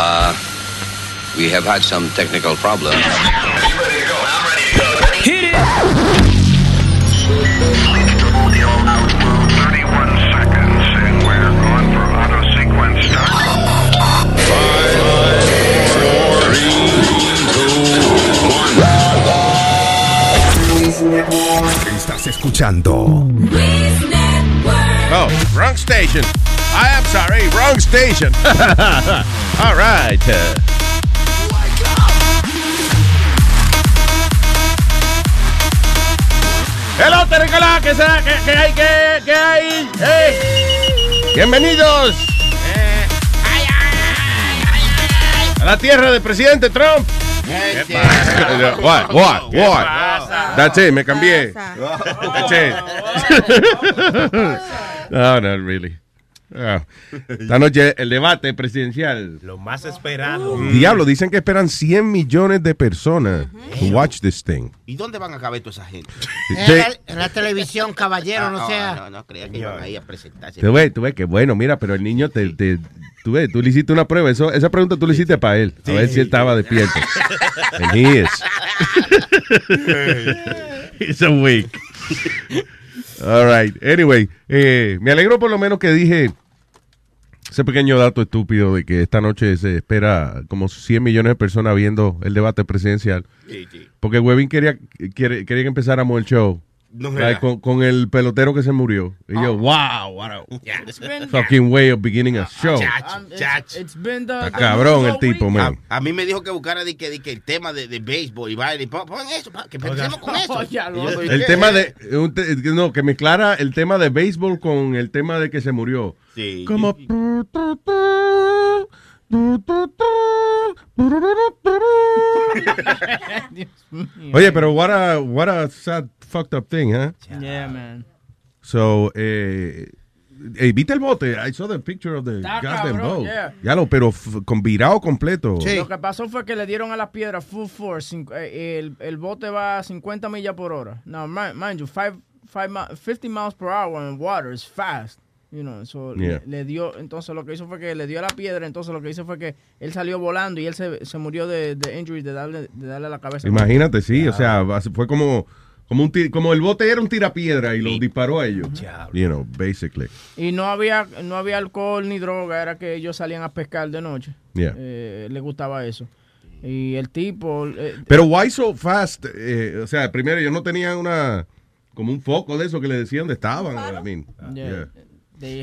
Uh, we have had some technical problems. Hit it! Estás escuchando. Oh, wrong station. I am sorry, wrong station. All right. Hello, Terricola, ¿qué, será? ¿Qué, qué hay? ¿Qué, qué hay? ¡Hey! Bienvenidos a la tierra del presidente Trump. What? What? What? That's it, me cambié. That's it. no, not really. Ah. Esta noche el debate presidencial. Lo más esperado. Diablo, dicen que esperan 100 millones de personas to watch this thing. ¿Y dónde van a caber toda esa gente? Sí. En la, en la televisión, caballero, no Ah, sea. No, no, creía que iban ahí a presentarse. Tú ves, tú ves que bueno, mira, pero el niño te, te- tú ves, tú le hiciste una prueba, eso, esa pregunta tú le hiciste para él, a ver si él estaba despierto. And he is. He's awake. All right. Anyway, eh, me alegro por lo menos que dije ese pequeño dato estúpido de que esta noche se espera como 100 millones de personas viendo el debate presidencial. Porque Webin quería, quiere- quería que empezáramos el show. No, like, relaja. con, con el pelotero que se murió. Y yo, wow, what a It's been, fucking way of beginning a show. Chacho, it's, chacho. it's been the, Está cabrón el tipo, man. A, a mí me dijo que buscara de que, de que el tema de, de béisbol y baile. Pon, pon eso, pa, que empecemos con eso. Oh, ya, Y lo- yo, ¿pero El tema de. un te- no, que mezclara el tema de béisbol con el tema de que se murió. Sí. Como. Oye, pero what a, what a sad, fucked up thing, huh? Yeah, man. So, eh. eh, ¿Viste el bote? I saw the picture of the Está goddamn cabrón, boat. yeah. Ya lo, pero f- con virado completo. Sí. Lo que pasó fue que le dieron a las piedras full force. eh, El, el bote va a 50 millas por hora. Now, mind, mind you, five, five mi- 50 miles per hour in water is fast. You know, so Yeah. le, le dio, entonces lo que hizo fue que le dio a la piedra, entonces lo que hizo fue que él salió volando y él se, se murió de, de injury, de darle, de darle a la cabeza. Imagínate, sí, o sea, fue como, como, un como el bote era un tirapiedra y lo disparó a ellos. You know, basically. Y no había, no había alcohol ni droga, era que ellos salían a pescar de noche. Yeah. Eh, le gustaba eso. Y el tipo... eh, Pero why so fast? Eh, o sea, primero ellos no tenían una como un foco de eso que le decían dónde estaban. I mean, yeah, yeah.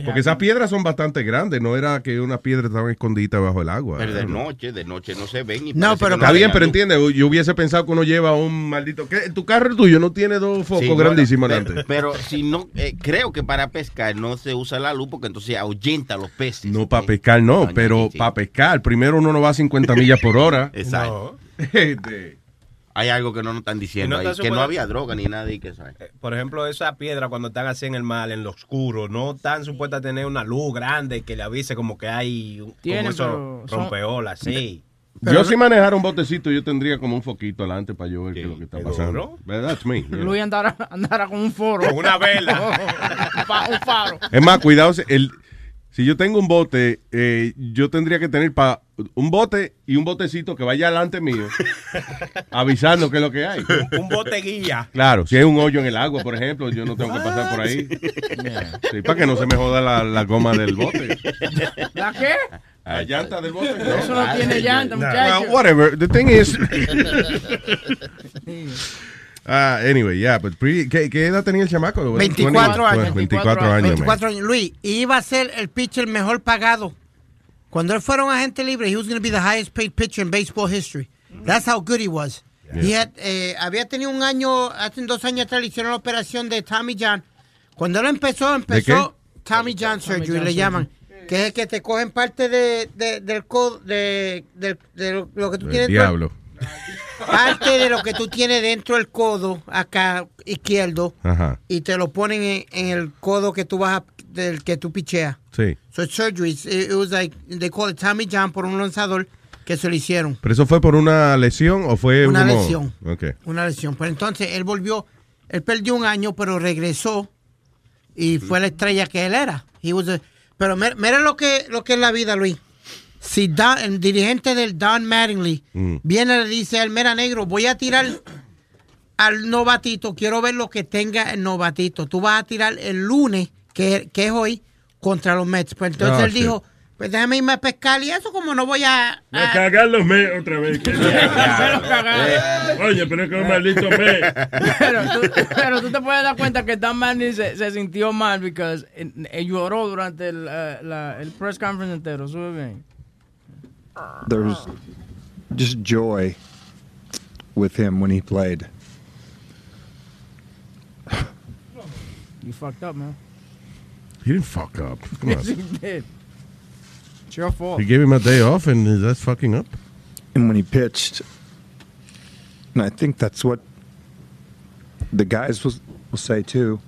Porque esas piedras son bastante grandes, no era que unas piedras estaban escondidas bajo el agua. Pero de noche, de noche no se ven. Y No, pero Está bien, pero luz. entiende, yo hubiese pensado que uno lleva un maldito... ¿Qué? Tu carro tuyo no tiene dos focos Sí, grandísimos no, pero, pero si no, eh, creo que para pescar no se usa la luz porque entonces ahuyenta a los peces. No, para pescar no, no, pero sí, para pescar, primero uno no va a 50 millas por hora. Exacto. Este, Hay algo que no nos están diciendo no ahí, que no había droga ni nada y que sabe. Eh, Por ejemplo, esa piedra cuando están así en el mar, en lo oscuro, no están supuestas a tener una luz grande que le avise como que hay un- Tienen, como eso son- sí. yo si manejara un botecito, yo tendría como un foquito adelante para yo ver qué es lo que está pasando. That's me. yeah. Luis andara, andara con un foro. Con una vela. un fa- un faro. Es más, cuidado, el, si yo tengo un bote, eh, yo tendría que tener pa, un bote y un botecito que vaya adelante mío, avisando qué es lo que hay. un bote guía. Claro, si hay un hoyo en el agua, por ejemplo, yo no tengo que pasar por ahí. Sí, para que no se me joda la, la goma del bote. ¿La qué? La llanta del bote. Eso no tiene llanta, muchacho. Well, whatever. The thing is. Ah, anyway, yeah, but pre- ¿qué, qué edad tenía el chamaco? 24 años. 24 años, man. 24 años. Luis, iba a ser el pitcher mejor pagado. Cuando él fuera un agente libre, he was going to be the highest paid pitcher in baseball history. That's how good he was. He had, eh, había tenido un año, hace dos años atrás le hicieron la operación de Tommy John. Cuando él empezó, empezó Tommy John surgery, John le surgery. llaman. Que es el que te cogen parte de, de- del codo, de, de- de lo, que tú El tienes. diablo. Parte de lo que tú tienes dentro del codo, acá izquierdo, Ajá, y te lo ponen en, en el codo que tú vas a, del que tú picheas. sí. So it's surgery. It, it was like they call it Tommy John por un lanzador que se lo hicieron. ¿Pero eso fue por una lesión o fue Una como- lesión. Una lesión. Pero entonces él volvió, él perdió un año, pero regresó y fue la estrella que él era. He was a- pero mira, mira lo que lo que es la vida, Luis. Si Don- el dirigente del Don Mattingly Mm. viene y le dice al mera negro, voy a tirar al novatito, quiero ver lo que tenga el novatito. Tú vas a tirar el lunes, que, que es hoy, contra los Mets. Pues entonces Ah, él shit. dijo, pues déjame irme a pescar y eso como no voy a... A a- cagar los me otra vez. Cagaron. Oye, pero es que un maldito me. Pero tú, pero tú te puedes dar cuenta que Dan Manning se, se sintió mal porque lloró durante el, eh, la- el press conference entero. Sube bien. There's just joy with him when he played. You fucked up, man. He didn't fuck up. Come Yes, he did. It's your fault. He gave him a day off and that's fucking up. And when he pitched, and I think that's what the guys will, will say too,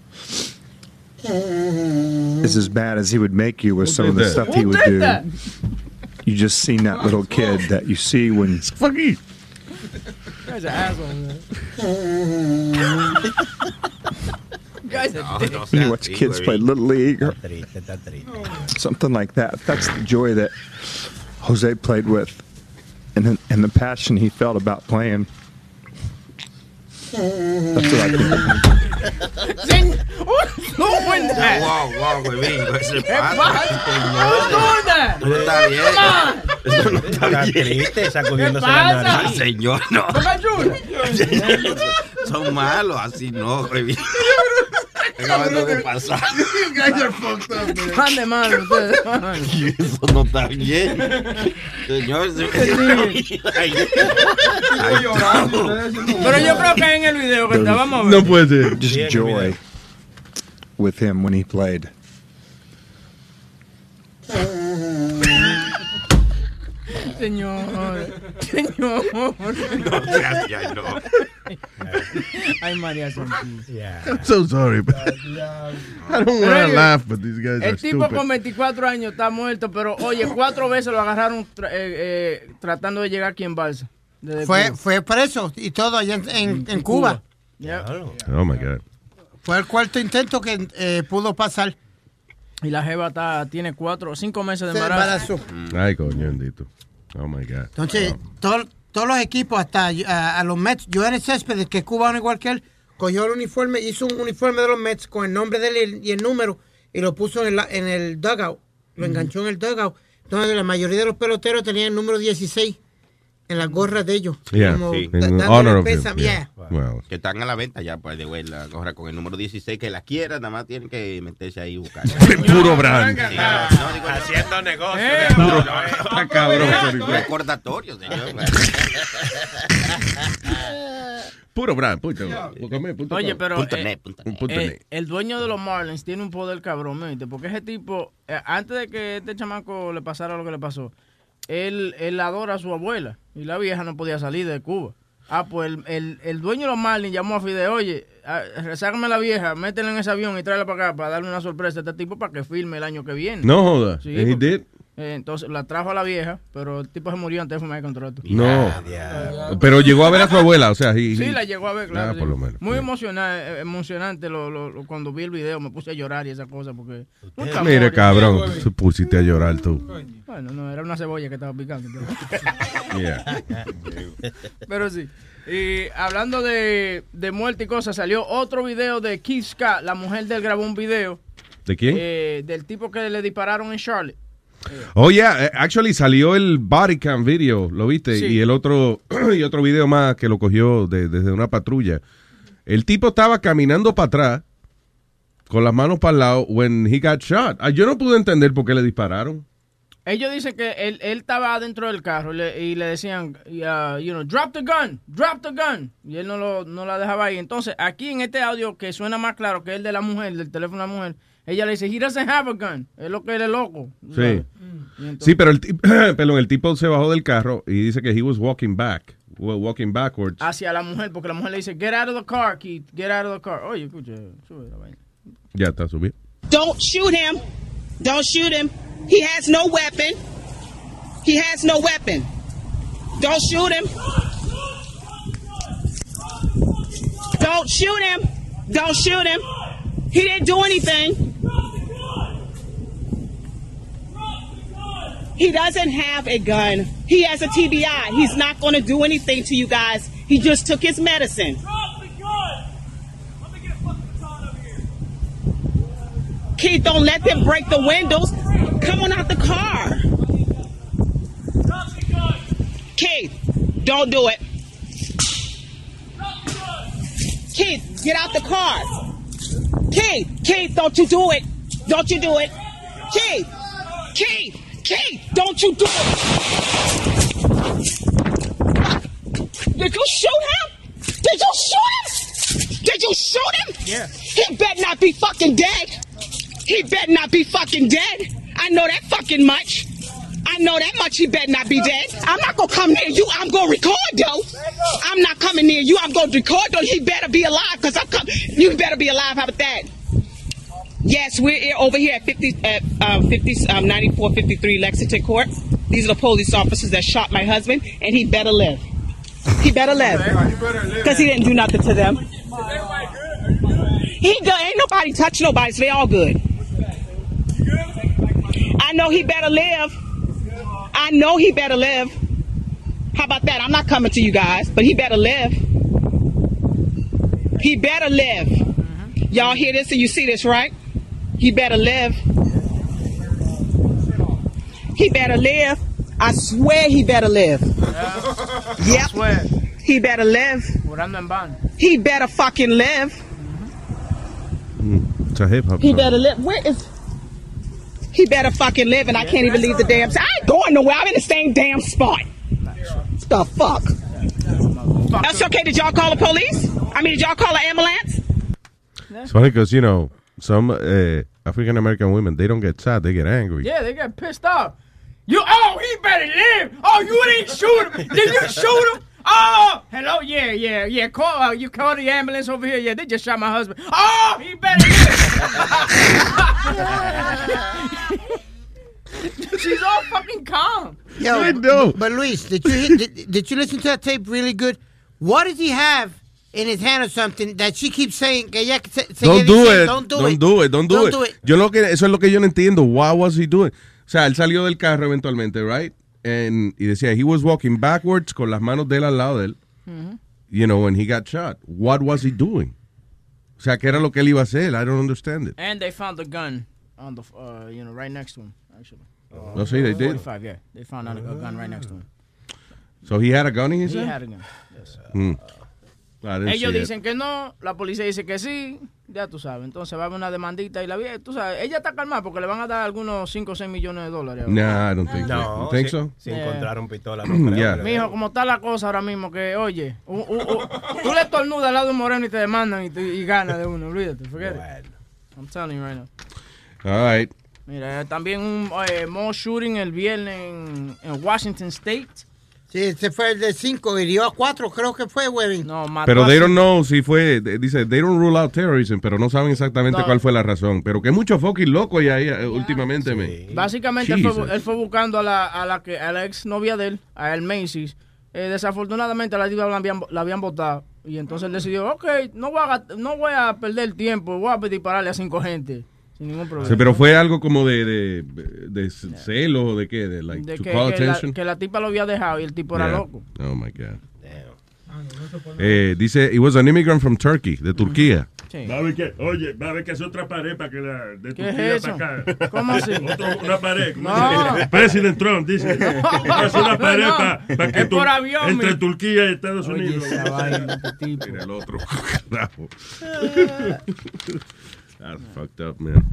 is as bad as he would make you with Who some of did the that? stuff Who he would did do. that? You just seen that little kid that you see when Fuck you. You guys are assholes, man. You guys are dicks. when you watch kids play little league or Está triste, está triste. something like that. That's the joy that Jose played with, and and the passion he felt about playing. Who's doing that? Wow, wow, huevín, ¿qué se ¿Qué pasa? No está bien. Eso no está bien. triste, sacudiéndose ¿Qué la nariz. Señor, no. Son malos, así no, huevín. Acabando de pasar. Van de mano ustedes. man. Eso no está bien. Señor, se me Ay, ay, Pero yo creo que en el video que estábamos No puede ser. Just joy with him when he played. Señor. Señor. no ya, no. Ay, María Santísima. Yeah. I'm so sorry. But I don't want to laugh, but these guys are El tipo stupid. con 24 años está muerto, pero oye, cuatro veces lo agarraron tra- eh, eh, tratando de llegar aquí en Balsa. Fue, Cuba. fue preso y todo allá en, en- en Cuba. Oh my God. Fue el cuarto intento que eh, pudo pasar. Y la jeva está, tiene cuatro, cinco meses de embarazo. Ay, coño, bendito. Oh my God. Entonces, todo- todos los equipos, hasta a, a los Mets, Joel Céspedes, que es cubano igual que él, cogió el uniforme, hizo un uniforme de los Mets con el nombre de él y el número y lo puso en, la- en el dugout. Lo enganchó en el dugout. Entonces, la mayoría de los peloteros tenían el número 16 en las gorras de ellos. Yeah, Como sí. honor of him. pésame, Yeah. yeah. Well, Que están a la venta ya, pues, de güey, la gorra con el número 16. Que la quiera, nada más tienen que meterse ahí y buscar. puro brand. Sí, no, digo, Haciendo negocio. Eh, de todo, puro- ¿no? Está cabrón. recordatorio, señor. Puro brand. Punto. Oye, pero Punto eh, net, punto net. Un punto eh, net. el dueño de los Marlins tiene un poder cabrón, ¿me viste? Porque ese tipo, eh, antes de que este chamaco le pasara lo que le pasó, él, él adora a su abuela y la vieja no podía salir de Cuba. Ah, pues el, el, el dueño de los Marlins llamó a Fidel, oye, rezágame a la vieja, métela en ese avión y tráela para acá para darle una sorpresa a este tipo para que filme el año que viene. No joda. Sí, he did? Eh, entonces la trajo a la vieja, pero el tipo se murió antes de firmar el contrato. No. Pero llegó a ver a su abuela, o sea, he- Sí, la llegó a ver, claro. Ah, sí. por lo menos. Muy eh, emocionante lo, lo- lo- cuando vi el video, me puse a llorar y esa cosa porque... Mira, amor. cabrón, te pusiste a llorar tú. Bueno, no, era una cebolla que estaba picando. pero- Yeah. Pero sí. Y hablando de, de muerte y cosas, salió otro video de Scott, la mujer de él grabó un video ¿De quién? eh, del tipo que le dispararon en Charlotte. Oh, yeah, eh, actually salió el body cam video, ¿lo viste? Sí. Y el otro, y otro video más que lo cogió de- desde una patrulla. El tipo estaba caminando para atrás, con las manos para el lado, when he got shot. Ah, yo no pude entender por qué le dispararon. Ellos dicen que él, él estaba dentro del carro y le, y le decían, uh, you know, drop the gun, drop the gun. Y él no, lo, no la dejaba ahí. Entonces, aquí en este audio que suena más claro que el de la mujer, del teléfono de la mujer, ella le dice, he doesn't have a gun. Es lo que él es loco. Sí. entonces- Sí, pero el, perdón, el tipo se bajó del carro y dice que he was walking back, walking backwards. hacia la mujer, porque la mujer le dice, get out of the car, Keith, get out of the car. Oye, escucha, sube la vaina. Ya está subido. Don't shoot him. Don't shoot him. He has no weapon. He has no weapon. Don't shoot him. Don't shoot him. Don't shoot him. He didn't do anything. He doesn't have a gun. He has a TBI. He's not going to do anything to you guys. He just took his medicine. Keith, don't let them break the windows. Come on out the car. Keith, don't do it. Keith, get out the car. Keith, Keith, don't you do it. Don't you do it. Keith, Keith, Keith, don't you do it. Did you shoot him? Did you shoot him? Did you shoot him? Yeah. He better not be fucking dead. He better not be fucking dead. I know that fucking much. I know that much. He better not be dead. I'm not gonna come near you. I'm gonna record though. I'm not coming near you. I'm gonna record though. He better be alive because I'm coming. You better be alive. How about that? Yes, we're here, over here at 50, at um, 50, um, 9453 Lexington Court. These are the police officers that shot my husband, and he better live. He better live because he didn't do nothing to them. He do, ain't nobody touch nobody, so they all good. I know he better live. I know he better live. How about that? I'm not coming to you guys, but he better live. He better live. Y'all hear this and you see this, right? He better live. He better live. I swear he better live. Yeah. Yep. Swear. He better live. Jurando en van. He better fucking live. Mm-hmm. It's a hip hop He song. better live. Where is? He better fucking live, and I can't even leave the damn. I ain't going nowhere. I'm in the same damn spot. What the fuck? That's okay. Did y'all call the police? I mean, did y'all call an ambulance? It's funny because, you know, some uh, African American women, they don't get sad, they get angry. Yeah, they get pissed off. You, oh, he better live. Oh, you didn't shoot him. Did you shoot him? Oh, hello, yeah, yeah, yeah. Call, uh, you call the ambulance over here. Yeah, they just shot my husband. Oh, he better live. She's all fucking calm. Yo, I know. But Luis, did you did, did you listen to that tape really good? What does he have in his hand or something that she keeps saying? Que ella se- seguía Don't do diciendo, it. Don't do don't it. do it. Don't do Don't it. do it. Yo lo que, eso es lo que yo no entiendo. What was he doing? O sea, él salió del carro eventualmente, right? And, y decía, he was walking backwards con las manos de él al lado de él. You know, when he got shot. What was he doing? O sea, ¿qué era lo que él iba a hacer? I don't understand it. And they found the gun on the, uh, you know, right next to him, actually. Oh, sí, they did. 45, yeah. They found out a gun right next to him. So he had a gun in his He hand? had a gun. Yes. Hmm. Ellos dicen que no, la policía dice que sí, ya tú sabes. Entonces va a haber una demandita y la vieja, tú sabes, ella está calmada porque le van a dar algunos 5 o 6 millones de dólares. ahora. Nah, I don't think so. No, think si, so? si Yeah. encontraron pistola, no creo. Yeah. Mijo, como está la cosa ahora mismo, que oye, u- u- u- tú le estornudas al lado de un moreno y te demandan y, y gana de uno, olvídate, forget it. Bueno. I'm telling you right now. All right. Mira, también un eh, more shooting el viernes en, en Washington State. Sí, ese fue el de 5, hirió a 4, creo que fue, Webin. No, mató Pero they don't know si fue, de- dice, they don't rule out terrorism, pero no saben exactamente No. cuál fue la razón. Pero que mucho fucking loco y ahí últimamente, me. Sí. Básicamente él fue, Jesus. él fue buscando a la, a la que a la ex novia de él, a el Macy's. Eh, desafortunadamente la diva la habían, la habían votado. Y entonces él decidió, ok, no voy, a, no voy a perder tiempo, voy a dispararle a cinco gente. Sin ningún problema. Sí, pero fue algo como de, de, de celos o de qué, de like De to que, call que la, que la tipa lo había dejado y el tipo era Yeah. loco. Oh my God. Eh, dice, he was an immigrant from Turkey, de Turquía. Sí. Va a ver que, oye, va a ver que es otra pared para que la de ¿Qué Turquía es eso? para acá. ¿Cómo así? Otro- una pared. ¿cómo No. President Trump dice. es una pared No. para que Es por avión, entre mi- Turquía y Estados Oye, Unidos. este. Mira el otro. That's fucked up, man.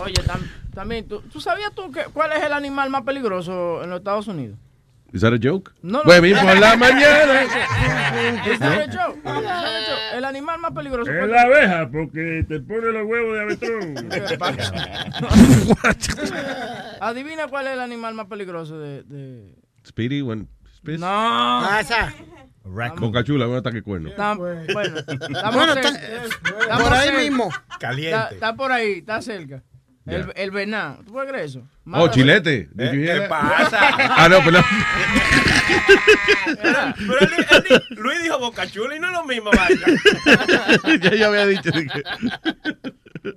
Oye, tam- también, ¿tú, ¿tú sabías tú que, cuál es el animal más peligroso en los Estados Unidos? Is that a joke? No, no. Huevín por la mañana. ¿Es that a joke? ¿Es? El animal más peligroso. Es ¿cuál la abeja, porque te pone los huevos de abetrón. Adivina cuál es el animal más peligroso de... de... Speedy, when Spitz. No. Ah, esa. Boca chula, un ataque cuerno. Está, bueno, está- Estamos por ahí cerca. mismo. Está, Caliente. está por ahí, está cerca. El, el venado. ¿Tú puedes creer eso? Oh, chilete. You ¿Qué pasa? Ah, no, perdón. Pero él- Luis dijo Boca Chula y no es lo mismo, vaya. ya yo había dicho. que-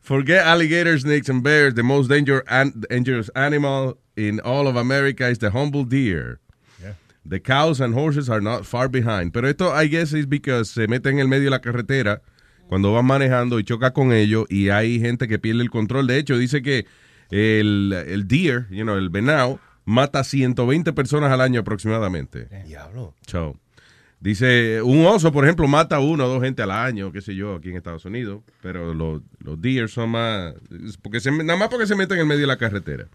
Forget alligators, snakes, and bears. The most danger an- dangerous animal in all of America is the humble deer. The cows and horses are not far behind. Pero esto, I guess, is because se mete en el medio de la carretera cuando van manejando y choca con ellos y hay gente que pierde el control. De hecho, dice que el, el deer, you know, el venado, mata 120 personas al año aproximadamente. Diablo. So, dice, un oso, por ejemplo, mata uno o dos gente al año, qué sé yo, aquí en Estados Unidos. Pero los, los deer son más, porque se, nada más porque se meten en el medio de la carretera.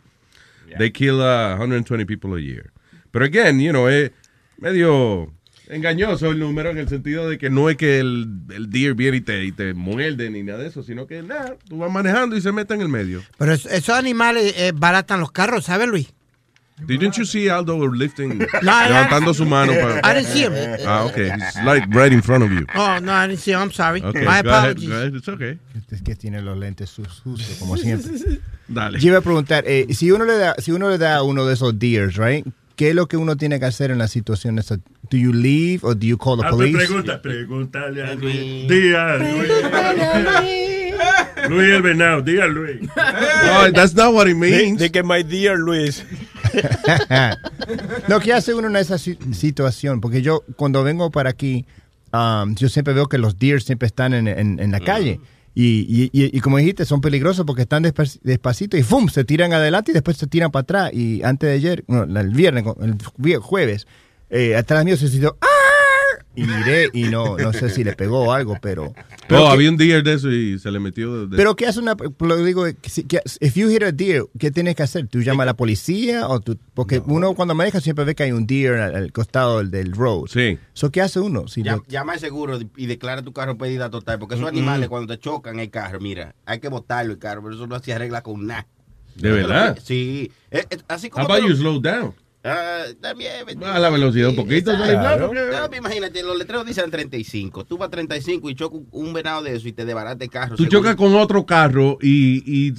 They kill uh, 120 people a year. Pero again, you know, es medio engañoso el número en el sentido de que no es que el, el deer viene y te, y te muerde ni nada de eso, sino que nada, tú vas manejando y se mete en el medio. Pero es- esos animales eh, baratan los carros, ¿sabes, Luis? Didn't you see Aldo lifting, No, I- levantando su mano? Para, I didn't see him. Ah, okay. He's like right in front of you. Oh, no, I didn't see him. I'm sorry. Okay, My go ahead, apologies. go ahead. It's okay. Es que tiene los lentes sus- justos, como siempre. Dale. Yo iba a preguntar, eh, si uno le da, si uno le da a uno de esos deers, right? ¿Qué es lo que uno tiene que hacer en la situación esa? Do you leave or do you call the Ah, pues police? pregunta, pregúntale a Luis. Día, Luis. Luis el venado, día Luis. No, that's not what it means. De, que my dear Luis. no, ¿qué hace uno en esa si- situación? Porque yo, cuando vengo para aquí, um, yo siempre veo que los deer siempre están en, en- en la calle. Y, y- y- y como dijiste, son peligrosos porque están despac- despacito y ¡fum! se tiran adelante y después se tiran para atrás. Y antes de ayer, bueno, el viernes, el jueves, eh, atrás mío se sintió ¡ah! Y miré y no, no sé si le pegó o algo, pero... pero oh, que- había un deer de eso y se le metió. De, pero ¿qué hace una... Lo digo, que si- que- if you hit a deer, ¿qué tienes que hacer? ¿Tú llamas a la policía? o tú, Porque uno cuando maneja siempre ve que hay un deer al, al costado del, del road. Sí. So, ¿Qué hace uno? Si Llama, lo- llama al seguro y declara tu carro pérdida total. Porque esos animales, cuando te chocan el carro, mira, hay que botarlo el carro, pero eso no se arregla con nada. ¿De verdad? Sí. Eh, eh, así How como. about te lo- you slow down? Ah, también. A la velocidad un poquito. Claro, No, imagínate, los letreros dicen 35. Tú vas a 35 y choca un- un venado de eso y te desbarata el carro. Tú chocas con otro carro y, y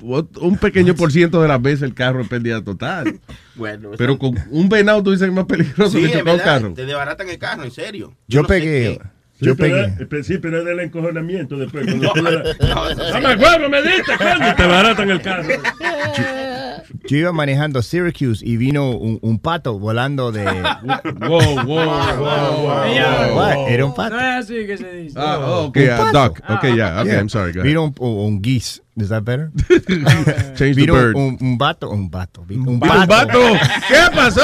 un pequeño por ciento de las veces el carro es pérdida total. Bueno, Pero con un venado tú dices que es más peligroso Sí, que chocar un carro. Te desbaratan el carro, en serio. Yo no pegué. Sí, Yo pero, pegué. es- sí, pero es del encojonamiento después. Cuando No, no, eso sí. ¡Dame el huevo, me diste, coño! Te baratan el carro. Yo iba manejando Syracuse y vino un, un pato volando de... Wow, wow, wow. What? Era un pato. No es así que se dice. Ah, oh, ok, Un a pato. duck. Ok, yeah, okay, Yeah. I'm sorry. Go ahead. Vino un, un, un geese. Is that better? Change the Vino bird. un, un vato, un vato, un ¡Un pato. vato! ¿Qué pasó?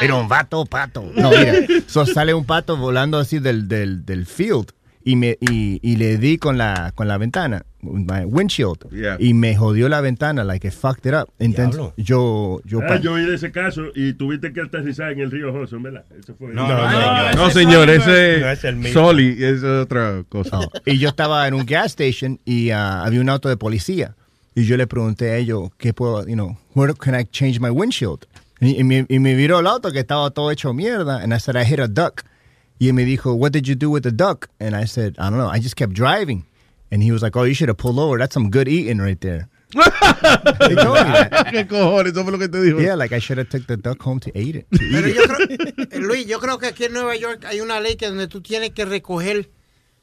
Era un vato pato. No, mira, so sale un pato volando así del, del, del field y me y, y le di con la con la ventana, my windshield, Yeah. y me jodió la ventana, like it fucked it up. Entonces yo yo Ah, yo oí de ese caso y tuviste que aterrizar en el río Hudson, ¿verdad? Eso fue. No, no, no. No, señor, ese No es el mismo. Soli es otra cosa. Y yo estaba en un gas station y ah, había un auto de policía y yo le pregunté a ellos qué puedo, you know, where can I change my windshield? Y, y me, y me viró el auto que estaba todo hecho mierda and I said I hit a duck. Y me dijo, what did you do with the duck? And I said, I don't know, I just kept driving. And he was like, oh, you should have pulled over. That's some good eating right there. ¿Qué cojones? Eso fue lo que te dijo. Yeah, like I should have took the duck home to eat it. to eat Pero it. yo creo, eh, Luis, yo creo que aquí en Nueva York hay una ley que donde tú tienes que recoger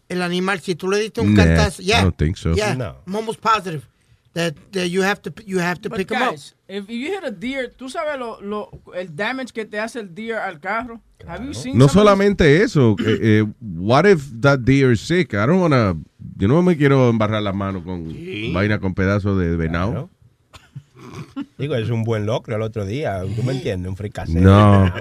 el animal. Si tú le diste un Nah, cantazo, I yeah, don't think so. yeah, No. I'm almost positive that, that you have to you have to But pick them up. guys, if you hit a deer, ¿tú sabes lo, lo, el damage que te hace el deer al carro? Have you seen No solamente eso. eh, eh, what if that deer is sick? I don't wanna. Yo no me quiero embarrar las manos con vaina con pedazos de venado. Claro. Digo, es un buen locro el otro día. ¿Tú me entiendes? Un fricasé. No.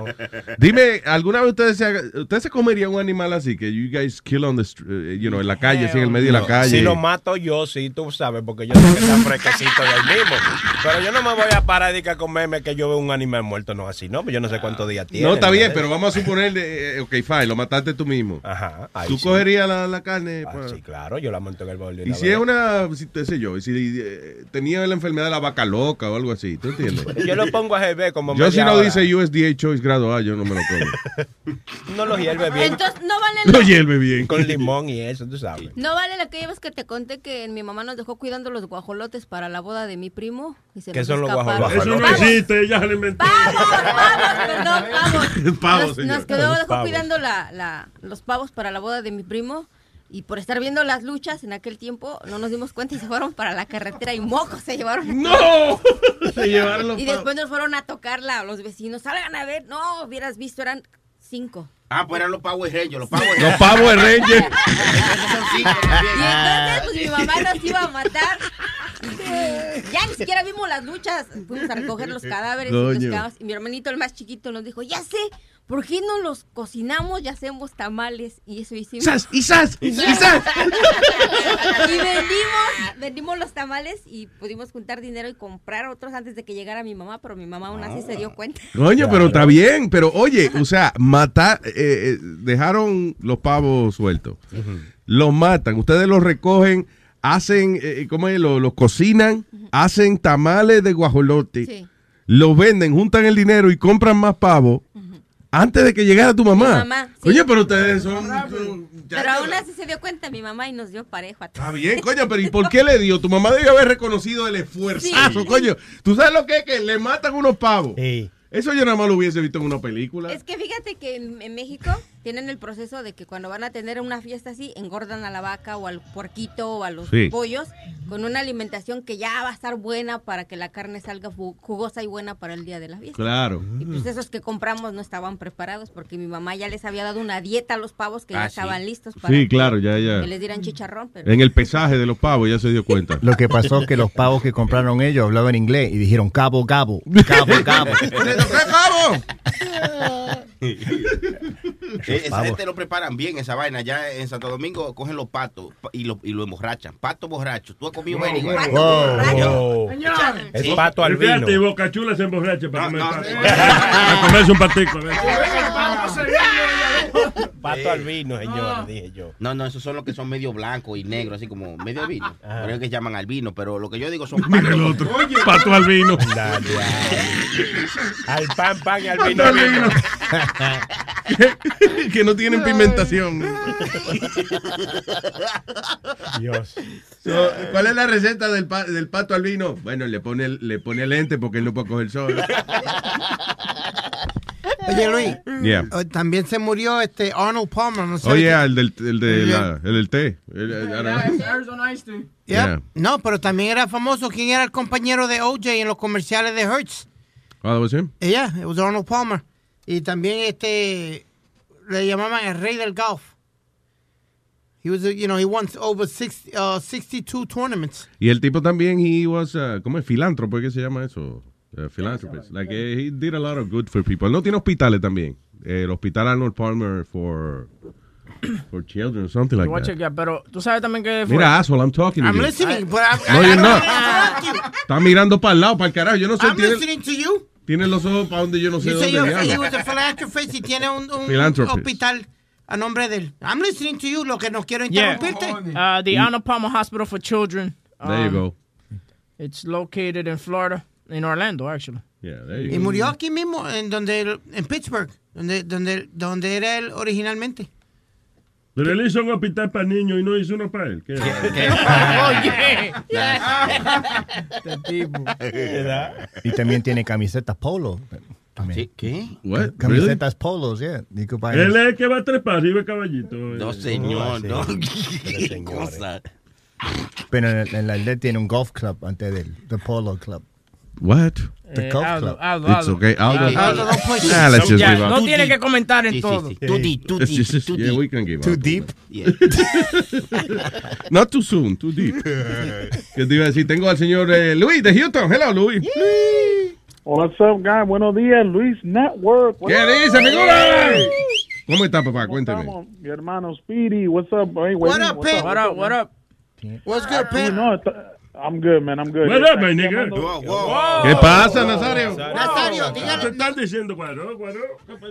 Dime, ¿alguna vez ustedes se, ustedes se comerían un animal así que you guys kill on the, eh, you know, en la calle, así en el medio de la calle? Si lo mato yo, sí, tú sabes, porque yo sé que está fresquecito de ahí mismo. Pero yo no me voy a parar y que a comerme que yo veo un animal muerto, no así, ¿no? Pues yo no sé cuántos días tiene. no, está bien, ¿verdad? pero vamos a suponer, de, eh, ok, fine, lo mataste tú mismo. Ajá. ahí ¿Tú sí. cogerías la, la carne? Ah, sí, claro, yo la monto en el bol. de Y una si vez. es una, si, qué sé yo, y si eh, tenía la enfermedad de la vaca loca o algo así, ¿tú entiendes? Yo lo pongo a hervir como Yo si no hora. dice USDA Choice grado A, yo no me lo como. No lo hierve bien. Entonces, no vale Lo la- hierve bien. Con limón y eso, tú sabes. No vale la que llevas que te conté que mi mamá nos dejó cuidando los guajolotes para la boda de mi primo. Y se ¿Qué nos son los escaparon. guajolotes? Eso no existe, ya se lo inventó. Perdón, pavos. Pavos, nos, señor. nos quedó dejó pavos. cuidando la, la- los pavos para la boda de mi primo. Y por estar viendo las luchas en aquel tiempo, no nos dimos cuenta y se fueron para la carretera y mocos se llevaron. ¡No! Se llevaron los Y después nos fueron a tocarla los vecinos. Salgan a ver. No, hubieras visto, eran cinco. Ah, pues eran los Power Rangers, los Power Los pavos de Reyes. Y entonces, pues mi mamá nos iba a matar. Ya ni siquiera vimos las luchas. Fuimos a recoger los cadáveres y, y mi hermanito, el más chiquito, nos dijo: Ya sé, ¿por qué no los cocinamos y hacemos tamales? Y eso hicimos. ¡Sas! ¡Y sas! ¡Y sas! y vendimos, vendimos los tamales y pudimos juntar dinero y comprar otros antes de que llegara mi mamá, pero mi mamá aún así se dio cuenta. Coño, pero está bien. Pero oye, o sea, matar, eh, eh, dejaron los pavos sueltos. Los matan, ustedes los recogen, hacen, eh, ¿cómo es? Los, los cocinan, hacen tamales de guajolote, Sí. los venden, juntan el dinero y compran más pavos antes de que llegara tu mamá. Mi mamá, sí. Coño, pero ustedes son... son- Pero aún así se dio cuenta mi mamá y nos dio parejo a todos. Está bien, coño, pero ¿y por qué le dio? Tu mamá debió haber reconocido el esfuerzo, Sí. coño. ¿Tú sabes lo que es? Que le matan unos pavos. Eso yo nada más lo hubiese visto en una película. Es que fíjate que en, en México tienen el proceso de que cuando van a tener una fiesta así, engordan a la vaca o al puerquito o a los Sí. pollos con una alimentación que ya va a estar buena para que la carne salga jugosa y buena para el día de la fiesta. Claro. Y pues esos que compramos no estaban preparados porque mi mamá ya les había dado una dieta a los pavos que ya Ah, sí. estaban listos para Sí, claro, ya, ya. que les dieran chicharrón. Pero... En el pesaje de los pavos ya se dio cuenta. Lo que pasó que los pavos que compraron ellos hablaban inglés y dijeron cabo, cabo, cabo, cabo. Eh, esa pavos. gente lo preparan bien, esa vaina. Ya en Santo Domingo cogen los patos pa- y lo, y lo emborrachan. Pato borracho. ¿Tú has comido Wow, wow. Wow. Wow. Es Sí. pato al Y fíjate, vino. y Boca Chula se emborracha para No, comer no. pato. Para comerse un patico. a ver. Pato al vino, señor, dije yo. No, no, esos son los que son medio blancos y negros, así como medio. Por eso que llaman al vino, pero lo que yo digo son Mira el otro. Pato al vino. Dale, Al pan, pan y al Pato vino. al vino. que no tienen pigmentación. Dios. So, ¿Cuál es la receta del, pa- del pato al vino? Bueno, le pone, le pone lente porque él no puede coger sol. Oye, Luis. Yeah. oh, También se murió este Arnold Palmer. No sé Oye, qué- el del, el de Yeah. la- el del té. El- el- Arizona Ice Tea. Yep. Yeah. No, pero también era famoso. ¿Quién era el compañero de OJ en los comerciales de Hertz? Ah, that was him? Ella, it was Arnold Palmer. Y también este le llamaban el rey del golf. He was, a- you know, he won over 60, uh, 62 tournaments. Y el tipo también, he was, uh, ¿cómo es? Filántropo, ¿qué se llama eso? Uh, philanthropist. Like, eh, he did a lot of good for people. No tiene hospitales también. Eh, el hospital Arnold Palmer for, for children, something Te like that. chequear, pero tú sabes también que fue. Mira, asshole, I'm talking to I'm you. listening, but I'm, No, you're not. Está mirando para el lado, para el carajo. Yo no sé, I'm tiene, listening to you. tiene los ojos para donde yo no sé You dónde you're- he was a philanthropist y tiene un, un hospital a nombre de él. I'm listening to you, lo que no quiero Yeah. interrumpirte. Uh, the Arnold Palmer Hospital for Children. There you Um, go. It's located in Florida, in Orlando, actually. Yeah, there you Y go. murió aquí mismo, en donde él- en Pittsburgh, donde, donde, donde era él originalmente. Pero él hizo un hospital para niños y no hizo uno para él. ¿Qué? Oye. Este tipo. Y también tiene camisetas polo. También. ¿Qué? What? Camisetas polos, yeah. Él es el que va a trepar arriba de caballito. No, señor, no. ¿Qué cosa? Pero en, en la aldea tiene un golf club antes del the polo club. What? The Eh, Aldo, club. Aldo, It's Aldo. okay. Aldo. Aldo, don't push it. Nah, let's just leave no tiene que comentar en Sí, sí, todo. sí. Too deep, too deep, just- too yeah, deep. we can give Too up. deep. Yeah. Not too soon, too deep. que te iba a decir, tengo al señor eh, Luis de Houston. Hello, Luis. What's up, guys? Buenos días, Luis Network. ¿Qué dice, figura? ¿Cómo está, papá? ¿Cómo Cuénteme. estamos? Mi hermano Speedy, what's up? Hey, What up, what's? What up, what up? What's good, no, está- I'm good, man. I'm good. What up, my Está nigga? llamando- Wow, wow. ¿Qué pasa, Nazario? Nazario, ¿Qué dígale. están diciendo, cuadro? cuadro?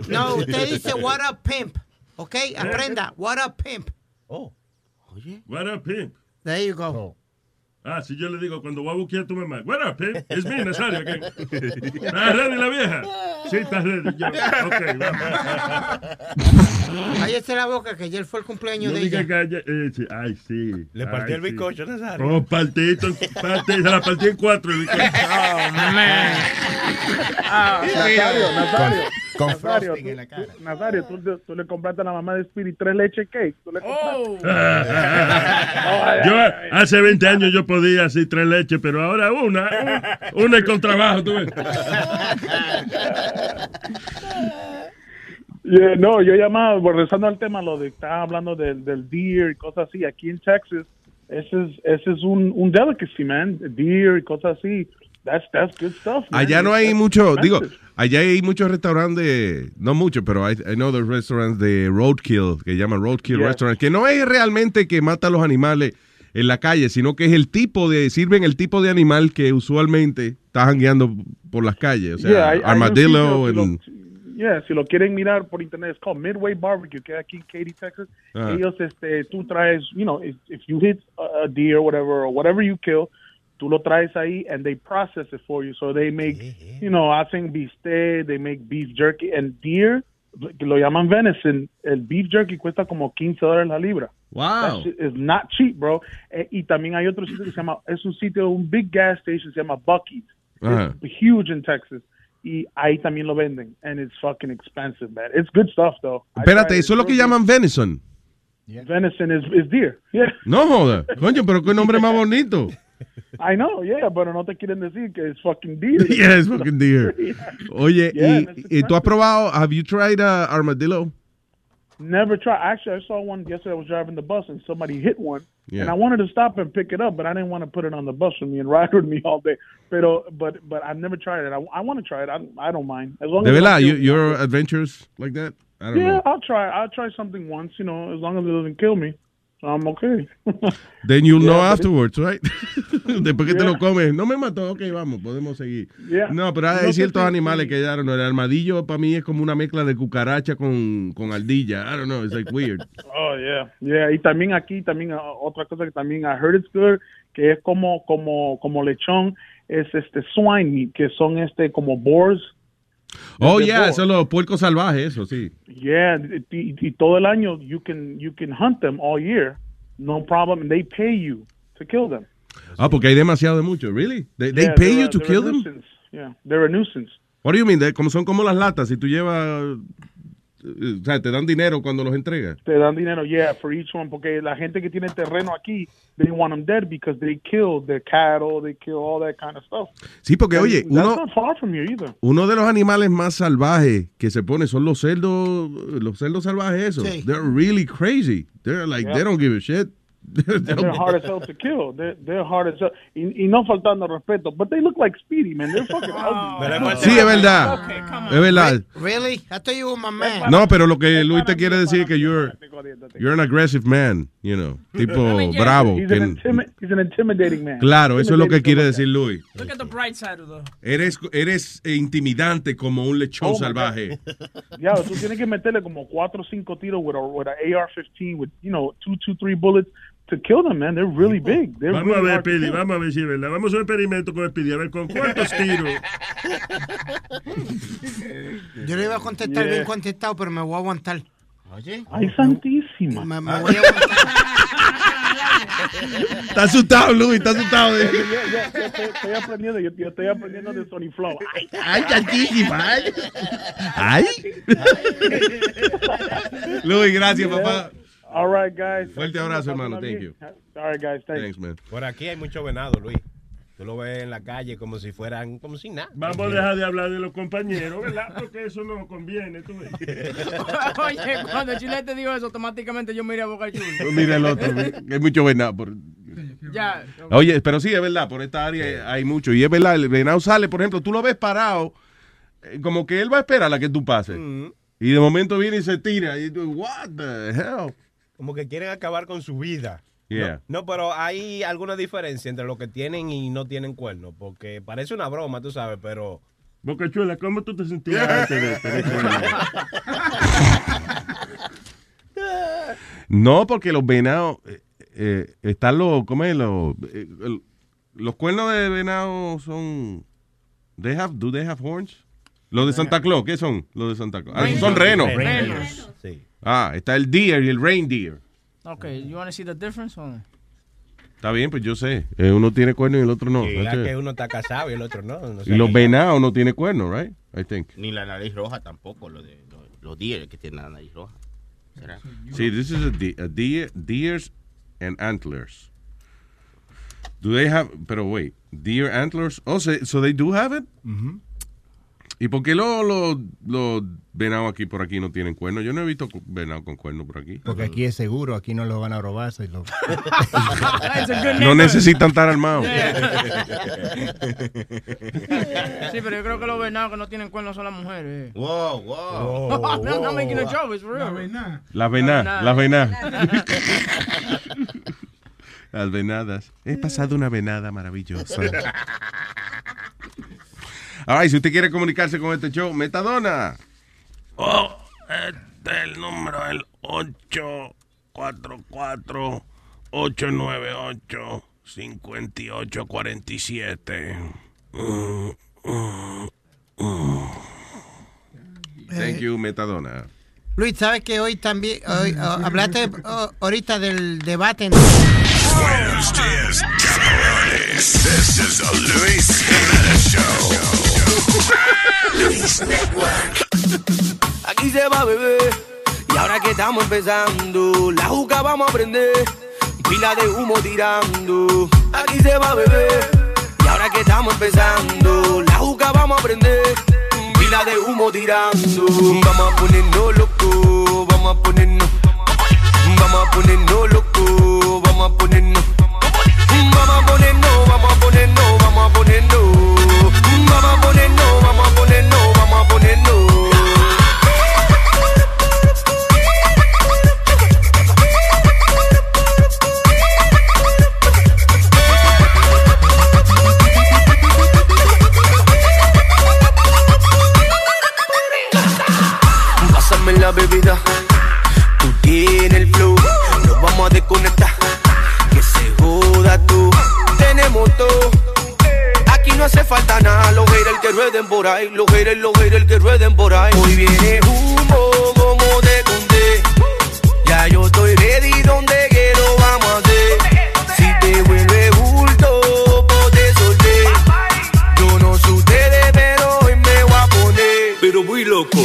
No, usted dice what up, pimp. ¿Ok? Aprenda. What up, pimp. Oh. Oye. What up, pimp? There you go. Oh. Ah, si yo le digo cuando voy a buquear a tu mamá. What up, Pip? Es mi Nazario. aquí. ¿Estás ready la vieja? Sí, estás ready. Yo, ok, vamos. Cállese la boca que ayer fue el cumpleaños No de ella. eh, sí, Ay, sí. Le partió Ay, el sí. bizcocho, Nazario. Oh, partito, partí, se la partí en cuatro. el bizcocho. Nazario, Nazario. Con Nazario, frosting tú, en la cara. tú- Nazario, tú, le compraste a la mamá de Spirit tres leche cake. Tú le compraste. Yo hace 20 años yo podía así tres leches, pero ahora una, un- una y con trabajo, tú ves. Yeah, no, yo llamaba, regresando al tema, lo de estaba hablando del, del deer y cosas así. Aquí en Texas, ese es, ese es un, un delicacy, man. Deer y cosas así. That's, that's good stuff. man. Allá no hay That's mucho, digo, allá hay muchos restaurantes, no mucho, pero I, I know the restaurants de roadkill, que llaman roadkill Yes. restaurant, que no es realmente que mata a los animales en la calle, sino que es el tipo de, sirven el tipo de animal que usualmente está jangueando por las calles, o sea, Yeah, hay- armadillo, sitio, si lo- yeah, si lo quieren mirar por internet, es called Midway Barbecue, que aquí en Katy, Texas. Ah. Ellos, este, tú traes, you know, if, if you hit a, deer or whatever, or whatever you kill, tú lo traes ahí and they process it for you. So they make, you know, hacen bistec, they make beef jerky, and deer, lo llaman venison, el beef jerky cuesta como 15 dólares la libra. Wow. Is not cheap, bro. Eh, y también hay otro sitio que se llama, es un sitio, un big gas station, se llama Bucky's. It's huge in Texas. Y ahí también lo venden. And it's fucking expensive, man. It's good stuff, though. Espérate, eso es lo que llaman venison. Venison is, is deer. Yeah. No joda, coño, pero qué nombre más bonito. I know, yeah, pero no te quieren decir que es fucking deer. Yeah, it's fucking deer. Oye, Yeah, y, y tú has probado, have you tried uh, armadillo? Never tried. Actually, I saw one yesterday. I was driving the bus and somebody hit one, Yeah. and I wanted to stop and pick it up, but I didn't want to put it on the bus with me and ride with me all day. Pero, but, but I've never tried it. I, I want to try it. I, I don't mind as long De as it you, your adventures like that? I don't Yeah, know. I'll try. I'll try something once. You know, as long as it doesn't kill me, I'm okay. Then you'll know Yeah, it- afterwards, right? Después que te lo comes, no me mató, ok, vamos, podemos seguir. Yeah. No, pero hay No ciertos animales que ya, no, el armadillo para mí es como una mezcla de cucaracha con, con ardilla. I don't know, it's like weird. Oh yeah, yeah. Y también aquí también uh, otra cosa que también I heard it's good que es como como como lechón es este swine meat que son este como boars. Oh, yeah, eso es los puercos salvajes, eso sí. Yeah, y, y todo el año you can you can hunt them all year, no problem. And they pay you to kill them. Ah, porque hay demasiado de mucho, really? They, they Yeah, pay you to kill them? Yeah, they're a nuisance. What do you mean? De- como son como las latas, si tú llevas, o sea, te dan dinero cuando los entregas. Te dan dinero, yeah, for each one, porque la gente que tiene terreno aquí, they want them dead because they kill their cattle, they kill all that kind of stuff. Sí, porque And oye, uno, uno de los animales más salvajes que se pone son los cerdos, los cerdos salvajes esos. Sí. They're really crazy. They're like, Yeah. they don't give a shit. They're hard as hell to kill. They're, they're hard as hell. Y, y no faltando respeto, but they look like Speedy, man. They're fucking ugly. Sí, es verdad. Es verdad. Really? I thought you were my man. No, pero lo que Luis te quiere decir es que you're, you're an aggressive man, you know, tipo bravo. He's que- an, he's an intimidating man. claro, eso es lo que quiere decir Luis. Look at the bright side of the. Eres, eres intimidante como un lechón Oh, salvaje. Ya, tú tienes que meterle como cuatro o cinco tiros with a, with a AR-15 with, you know, two, two, three bullets to kill them, man. They're really big. They're Vamos a really ver, hard to Pidi, vamos a ver si es verdad. Vamos a un experimento con el Pidi, a ver con cuántos tiros. Yo le iba a contestar Yeah. bien contestado, pero me voy a aguantar. Oye. Ay, santísima. Me, me voy a aguantar. Está asustado, Luis, está asustado. Yo, yo- yo- yo estoy, estoy aprendiendo, yo, yo estoy aprendiendo de Sony Flow. Ay, Ay, chantísima, ay. Ay. Luis, gracias, Yeah. papá. All right, guys. Fuerte abrazo, hermano. Thank you. All right, guys. Thanks. Thanks, man. Por aquí hay mucho venado, Luis. Tú lo ves en la calle como si fueran, como si nada. Vamos a dejar de hablar de los compañeros, ¿verdad? Porque eso no conviene, tú ves. Oye, cuando Chile te dijo eso, automáticamente yo miré a Boca Chula. Mira el otro, hay mucho venado. Por... Ya. Oye, pero sí, es verdad, por esta área hay mucho. Y es verdad, el venado sale, por ejemplo, tú lo ves parado, eh, como que él va a esperar a que tú pases. Y de momento viene y se tira. Y tú, what the hell? Como que quieren acabar con su vida. Yeah. No, pero hay alguna diferencia entre lo que tienen y no tienen cuernos, porque parece una broma, tú sabes, pero... Boca Chula, ¿cómo tú te sentías antes de tener cuernos? No, porque los venados, eh, eh, están los, ¿cómo es? Los, eh, el- los cuernos de venado son. They have, do they have horns? Los de Santa Claus, ¿qué son? Los de Santa Claus. Ah, Renos. son renos. Renos. Sí. Ah, está el deer y el reindeer. Okay, you want to see the difference or? Está bien, pues yo sé. Eh, uno tiene cuerno y el otro no. That's it. que uno está casado y el otro no. no sé Y los venados no tienen cuerno, right? I think. Ni la nariz roja tampoco, lo de, lo- los deer que tienen la nariz roja. ¿Será? See, this is a, de- a deer, deers and antlers. Do they have, pero wait, deer antlers? Oh, so, so they do have it? ¿Y por qué los los los venados aquí por aquí no tienen cuerno? Yo no he visto venado con cuerno por aquí. Porque aquí es seguro, aquí no lo van a robar. si lo- No necesitan estar armados. Sí, pero yo creo que los venados que no tienen cuernos son las mujeres. Wow, wow. I'm not making a joke, it's real. La vena, Nada. la vena. Las venadas. He pasado una venada maravillosa. Ay, si usted quiere comunicarse con este show, Metadona. Oh, este es el número, el 844-898-5847. Mm, mm, mm. Thank you, Metadona. Luis, ¿sabes que hoy también, hoy, oh, hablaste oh, ahorita del debate? en- Buenos días, cabrones. This is the Luis Jimenez Show. Aquí se va a beber y ahora que estamos empezando, la juca vamos a prender, pila de humo tirando. Aquí se va a beber y ahora que estamos empezando, la juca vamos a prender, pila de humo tirando. Vamos a ponernos loco, vamos a ponernos, vamos a ponernos loco, vamos a ponernos. Vamos a ponernos, vamos a ponernos, vamos a ponernos. Vamos a ponernos, Aquí no hace falta nada, los haters que rueden por ahí, los haters, los haters que rueden por ahí. Hoy viene humo, como te conté, ya yo estoy ready, donde quiero vamos a hacer. Si te vuelve bulto, pues te solté. Yo no sé ustedes, pero hoy me voy a poner. Pero muy loco.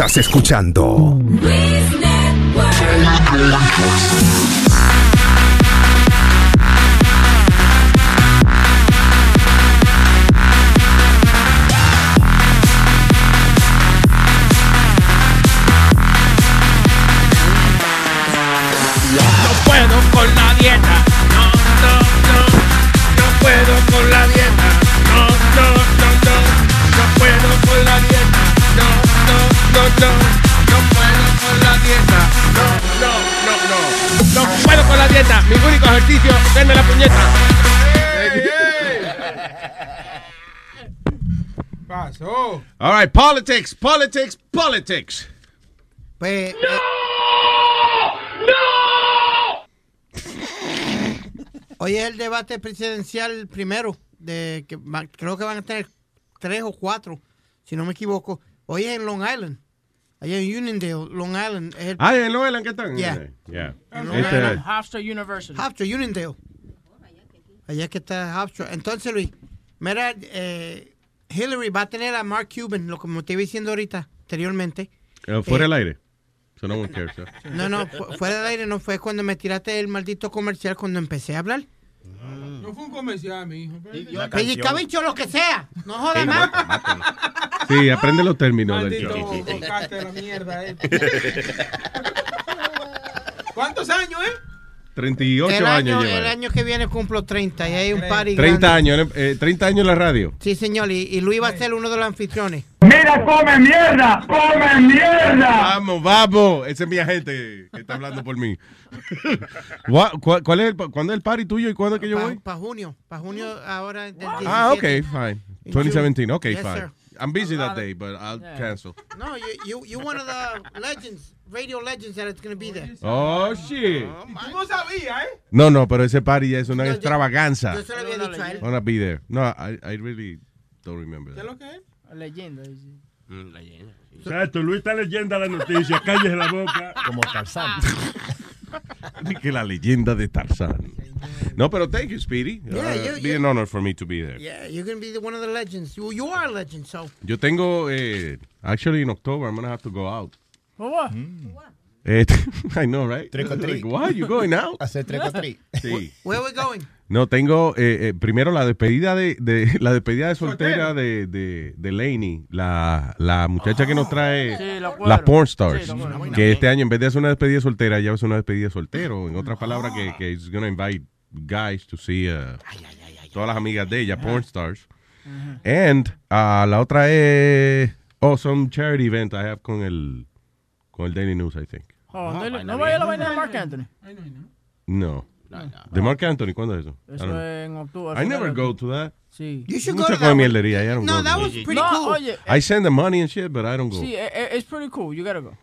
Estás escuchando puñeta. Pasó. All right, politics, politics, politics. Pues, Hoy es el debate presidencial primero, de que creo que van a tener tres o cuatro, si no me equivoco. Hoy es en Long Island, allá en Uniondale, Long Island. Es el, Ah, en Long Island, ¿qué tal? Yeah. Yeah. Long Este- Island. Hofstra University. Hofstra, Uniondale. Allá que está Hofstra. Entonces, Luis, mira, eh, Hillary va a tener a Mark Cuban, lo como te iba diciendo ahorita, anteriormente. Eh, fuera Eh, del aire. So no one cares. huh? No, no, fu- fuera del aire no fue cuando me tiraste el maldito comercial cuando empecé a hablar. No fue un comercial, mi hijo. Pellizca bicho, lo que sea. No jodas más. Sí, aprende los términos del Maldito show. bocarte de la mierda, eh. ¿Cuántos años, eh? 38 el años año, lleva. el año que viene cumplo 30 y hay un party 30 grande. años, eh, 30 años en la radio. Sí, señor, y, y Luis va a ser uno de los anfitriones. ¡Mira, come mierda! ¡Come mierda! Vamos, vamos. Ese es mi agente que está hablando por mí. ¿Cuál es el, ¿Cuándo es el party tuyo y cuándo es que yo voy? Para junio, para junio ahora del 17. Ah, ok, fine. 2017, ok, Yes, fine. sir. I'm busy that day, but I'll cancel. No, you, you, you're one of the legends, radio legends that it's going to be there. Oh, shit. Tú no sabías, ¿eh? No, no, pero ese party es una extravaganza. Yo se lo había dicho a él. Wanna be there. No, I, I really don't remember that. lo que es? Leyenda. dice. Exacto, Luis está leyendo la noticia, cállese la boca. Como Tarzán. Ni que la leyenda de Tarzán. No, pero thank you, Speedy. Yeah, Uh, you- be you- an honor for me to be there. Yeah, you're going to be the, one of the legends. You, you are a legend, so. Yo tengo, eh, actually in October, I'm going to have to go out. What? Eh, I know, right? Trick or treat. Like, why you going out? Hacer trick or treat. Sí. Where we going? No, tengo eh, eh, primero la despedida de, de- la despedida de soltera de, de, de Lainey, la, la muchacha que nos trae Sí, la las porn stars. Sí, la que este año en vez de hacer una despedida soltera, ya hacer una despedida soltero. En otras palabras, que, que is gonna invite guys to see uh, todas las amigas de ella, porn stars. And uh, la otra es oh, some charity event I have con el con el Daily News, I think. Oh, no, no vaya a la vaina de Mark Anthony. No. ¿De Mark Anthony? ¿Cuándo es eso? I Eso es en octubre. I never go to that. Sí. You should go to that come mierdería. I don't No, go that was pretty No, cool. oye, I send the money and shit, but I don't go. Sí, eh, eh, it's pretty cool. You gotta go.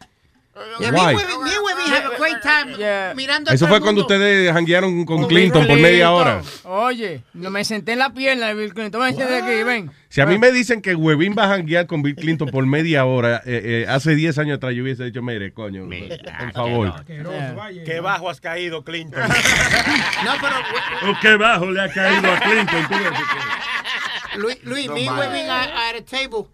Yeah, Why? me, me and Webby have a great time mirando Eso fue cuando ustedes janguearon con Con Clinton por media hora. Oye, no me senté en la pierna de Bill Clinton. Ven, siéntate aquí, ven. Si a mí me dicen que Webin va a janguear con Bill Clinton por media hora, eh, eh, hace 10 años atrás yo hubiese dicho, mire, coño, por favor. Qué bajo has caído, Clinton. No, pero ¿O qué bajo le ha caído a Clinton? Luis, Luis, No me are, are at a table.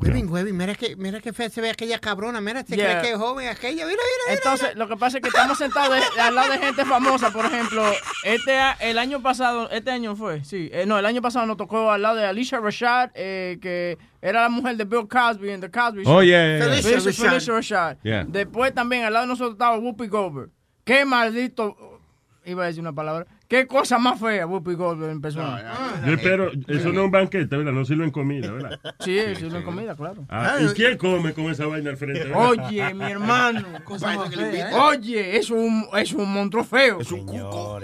Webby, Webby, mira que, mira que fea se ve aquella cabrona. Mira, se Yeah. cree que es joven aquella. Mira, mira, Entonces, lo que pasa es que estamos sentados de- al lado de gente famosa. Por ejemplo, este a- el año pasado, este año fue, sí. eh, no, el año pasado nos tocó al lado de Alicia Rashad, eh, que era la mujer de Bill Cosby en The Cosby Show. Oh, yeah, yeah, yeah. Felicia, Felicia Rashad. Felicia Rashad. Yeah. Después también al lado de nosotros estaba Whoopi Goldberg. Qué maldito, iba a decir una palabra, qué cosa más fea Whoopi Goldberg en persona. Yo espero, eso no es un banquete, ¿verdad? No sirven comida, ¿verdad? Sí, sí, una comida, claro. Ah, ¿Y quién come con esa vaina al frente? verdad? Oye, mi hermano. Oye, es un, es un monstruo feo. Es un cuco.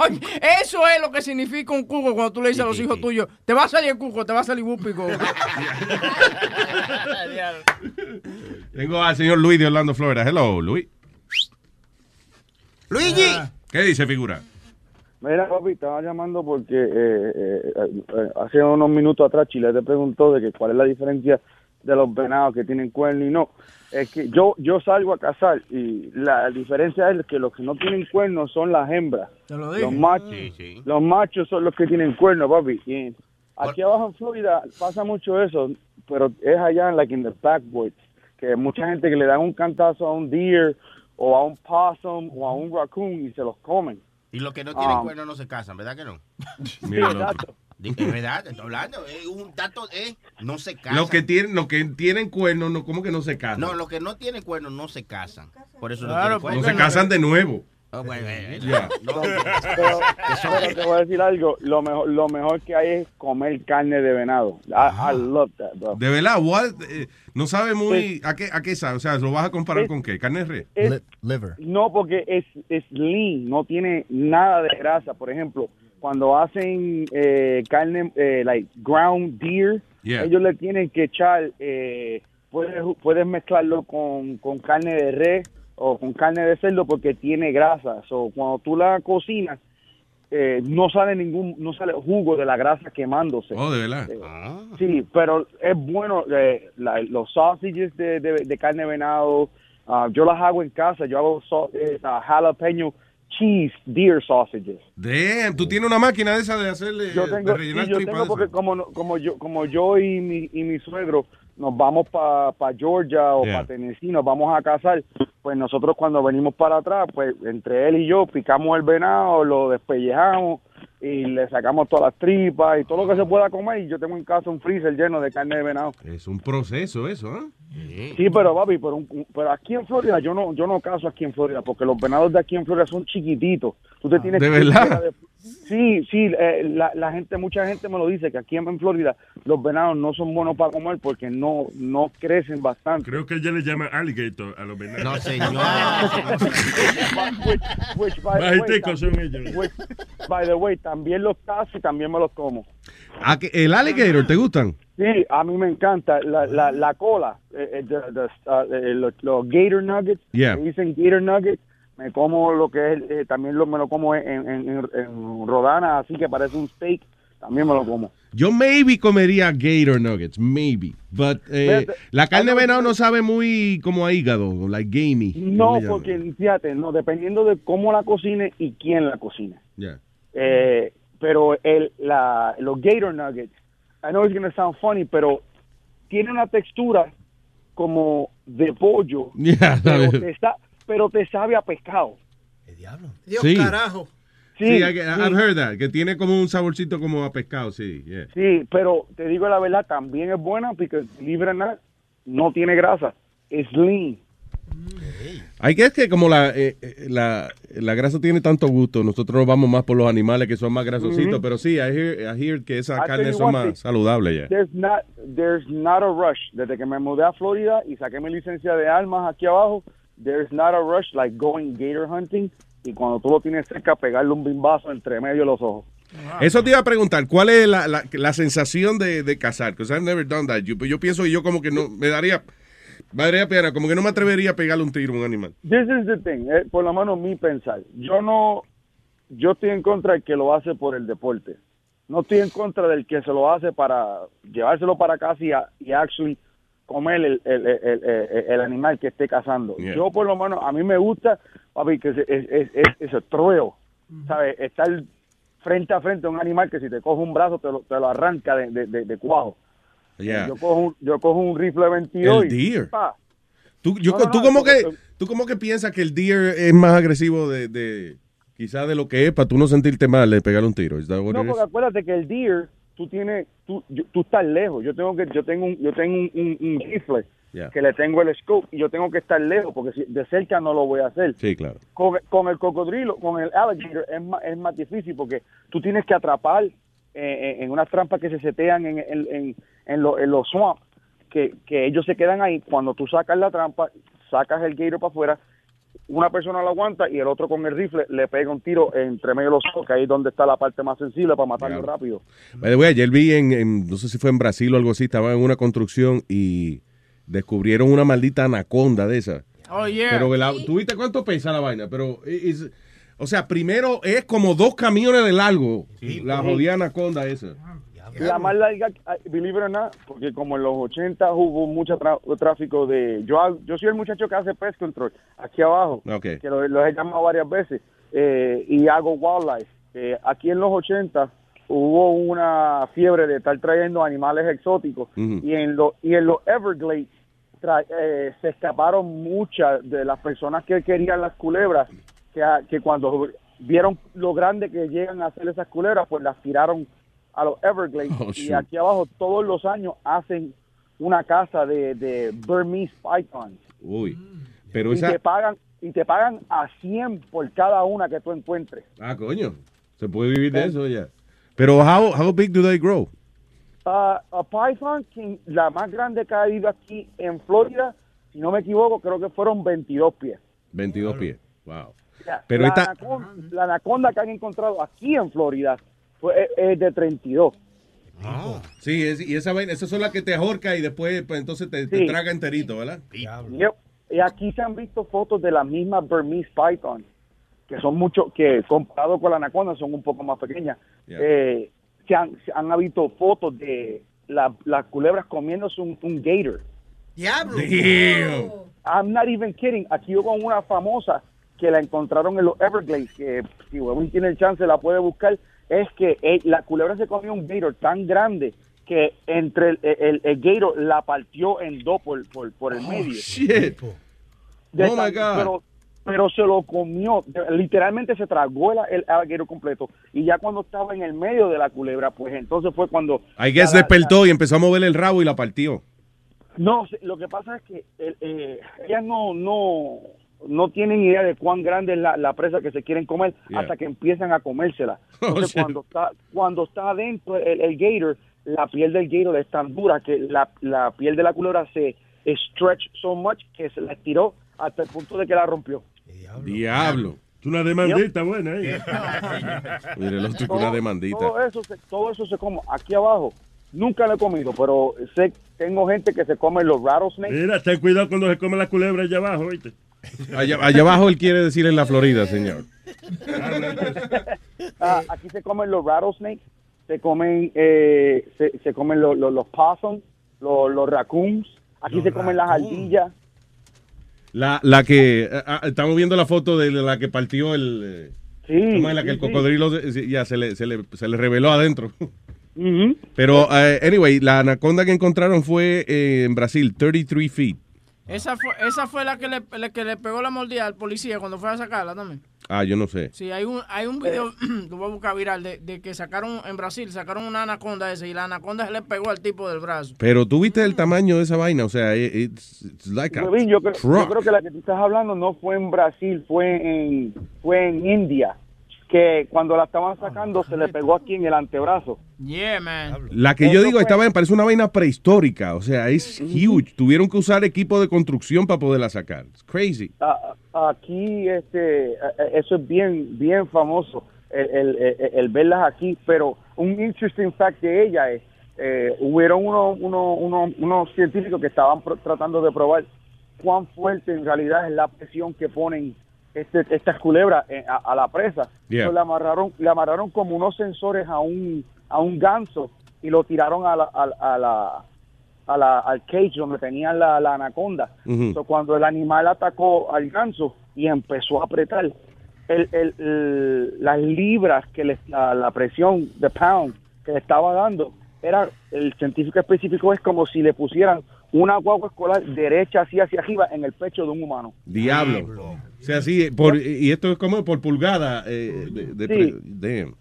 Oye, eso es lo que significa un cuco cuando tú le dices a los hijos tuyos, te va a salir el cuco, te va a salir Whoopi Goldberg. Tengo al señor Luis de Orlando, Florida. Hello, Luis. Luigi. ¿Qué dice, figura? Mira, papi, estaba llamando porque eh, eh, eh, hace unos minutos atrás Chile te preguntó de que cuál es la diferencia de los venados que tienen cuerno y no. Es que yo yo salgo a cazar y la diferencia es que los que no tienen cuernos son las hembras. Te lo Los machos, los machos son los que tienen cuernos, papi. Y aquí abajo en Florida pasa mucho eso, pero es allá en like in the backwoods, que mucha gente que le dan un cantazo a un deer o a un possum o a un raccoon y se los comen. Y los que no tienen Ah. cuernos no se casan, ¿verdad que no? Mira. Di- Es verdad, te estoy hablando. Es un dato, eh, no se casan. Los que tienen, los que tienen cuernos, no, ¿cómo que no se casan? No, los que no tienen cuernos no se casan. Por eso Claro, no tienen no cuernos. se casan de nuevo. Ah, bueno, eh, Ya. no, pero, pero te voy a decir algo, lo mejor, lo mejor que hay es comer carne de venado. I, I love that, bro. De verdad, what? Eh, no sabe muy. ¿a, qué, ¿A qué sabe? O sea, ¿lo vas a comparar con qué? ¿Carne de res? Es- liver. No, porque es, es lean, no tiene nada de grasa. Por ejemplo, cuando hacen eh, carne, eh, like ground deer, Yeah. ellos le tienen que echar, eh, puedes, puedes mezclarlo con, con carne de res o con carne de cerdo porque tiene grasa. So, cuando tú la cocinas, eh, no sale ningún, no sale jugo de la grasa quemándose. Oh, de verdad. Eh, Sí, pero es bueno eh, la- los sausages de, de- de carne de venado. ah, yo las hago en casa. Yo hago so- ah, jalapeno cheese deer sausages. Damn, tú tienes una máquina de esa de hacerle. Yo de tengo, rellenar sí, yo tripas tengo de porque esas? como no- como yo como yo y mi y mi suegro nos vamos para Georgia o Yeah. para Tennessee, nos vamos a casar, pues nosotros cuando venimos para atrás, pues entre él y yo picamos el venado, lo despellejamos y le sacamos todas las tripas y todo lo que se pueda comer. Y yo tengo en casa un freezer lleno de carne de venado. Es un proceso eso, ¿eh? Sí, pero papi, pero, un- pero aquí en Florida yo no yo no caso aquí en Florida porque los venados de aquí en Florida son chiquititos. Tú te tienes ¿de que verdad? de- Sí, sí, eh, la, la gente, mucha gente me lo dice que aquí en, Florida los venados no son buenos para comer porque no no crecen bastante. Creo que ella le llama alligator a los venados. No, señor. which, which, by, the way, también- ellos. which, by the way, también los caso y también me los como. ¿A que- ¿El alligator te gustan? Sí, a mí me encanta la, la, la cola, eh, eh, the- the- uh, eh, los, los gator nuggets, Yeah. dicen gator nuggets, me como lo que es, eh, también lo, me lo como en, en, en, en rodanas, así que parece un steak, también me lo como. Yo maybe comería gator nuggets, maybe. But eh, la carne de venado no sabe muy como a hígado, like gamey. No, porque fíjate, no, dependiendo de cómo la cocine y quién la cocine. Yeah. Eh, pero el, la, los Gator Nuggets, I know it's going to sound funny, pero tiene una textura como de pollo, Yeah, pero, sa- pero te sabe a pescado. Dios Sí. carajo. Sí, Sí, I- I've sí. heard that, que tiene como un saborcito como a pescado, sí. Yeah. Sí, pero te digo la verdad, también es buena porque libre nada, no tiene grasa, es lean. Hay que es que como la, eh, eh, la, la grasa tiene tanto gusto, nosotros nos vamos más por los animales que son más grasositos, Ujú. pero sí, I hear, I hear que esas carnes son más thing. saludables ya. There's not, there's not a rush. Desde que me mudé a Florida y saqué mi licencia de armas aquí abajo, there's not a rush like going gator hunting y cuando tú lo tienes cerca pegarle un bimbazo entre medio de los ojos. Eso te iba a preguntar, ¿cuál es la, la, la sensación de, de cazar? Because I've never done that. Yo, yo pienso que yo como que no, me daría, me daría pena, como que no me atrevería a pegarle un tiro a un animal. This is the thing, eh, por lo menos mi pensar. Yo no, yo estoy en contra del que lo hace por el deporte. No estoy en contra del que se lo hace para llevárselo para casa y, a- y actually comer el, el, el, el- el animal que esté cazando. Yeah. Yo por lo menos, a mí me gusta, papi, que es, es, es, es- ese trueo, ¿sabes? Estar frente a frente a un animal que si te coge un brazo te lo, te lo arranca de, de, de- de cuajo. Yeah. Yo, cojo un, yo cojo un rifle 22 El y... deer. pa, Tú, yo- No, no, tú no, como que, tú como que piensas que el deer es más agresivo de, de quizás de lo que es para tú no sentirte mal de pegarle un tiro. ¿Es that what No, porque acuérdate que el deer, tú tienes, tú, yo- tú estás lejos. Yo tengo que, yo tengo un, yo tengo un, un- un rifle Yeah. que le tengo el scope y yo tengo que estar lejos porque si, de cerca no lo voy a hacer. Sí, claro. Con, con el cocodrilo, con el alligator es más, es más difícil porque tú tienes que atrapar eh, en, en unas trampas que se setean en, en, en, en lo- en los swamps, que, que ellos se quedan ahí. Cuando tú sacas la trampa, sacas el gator para afuera, una persona lo aguanta y el otro con el rifle le pega un tiro entre medio de los ojos, que ahí es donde está la parte más sensible para matarlo rápido. By the way, ayer vi en, en- no sé si fue en Brasil o algo así, estaba en una construcción y descubrieron una maldita anaconda de esa. Oh, yeah. Pero la- ¿tú viste cuánto pesa la vaina? Pero, is- o sea, primero es como dos camiones de largo, la jodida anaconda esa. La más larga, believe it or not, porque como en los 80 hubo mucho tráfico de... Yo hago- yo soy el muchacho que hace pest control aquí abajo, que lo, lo he llamado varias veces, eh, y hago wildlife. Eh, aquí en los 80 hubo una fiebre de estar trayendo animales exóticos y en lo, y en los Everglades tra- eh, se escaparon muchas de las personas que querían las culebras, que, que cuando vieron lo grande que llegan a hacer esas culebras, pues las tiraron a los Everglades. Oh, y aquí abajo todos los años hacen una casa de, de Burmese pythons. Uy. Pero y esa. te pagan y te pagan a 100 por cada una que tú encuentres. Ah, coño. Se puede vivir de eso ya. Pero, how, how big do they grow? Ah, a python, la más grande que ha habido aquí en Florida, si no me equivoco, creo que fueron 22 pies. 22 pies. Wow. Pero la, esta- anaconda, la anaconda que han encontrado aquí en Florida fue, es, es de 32. Sí, es- y esa vaina, esas son las que te ahorca y después, pues, entonces te, te Sí. traga enterito, ¿verdad? Yep. Y aquí se han visto fotos de la misma Burmese python, que son mucho, que comparado con la anaconda son un poco más pequeñas. Eh, se, han, se han visto fotos de la- las culebras comiéndose un, un gator. Diablo. I'm not even kidding. Aquí hubo una famosa que la encontraron en los Everglades, que si Webin tiene el chance la puede buscar, es que eh, la culebra se comió un gator tan grande que entre el, el- el gator la partió en dos por, por, por el medio. Shit. De Oh, my God. Pero, pero se lo comió, literalmente se tragó el, el completo. Y ya cuando estaba en el medio de la culebra, pues entonces fue cuando... Guess ya la- despertó y empezó a mover el rabo y la partió. no, se- lo que pasa es que el- eh, ellas no, no, no tienen idea de cuán grande es la, la presa que se quieren comer Yeah. hasta que empiezan a comérsela. Entonces, Oh, cuando está cuando está adentro el, el gator, la piel del gator es tan dura que la, la piel de la culebra se stretch so much que se la estiró hasta el punto de que la rompió. Diablo. Es una demandita buena ahí. Mire, otro con una demandita. Todo eso, se, todo eso se come aquí abajo. Nunca lo he comido, pero sé tengo gente que se come los rattlesnakes. Mira, ten cuidado cuando se come la culebra allá abajo, ¿viste? Allá, allá abajo él quiere decir en la Florida, señor. Ah, aquí se comen los rattlesnakes, se comen, eh, se, se comen los, los, los possums, los, los raccoons, aquí se comen las ardillas. La, la que ah, ah, estamos viendo la foto de la que partió el eh, Sí, ¿cómo es la que sí, el cocodrilo se- ya se le, se le, se le reveló adentro. Pero eh, anyway, la anaconda que encontraron fue eh, en Brasil, 33 feet. Esa fue, esa fue la que le, la que le pegó la mordida al policía cuando fue a sacarla también. Ah, yo no sé. Sí, hay un, hay un video, lo voy a buscar viral, de, de que sacaron en Brasil, sacaron una anaconda esa y la anaconda se le pegó al tipo del brazo. Pero tú viste el tamaño de esa vaina, o sea, it- it's, it's like a yo, creo, yo creo que la que tú estás hablando no fue en Brasil, fue en, fue en India, que cuando la estaban sacando se le pegó aquí en el antebrazo. Yeah, man. La que yo digo, esta vaina parece una vaina prehistórica, o sea, es huge. Tuvieron que usar equipo de construcción para poderla sacar. It's crazy. Aquí este eso es bien bien famoso el, el, el- el verlas aquí pero un interesting fact de ella es eh, hubieron unos uno, uno, unos científicos que estaban pro- tratando de probar cuán fuerte en realidad es la presión que ponen este, estas culebras eh, a, a la presa Yeah. Le amarraron le amarraron como unos sensores a un a un ganso y lo tiraron a la, a, a la a la, al cage donde tenían la, la anaconda. So, cuando el animal atacó al ganso y empezó a apretar, el, el- el- las libras que le, la, la presión de pound que le estaba dando, era el científico específico es como si le pusieran una guagua escolar derecha así hacia arriba en el pecho de un humano. Diablo. O sea, sí, por, y esto es como por pulgada. Eh, de, de Sí. damn.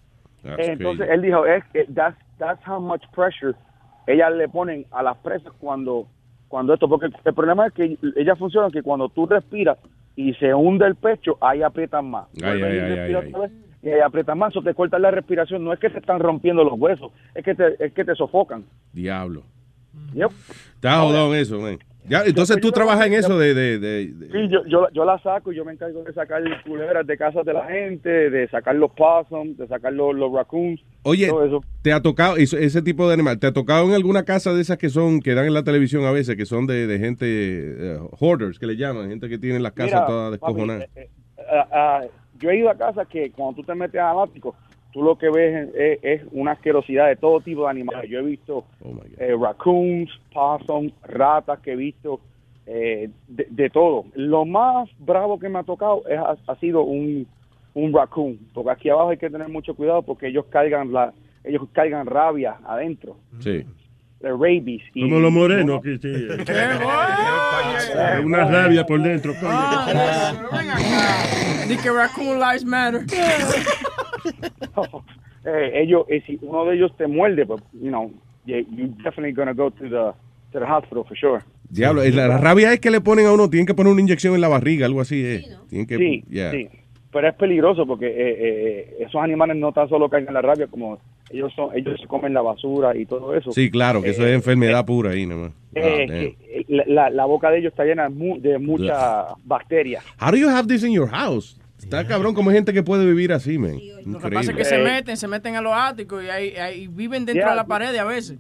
That's Entonces crazy. él dijo, es que that's, that's how much pressure ellas le ponen a las presas cuando, cuando esto, porque el problema es que ellas funcionan que cuando tú respiras y se hunde el pecho, ahí aprietan más. Ay, ay, y ay, vez, Y ahí aprietan más, o te cortan la respiración. No es que te están rompiendo los huesos, es que te, es que te sofocan. Diablo. Yep. Está jodón eso, man. Ya, entonces Yo- tú yo- trabajas en eso de... de, de- de- Sí, yo, yo, yo la saco y yo me encargo de sacar culebras de casas de la gente, de sacar los possums, de sacar los, los raccoons, Oye, todo eso. ¿te ha tocado ese tipo de animal? ¿Te ha tocado en alguna casa de esas que son, que dan en la televisión a veces, que son de, de gente, eh, hoarders, que le llaman, gente que tiene las casas Mira, todas papi, descojonadas? eh, eh, ah, ah, yo he ido a casas que cuando tú te metes al ático, tú lo que ves es, es una asquerosidad de todo tipo de animales. Yo he visto eh, raccoons, possums, ratas que he visto, eh, de, de todo. Lo más bravo que me ha tocado es, ha, ha sido un, un raccoon, porque aquí abajo hay que tener mucho cuidado porque ellos cargan la ellos cargan rabia adentro, Sí. The rabies. y- Como los morenos que sí. Una rabia por dentro. coño. Di que Raccoon Lives Matter. eh, ellos, eh, si uno de ellos te muerde, pues, you know, you, you definitely gonna go to the, to the hospital for sure. Diablo, la, la rabia es que le ponen a uno, tienen que poner una inyección en la barriga, algo así, eh. Tienen que, Sí, yeah. sí. Pero es peligroso porque eh, eh, esos animales no tan solo caen en la rabia como ellos son, ellos se comen la basura y todo eso. Sí, claro, que eso es Eh, enfermedad pura ahí nomás. eh, que la, la- boca de ellos está llena de, mu- de muchas bacterias. How do you have this in your house? Está cabrón como hay gente que puede vivir así, man. Lo que pasa es que se meten, se meten a los áticos y ahí, ahí viven dentro Yeah. de la pared a veces.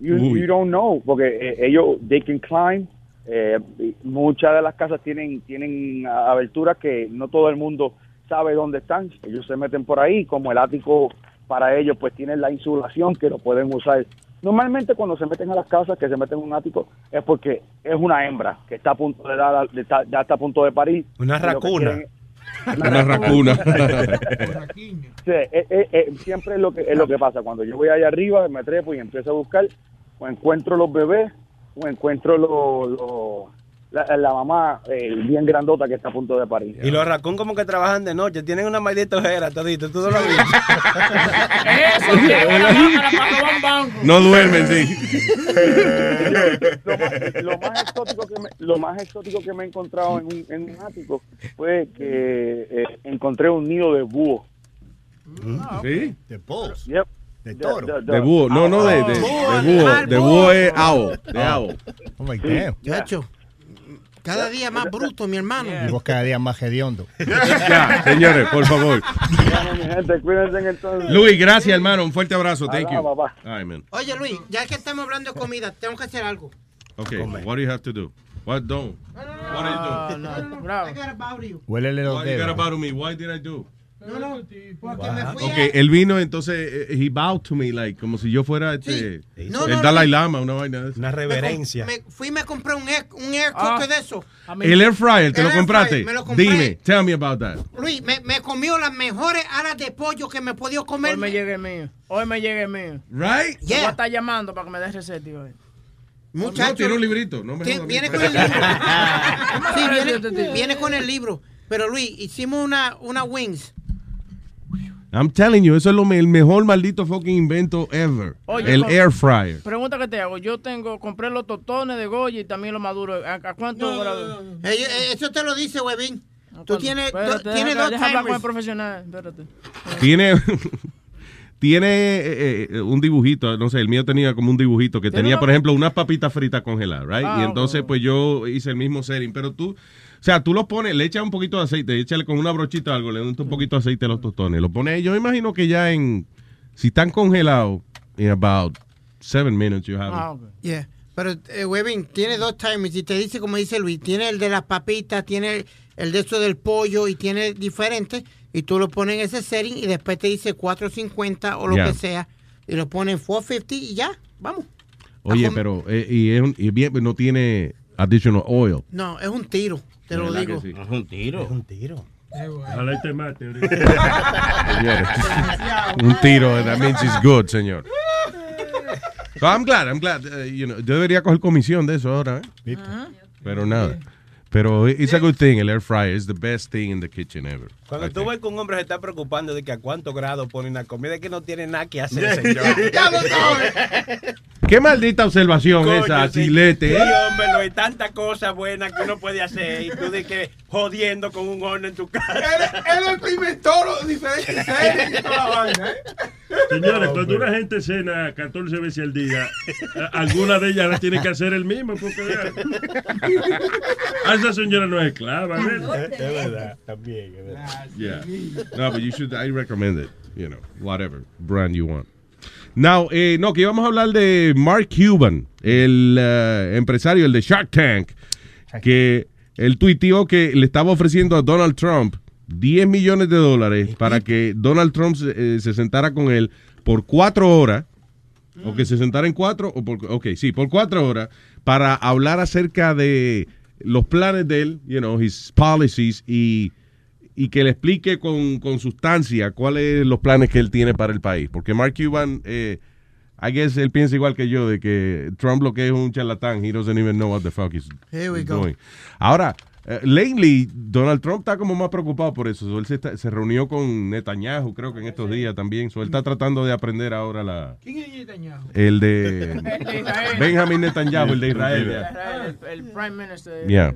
You, Uy. you don't know, porque eh, ellos, they can climb. Eh, muchas de las casas tienen, tienen aberturas que no todo el mundo sabe dónde están. Ellos se meten por ahí, como el ático para ellos, pues tienen la insulación que lo pueden usar. Normalmente cuando se meten a las casas, que se meten en un ático, es porque es una hembra que está a punto de dar, de ya está a punto de parir. Una racuna. quieren- Una racuna. Sí, eh, eh, eh, siempre es lo que es lo que pasa cuando yo voy allá arriba me trepo y empiezo a buscar o encuentro los bebés encuentro los la, la mamá eh, bien grandota que está a punto de parir. Y los raccoon como que trabajan de noche, tienen una maldita ojera todito, tú no lo has visto. Eso. No duermen, sí. lo, más, lo más exótico que me, lo más exótico que me he encontrado en un, en un ático fue que eh, encontré un nido de búho. ¿Sí? De bulls. Yep. De The- toro. the- the- De búho. No, no, de, de, de búho. De búho es owl. De Oh. owl. Oh my damn. Chacho, cada día más bruto, mi hermano. Y vos cada día más hediondo. Ya, señores, por favor. Bueno, mi gente, cuídense entonces. Luis, gracias, hermano. Un fuerte abrazo. Thank you. Right. Oye, Luis, ya que estamos hablando de comida, tengo que hacer algo. Okay, what do you have to do? What don't? What do? No, no, bravo. I got about you. Huélele los What you got about me? What did I do? No, no, porque me fui Okay, él vino entonces, eh, he bowed to me, like, como si yo fuera este, No, el no, Dalai no. Lama, una vaina de esa. Una a... reverencia. Me fui y me compré un air, un air Ah. cooker de eso. A El air fryer, ¿te El lo compraste? fryer, me lo compré. Dime, tell me about that. Luis, me, me comió las mejores alas de pollo que me he podido comer. Hoy me llegue el mío. Hoy me llegue el mío. Right? Voy a Yeah. estar llamando para que me des receta hoy. Muchacho, No, tiene un librito, no me a viene con el libro. sí, viene, viene con el libro. Pero Luis, hicimos una, una wings. I'm telling you, eso es lo, el mejor maldito fucking invento ever. Oye, el air fryer. Pregunta que te hago. Yo tengo, compré los totones de Goya y también los maduros. ¿A, a cuánto grados? Eh, eh, Eso te lo dice, Webin. Tú tienes, Espérate, do- tienes deja- dos deja con el timers. profesional. Espérate. Tiene, tiene eh, eh, un dibujito, no sé, el mío tenía como un dibujito que tenía, una- por ejemplo, unas papitas fritas congeladas, right? Ah, y entonces, ok. pues yo hice el mismo setting, pero tú, o sea, tú los pones, le echas un poquito de aceite, échale con una brochita o algo, le das un poquito de aceite a los tostones, lo pones, yo imagino que ya en, si están congelados, in about seven minutes you have Ah, it. ok. Yeah. Pero, eh, Webin, tiene dos timers y te dice, como dice Luis, tiene el de las papitas, tiene el de eso del pollo y tiene diferentes. Y tú lo pones en ese setting y después te dice 450 o lo Yeah. que sea. Y lo pones en 450 y ya, vamos. Oye, pero, eh, y, es un- y bien, no tiene additional oil. No, es un tiro, te lo digo. sí. Es un tiro. Un tiro. Ojalá te mate un tiro, that means it's good, señor. So I'm glad, I'm glad. uh, you know, yo debería coger comisión de eso ahora, ¿eh? Pero nada. Pero it's a good thing, el air fryer is the best thing in the kitchen ever. Cuando I tú think. ves que un hombre se está preocupando de que a cuántos grados pone una comida, es que no tiene nada que hacer, señor. Ya lo sabes. Qué maldita observación Coño, esa, sí. chilete. Sí, ¿eh? hombre, no hay tantas cosas buenas que uno puede hacer y tú de que jodiendo con un horno en tu casa. Él, él experimentó los diferentes series y toda la vaina, ¿eh? Señores, cuando una gente cena 14 veces al día, alguna de ellas la tiene que hacer el mismo. Porque a esa señora no es esclava. ¿ves? Es verdad, también, es verdad. Yeah. No, but you should, I recommend it. You know, whatever brand you want. Now, eh, no, que íbamos a hablar de Mark Cuban, el eh, empresario, el de Shark Tank, que él tuiteó que le estaba ofreciendo a Donald Trump 10 millones de dólares para que Donald Trump se, eh, se sentara con él por cuatro horas, o que se sentara en cuatro, o por, ok, sí, por cuatro horas, para hablar acerca de los planes de él, you know, his policies y y que le explique con, con sustancia cuáles son los planes que él tiene para el país. Porque Mark Cuban, eh, I guess él piensa igual que yo, de que Trump lo que es un charlatán. He doesn't even know what the fuck he's, Here we he's go. doing. Ahora, eh, lately, Donald Trump está como más preocupado por eso. So, él se, está- se reunió con Netanyahu, creo que en estos días también. So, él está tratando de aprender ahora la, ¿Quién es Netanyahu? el de El de Israel. Benjamin Netanyahu, el de Israel. El, el- el prime minister. Yeah.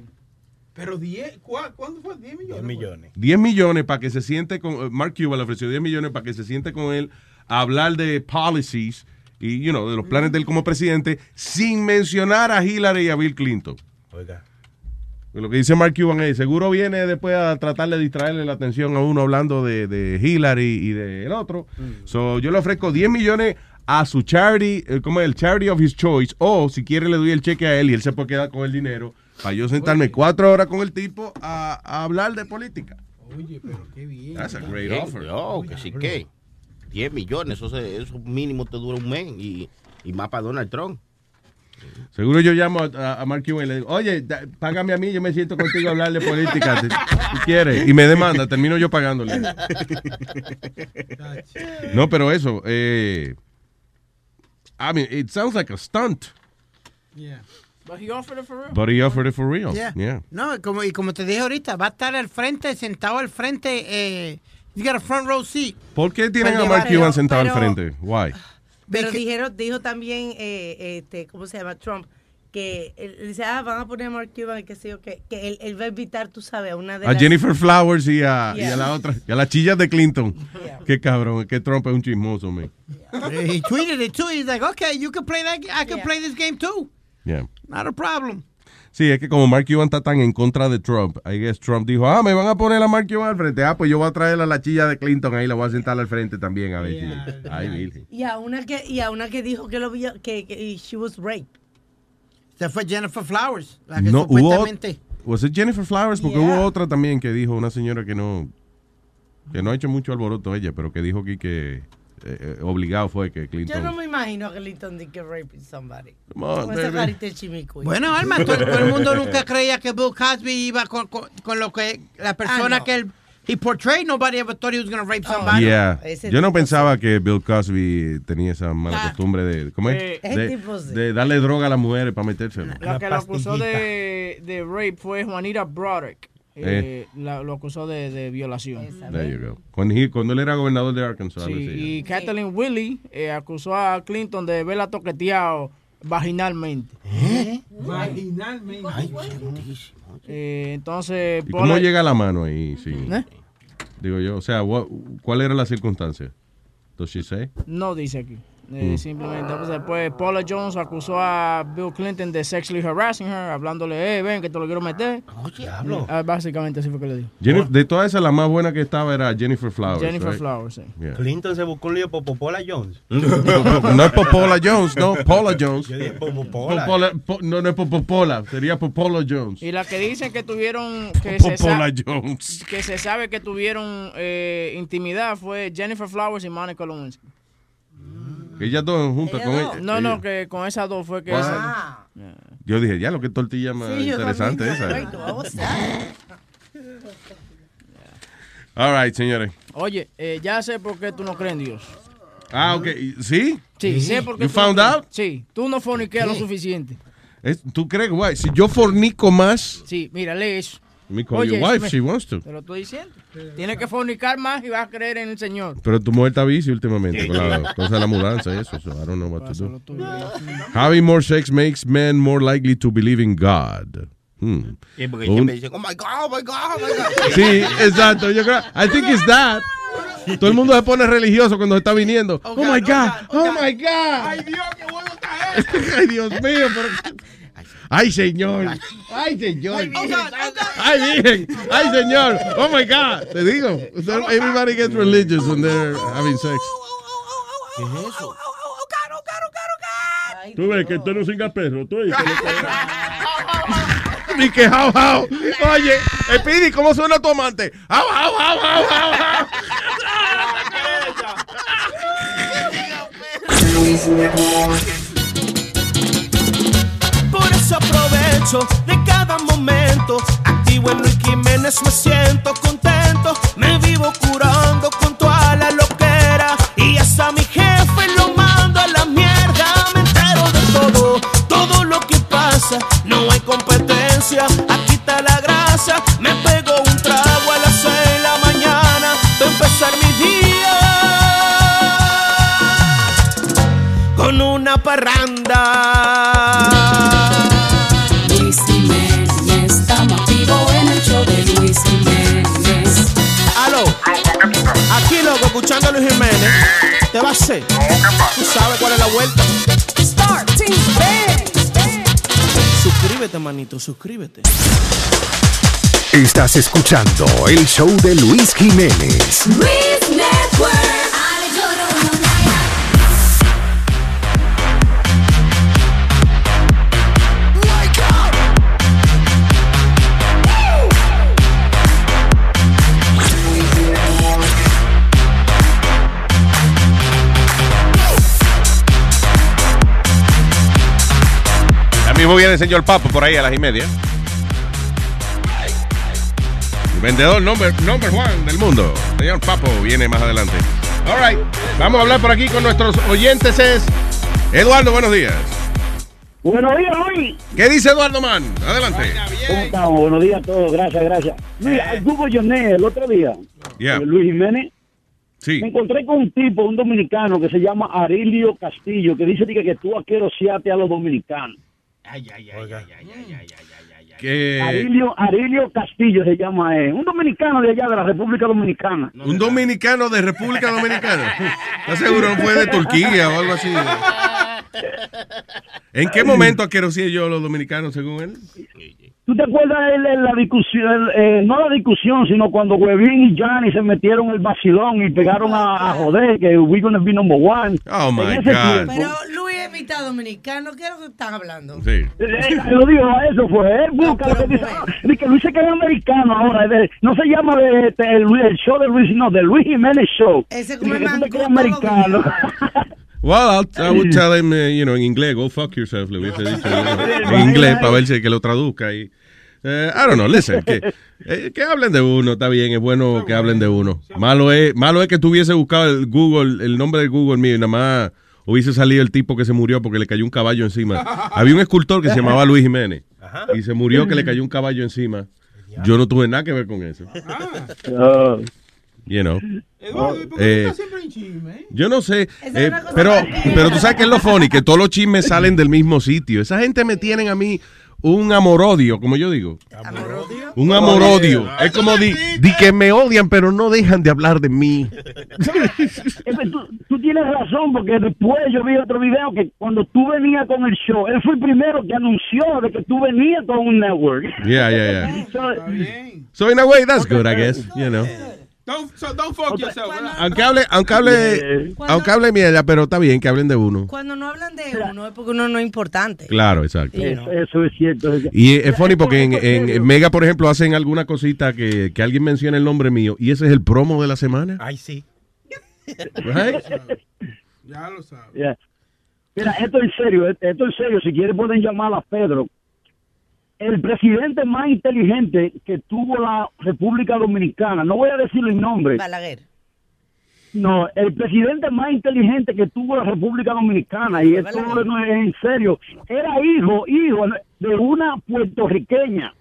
Pero 10, ¿cuá- ¿cuándo fue? 10 millones. 10 millones. 10 millones para que se siente con eh, Mark Cuban le ofreció 10 millones para que se siente con él a hablar de policies y you know, de los planes de él como presidente sin mencionar a Hillary y a Bill Clinton. Oiga. Lo que dice Mark Cuban es, seguro viene después a tratar de distraerle la atención a uno hablando de, de Hillary y del otro. So, yo le ofrezco 10 millones a su charity, eh, como el charity of his choice, o si quiere le doy el cheque a él y él se puede quedar con el dinero para yo sentarme cuatro horas con el tipo a, a hablar de política. Oye, pero qué bien. That's a great Bien, offer. No, que sí que. 10 millones, eso, se- eso mínimo te dura un mes y, y más para Donald Trump. Seguro yo llamo a, a Mark Cuban y le digo, oye, da- págame a mí, yo me siento contigo a hablar de política, si, si quieres. Y me demanda, termino yo pagándole. No, pero eso, eh, I mean, it sounds like a stunt. Yeah. But he offered it for real. But he offered it for real. Yeah. Yeah. No, como, y como te dije ahorita, va a estar al frente, sentado al frente. Eh, he's got a front row seat. ¿Por qué tienen Pues a Mark Cuban sentado al pero- frente? Why? Pero dijeron, dijo también, eh, este, ¿cómo se llama? Trump, que dice, ah, van a poner a Mark Cuban, y qué sé yo, que, que él, él va a invitar, tú sabes, a una de A las... Jennifer Flowers y a, y a Yeah. la otra, y a las chillas de Clinton. Qué cabrón, que Trump es un chismoso, man. he tweeted it too. He's like, okay, you can play that. I can play this game too. Yeah. Not a problem. Sí, es que como Mark Cuban está tan en contra de Trump, I guess Trump dijo, ah, me van a poner a Mark Cuban al frente. Ah, pues yo voy a traer a la chilla de Clinton ahí, la voy a sentar al frente también, a ver si... Ay, virgen. Y a una que, y a una que dijo que lo vio, que, que she was raped. Se fue Jennifer Flowers, la que No, hubo... supuestamente. ¿Was it Jennifer Flowers? Porque Yeah. hubo otra también que dijo, una señora que no... Que no ha hecho mucho alboroto ella, pero que dijo aquí que... eh, obligado fue que Yo Clinton... no me imagino a Clinton de que raping somebody. Come on, Con esa carita de. Bueno, Alma, todo, todo el mundo nunca creía que Bill Cosby iba con, con, con lo que la persona Ah, no. que él he portrayed. Nobody ever thought he was going to rape somebody. Yeah. Ese Yo no pensaba que Bill Cosby tenía esa mala Ah. costumbre de, ¿cómo es? Eh, de, darle droga a las mujeres para metérselo. La que lo acusó de, de rape fue Juanita Broderick. Eh, la- lo acusó de, de violación. There you go. Cuando, he- cuando él era gobernador de Arkansas. Sí, y Kathleen Willie eh, acusó a Clinton de haberla toqueteado vaginalmente. Vaginalmente. Eh, entonces, ¿Y cómo llega la mano ahí? Sí. ¿Eh? Digo yo, o sea, what- ¿cuál era la circunstancia? Does she say? No dice aquí. Eh, Mm. Simplemente, pues, después Paula Jones acusó a Bill Clinton de sexually harassing her, hablándole, eh, ven, que te lo quiero meter. diablo. Ah, básicamente así fue que le dijo. Jennifer- de todas esas, la más buena que estaba era Jennifer Flowers. Jennifer right? Flowers, sí. Yeah. Clinton se buscó un lío por Popola Jones. no es Popola Jones, no, Paula Jones. Yo dije Popola. Popola- po- no, no es Popola, sería Popola Jones. Y la que dicen que tuvieron, que, se, Popola sa- Jones. que se sabe que tuvieron eh, intimidad fue Jennifer Flowers y Monica Lewinsky. Ellas dos juntas con ella. No, no, que con esas dos fue que... Esa- Yo dije, ya lo que tortilla más Sí, interesante esa. All right, señores. Oye, eh, ya sé por qué tú no crees en Dios. Ah, ok. ¿Sí? Sí, sé por qué You tú no found crees- out? Sí, tú no forniqueas lo suficiente. ¿Tú crees, guay? Si yo fornico más, Sí, mira, lee eso. Me call your wife, she wants to. Te lo estoy diciendo. Tienes que fornicar más y vas a creer en el Señor. Pero tu mujer está bici últimamente con la cosa de la mudanza y eso. So I don't know what to do. Having more sex makes men more likely to believe in God. Hmm. Sí, porque Un- siempre dicen, oh my God, oh my God, oh my God. Sí, exacto. Yo creo, I think it's that. Todo el mundo se pone religioso cuando está viniendo. Oh, my God, oh, my God. Ay, Dios, qué bueno está esto. Ay, Dios mío, pero... Ay, señor. Ay, señor. Ay, virgen. Ay, señor. Oh, my God. Te digo, everybody gets religious when they're having sex. ¿Qué es eso? Tú ves que esto no singa perro. Tú que- Ni que jau, jau. Oye, Speedy, ¿cómo suena tu amante? Jau, jau, jau, jau, jau, jau. Por de cada momento. Activo en Luis Jiménez, me siento contento. Me vivo curando con toda la loquera. Y hasta mi jefe lo mando a la mierda. Me entero de todo, todo lo que pasa. No hay competencia, aquí está la grasa. Me pego un trago a las seis de la mañana. para empezar mi día con una parranda. Escuchando a Luis Jiménez. ¿Te va a hacer? ¿Tú sabes cuál es la vuelta? Team Suscríbete, manito, suscríbete. Estás escuchando el show de Luis Jiménez. Luis mismo viene el señor Papo por ahí a las y media. El vendedor number, number one del mundo. Señor Papo viene más adelante. All right. Vamos a hablar por aquí con nuestros oyentes. Es Eduardo, buenos días. Buenos días, Luis. ¿Qué dice Eduardo Man? Adelante. ¿Cómo estamos? Buenos días a todos. Gracias, gracias. Luis, al Google Yoné el otro día, Yeah. eh, Luis Jiménez, Sí. me encontré con un tipo, un dominicano que se llama Arilio Castillo, que dice que, que tú asquerosiate a los dominicanos. Que Arilio, Arilio Castillo se llama él, un dominicano de allá de la República Dominicana. un dominicano de República Dominicana. ¿Estás seguro no fue de Turquía o algo así? ¿En qué momento asquerosí yo los dominicanos, según él? ¿Tú te acuerdas de la, discusión, el, eh, no la discusión, sino cuando Webin y Gianni se metieron el vacilón y pegaron a, a joder que we gonna be number one? Oh, my God. tiempo- Pero Luis es mitad dominicano, ¿qué es lo que están hablando? Sí. Eh, eh, lo digo, eso fue. Él busca lo que dice. dice que Luis se queda americano ahora. de- no se llama de, de- el, Luis- el show de Luis, sino de Luis Jiménez Show. Ese te quedas americano. Well, I'll, I would tell him, uh, you know, en inglés, go fuck yourself, le hubiese dicho en inglés para ver si que lo traduzca. Y, eh, I don't know, listen, que, eh, que hablen de uno, está bien, es bueno que hablen de uno. Malo es, malo es que tú hubiese buscado el Google, el nombre de Google mío y nada más hubiese salido el tipo que se murió porque le cayó un caballo encima. Había un escultor que se llamaba Luis Jiménez y se murió que le cayó un caballo encima. Yo no tuve nada que ver con eso. You know. Eh, yo no sé, eh, pero, pero tú sabes que es lo funny, que todos los chismes salen del mismo sitio. Esa gente me tienen a mí un amor-odio, como yo digo. Un amor-odio. Es como di, di que me odian, pero no dejan de hablar de mí. Eh, tú, tú tienes razón, porque después yo vi otro video que cuando tú venías con el show, él fue el primero que anunció de que tú venías con un network. Yeah, yeah, yeah. So, So in a way, that's good, I guess. You know. Don't, so don't fuck yourself. ¿verdad? Aunque hable, aunque hable, aunque hable mierda, pero está bien que hablen de uno. Cuando no hablan de uno es porque uno no es importante. Claro, exacto. Eso, eso es cierto. Y es funny porque en, en- en Mega, por ejemplo, hacen alguna cosita que, que alguien menciona el nombre mío y ese es el promo de la semana. Ay, sí. Right? Ya lo sabes. Yeah. Mira, esto en serio, esto en serio. Si quieren pueden llamar a Pedro. El presidente más inteligente que tuvo la República Dominicana, no voy a decir el nombre. Balaguer. No, el presidente más inteligente que tuvo la República Dominicana, y esto no es en serio, era hijo, hijo de una puertorriqueña.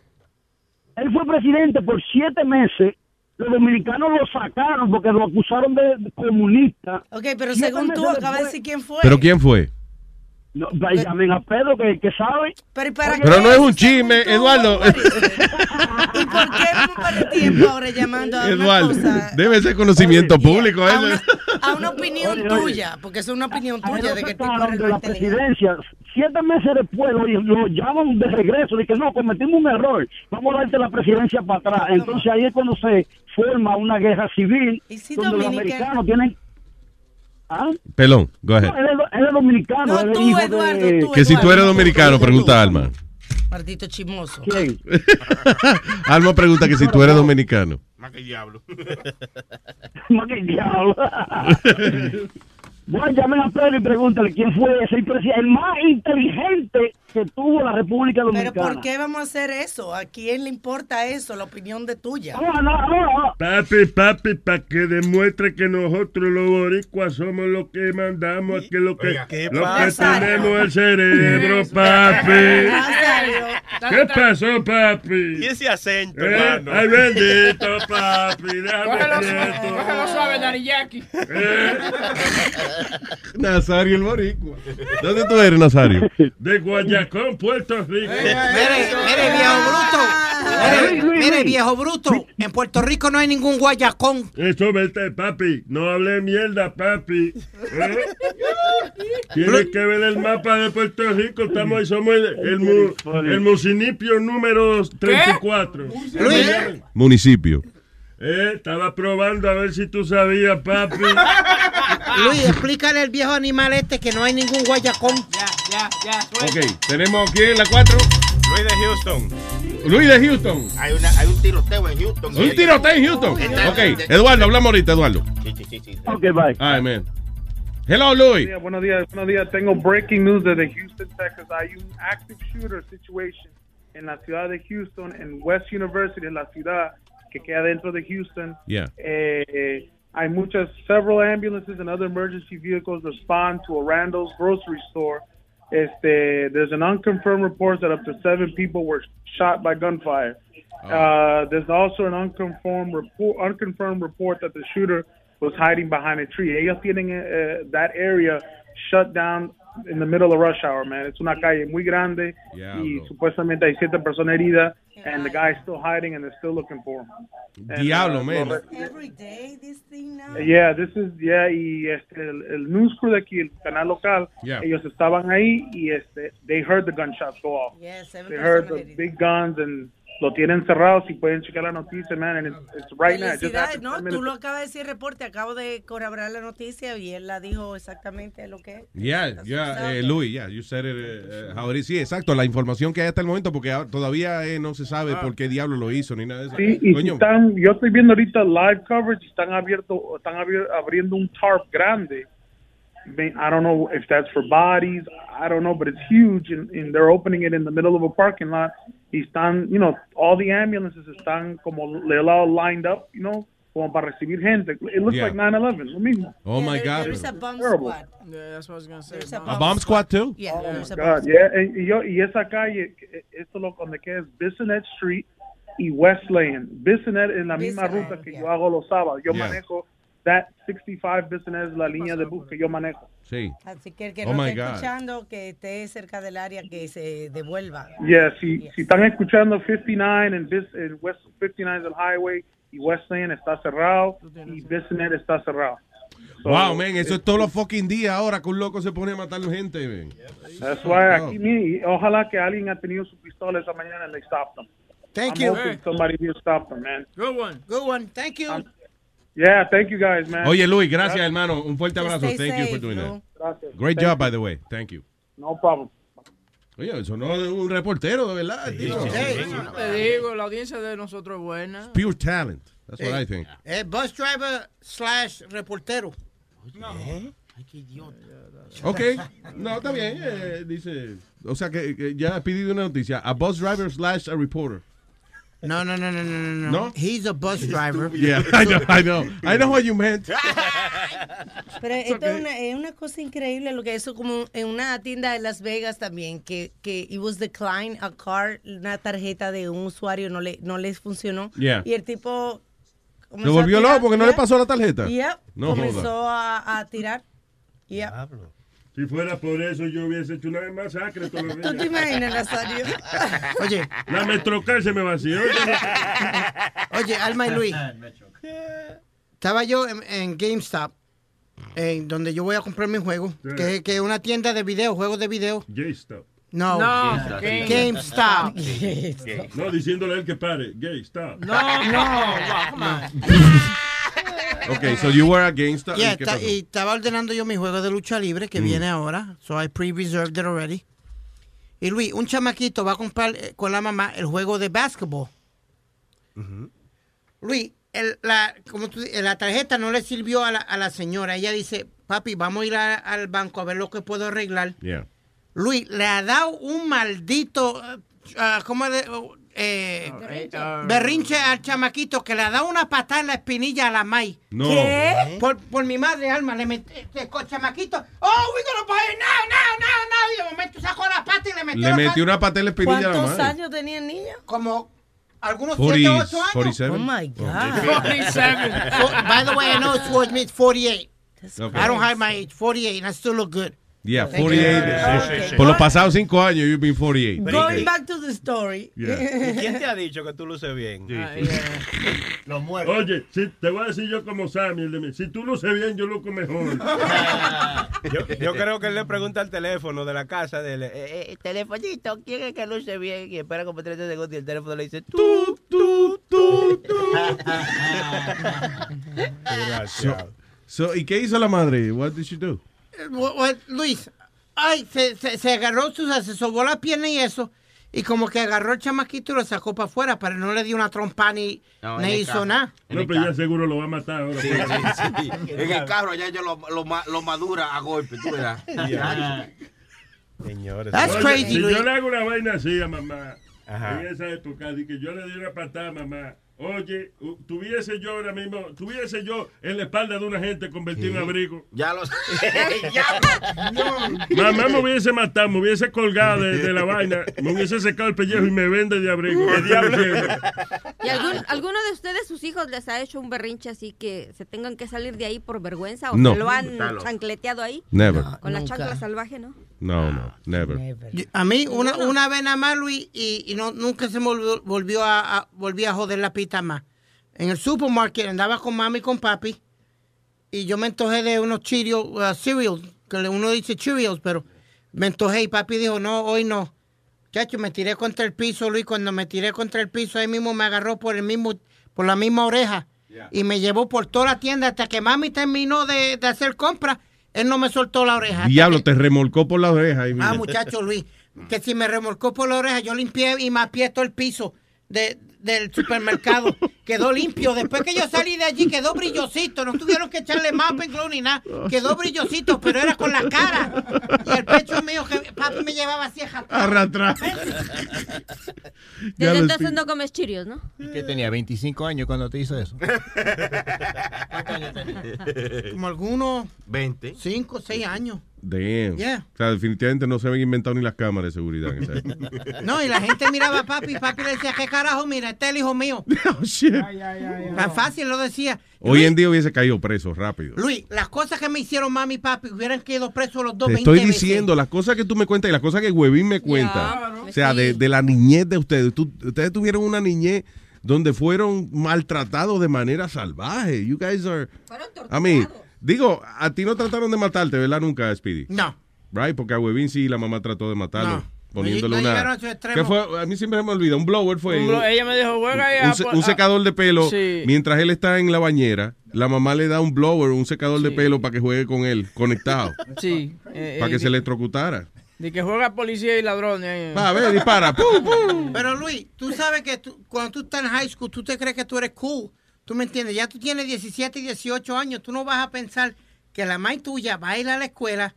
Él fue presidente por siete meses. Los dominicanos lo sacaron porque lo acusaron de comunista. Ok, pero Siete según tú acabas de decir quién fue. ¿Pero quién fue? No, llamen a Pedro que, que sabe. Pero, para Pero no es un chisme, Eduardo. ¿Y por qué vamos a perder tiempo ahora llamando a una Eduardo, cosa, debe ser conocimiento público. a eso. una, a una opinión Oye, tuya? Porque es una opinión tuya de que era de la presidencia. Siete meses después lo, lo llaman de regreso. Dicen, no, cometimos un error. Vamos a darte la presidencia para atrás. Entonces ahí es cuando se forma una guerra civil. si donde los americanos tienen... ¿Ah? Pelón, go ahead. No, dominicano. es tú, hijo Eduardo, de... tú, Que si tú eres dominicano, pregunta Alma. Maldito chismoso. ¿Quién? Alma pregunta que si tú eres dominicano. Más que diablo. Más que el diablo. Bueno, llamen a Pedro y pregúntale quién fue ese el más inteligente que tuvo la República Pero Dominicana. ¿por qué vamos a hacer eso? ¿A quién le importa eso? La opinión de tuya. Papi, papi, para que demuestre que nosotros los boricuas somos los que mandamos, que lo que, Oiga, ¿qué lo que tenemos el cerebro, papi. ¿Qué pasó, papi? Y ese acento, Eh, hermano. Ay, bendito, papi, déjame Cógelo, quieto. cógelo suave, Daddy Yankee. Nazario el boricua. ¿Dónde tú eres, Nazario? De Guayacón, Puerto Rico. Mire, mire, viejo bruto. Mire, mire, viejo bruto. En Puerto Rico no hay ningún guayacón. Eso, vete, papi. No hable mierda, papi. ¿Eh? Tienes que ver el mapa de Puerto Rico. Estamos ahí, somos el, el, mu- el municipio número 34. Municipio. Eh, estaba probando a ver si tú sabías, papi. Luis, explícale al viejo animal este que no hay ningún guayacón. Ya, ya, ya. Ok, tenemos aquí en la 4. Luis de Houston. Luis de Houston. Hay, una, hay un tiroteo en Houston. Un tiroteo en Houston. Ok, Eduardo, hablamos ahorita, Eduardo. Sí, sí, sí, sí. Ok, bye. Ay, man. Hello, Luis. Buenos días, buenos días, buenos días. Tengo breaking news desde Houston, Texas. Hay un active shooter situation en la ciudad de Houston, en West University, en la ciudad que queda dentro de Houston. Yeah. Eh, hay muchas, several ambulances and other emergency vehicles respond to a Randall's grocery store este, there's an unconfirmed report that up to seven people were shot by gunfire. Uh, there's also an unconfirmed report, unconfirmed report that the shooter was hiding behind a tree. Ellos tienen uh, that area shut down in the middle of rush hour, man. Es una calle muy grande yeah, y supuestamente hay siete personas heridas, and the guy's still hiding and they're still looking for him. And, Diablo, uh, man. Every day, this thing now. Yeah, this is, yeah, y este, el, el news crew de aquí, el canal local, Yeah. ellos estaban ahí y este, they heard the gunshots go off. Yeah, They heard the big guns and lo tienen cerrado, si pueden checar la noticia, man, and it's, it's right now. Just ¿no? 10 Tú lo acabas de decir, reporte. Acabo de corroborar la noticia y él la dijo exactamente lo que es. Yeah, yeah, eh, Louis, yeah, you said it, eh, how it is. Sí, exacto, la información que hay hasta el momento, porque ahora todavía eh, no se sabe por qué diablo lo hizo ni nada de eso. Sí, y si Coño, están, yo estoy viendo ahorita live coverage, están abierto, están abier- abriendo un tarp grande. I don't know if that's for bodies, I don't know, but it's huge, and, and they're opening it in the middle of a parking lot. Y están, you know, all the ambulances están como lado lined up, you know, como para recibir gente. It looks Yeah. like 9/11, lo mismo. Oh my God. A bomb Terrible. squad. Yeah, that's what I was gonna say. There's a a bomb squad too? Yeah, Oh there's my a God, bomb yeah. Y, y yo, y esa calle, eh, esto lo donde queda es Bissonnet Street y West Lane. Bissonnet en la misma Bissonnet, ruta que yo hago los sábados. Yo Yeah. manejo that 65 Bissonnet es la línea de bus que yo manejo. Sí. Así que el que Oh no my esté God. escuchando, que esté cerca del área, que se devuelva. Yeah, si, si están escuchando 59 en, West 59 es el highway y West Lane está cerrado y Bissonnet está cerrado. So, Wow, man, eso es todos los fucking días ahora que un loco se pone a matar gente, man. That's why Oh. aquí, mi- y ojalá que alguien ha tenido su pistola esa mañana and they stopped them. Thank I'm you. hoping somebody here stopped them, man. Good one. Good one. Thank you. Yeah, thank you guys, man. Oye, Luis, gracias, hermano. Un fuerte abrazo. Stay Thank you for safe, doing Lou. that. Gracias. Great Thank job, you. by the way. Thank you. No problem. Oye, eso no es un reportero, de verdad. tío. Te digo, la audiencia de nosotros es buena. Pure talent. That's what Hey. I think. Eh, bus driver slash reportero. Ok, no, está bien. eh, dice, o sea que, que ya ha pedido una noticia. A bus driver slash a reporter. No, no, no, no, no, no, no. He's a bus driver. Yeah, I know, I know. I know what you meant. Pero esto es, una, es una cosa increíble lo que eso como en una tienda de Las Vegas también que que it was declined a card una tarjeta de un usuario no le no les funcionó Yeah. y el tipo a volvió loco porque no le pasó la tarjeta. Yep. No comenzó a tirar Yep. Si fuera por eso, yo hubiese hecho una masacre los ¿Tú te imaginas, Nazario? Oye, La Metrocar se me vació. oye, Alma y Luis. Estaba yo en, en GameStop, en donde yo voy a comprar mi juego, que, que es una tienda de video, juegos de video. Gay-stop. No, No, GameStop. No, diciéndole a él que pare. Gay, stop. No, no, on. Ok, so you were against it. Yeah, y estaba ordenando yo mi juego de lucha libre que Mm. viene ahora. So I pre-reserved it already. Y Luis, un chamaquito va a comprar eh, con la mamá el juego de basketball. Luis, el- la, como tú di- la tarjeta no le sirvió a la, a la señora. Ella dice, papi, vamos a ir a- al banco a ver lo que puedo arreglar. Yeah. Luis, le ha dado un maldito, eh, ¿cómo de, eh, berrinche al chamaquito que le ha dado una patada en la espinilla a la May. No. ¿Qué? Por, por mi madre, Alma, le metí, este co- chamaquito, oh, we gonna buy it now, now, now, now. Y de momento sacó la pata y le metió Le metió una patada en la espinilla a la ¿Cuántos madre. años tenía el niño? Como algunos 40, 7 8 años. 47. Oh my God. 47. For- by the way, I know it's towards me, it's 48. Okay. I don't hide my age, 48, and I still look good. Yeah, Thank 48. you. Okay. Por los pasados cinco años, you've been 48. Going back to the story. ¿Y quién te ha dicho que tú luces bien? Los muertos. Oye, si, te voy a decir yo como Sammy, el de mí. Si tú luces bien, yo luco mejor. Yo, yo creo que él le pregunta al teléfono de la casa de él, eh, eh, telefonito, ¿quién es que luce bien? Y espera como 30 segundos y el teléfono le dice, tú, tú, tú, tú. So, so, ¿Y qué hizo la madre? What did she do? Eh, Luis, ay, se, se, se agarró, su- se sobó la pierna y eso, y como que agarró el chamaquito y lo sacó para afuera, pero no le dio una trompa ni, No, ni hizo carro. nada. No, pero ya seguro lo va a matar ahora. Sí, sí, sí. En el carro ya yo lo, lo, lo madura a golpe, tú verás. Señores. That's Oye, crazy, Si Luis. yo le hago una vaina así a mamá, Ajá. en esa época, de que yo le di una patada a mamá, Oye, tuviese yo ahora mismo, tuviese yo en la espalda de una gente convertido en abrigo. Ya lo sé. Mamá me hubiese matado, me hubiese colgado de, de la vaina, me hubiese secado el pellejo y me vende de abrigo. ¿Qué diablo? ¿Y algún, alguno de ustedes, sus hijos, les ha hecho un berrinche así que se tengan que salir de ahí por vergüenza? ¿O No. se lo han chancleteado ahí? Never. Con la chancla salvaje, ¿no? No, no, never. Yo- A mí, una, una vez nada más, Luis, y, y no, nunca se me volvió, volvió a, a- volví a joder la pita más. En el supermarket andaba con mami y con papi, y yo me antojé de unos Cheerios, uh, cereals, que uno dice Cheerios, pero me antojé y papi dijo, no, hoy no. Chacho, me tiré contra el piso, Luis, cuando me tiré contra el piso, ahí mismo me agarró por el mismo, por la misma oreja, y me llevó por toda la tienda hasta que mami terminó de, de hacer compras, él no me soltó la oreja. Diablo, te remolcó por la oreja. ahí. Ah, muchacho Luis, que si me remolcó por la oreja, yo limpié y mapié todo el piso de, del supermercado. Quedó limpio. Después que yo salí de allí, quedó brillosito. No tuvieron que echarle mapa en ni nada. Quedó brillosito, pero era con la cara. Y el pecho mío, que papi me llevaba así a Arrastrar. Desde entonces no comes chirios, ¿no? ¿Qué tenía? ¿25 años cuando te hizo eso? Como algunos 20. 5, 6 años. Damn. Yeah. O sea, definitivamente no se habían inventado ni las cámaras de seguridad. en esa época. No, y la gente miraba a papi y papi le decía, ¿qué carajo? Mira, este es el hijo mío. Tan fácil lo decía. Hoy en día hubiese caído preso rápido. Luis, las cosas que me hicieron mami y papi hubieran quedado presos los dos Te 20 estoy veces. diciendo las cosas que tú me cuentas y las cosas que Huevín me cuenta. O sea, de, de la niñez de ustedes. Tú- ustedes tuvieron una niñez donde fueron maltratados de manera salvaje. You guys are. I mean, digo, a ti no trataron de matarte, ¿verdad? Nunca, Speedy. No. Right, porque a Huevín sí la mamá trató de matarlo. No. Poniéndole No llegaron una. a extremo. ¿Qué fue? A mí siempre me olvida. Un blower fue. Un blo- ella me dijo, juega un, un a- secador de pelo. Sí. Mientras él está en la bañera, la mamá le da un blower, un secador de pelo para que juegue con él, conectado. Sí. eh, para eh, que se electrocutara. De que juega policía y ladrones. ahí. Va, a ver, dispara. ¡Pum, pum! Pero Luis, tú sabes que tú- cuando tú estás en high school, tú te crees que tú eres cool. ¿Tú me entiendes? Ya tú tienes 17 y 18 años. Tú no vas a pensar que la madre tuya va a ir a la escuela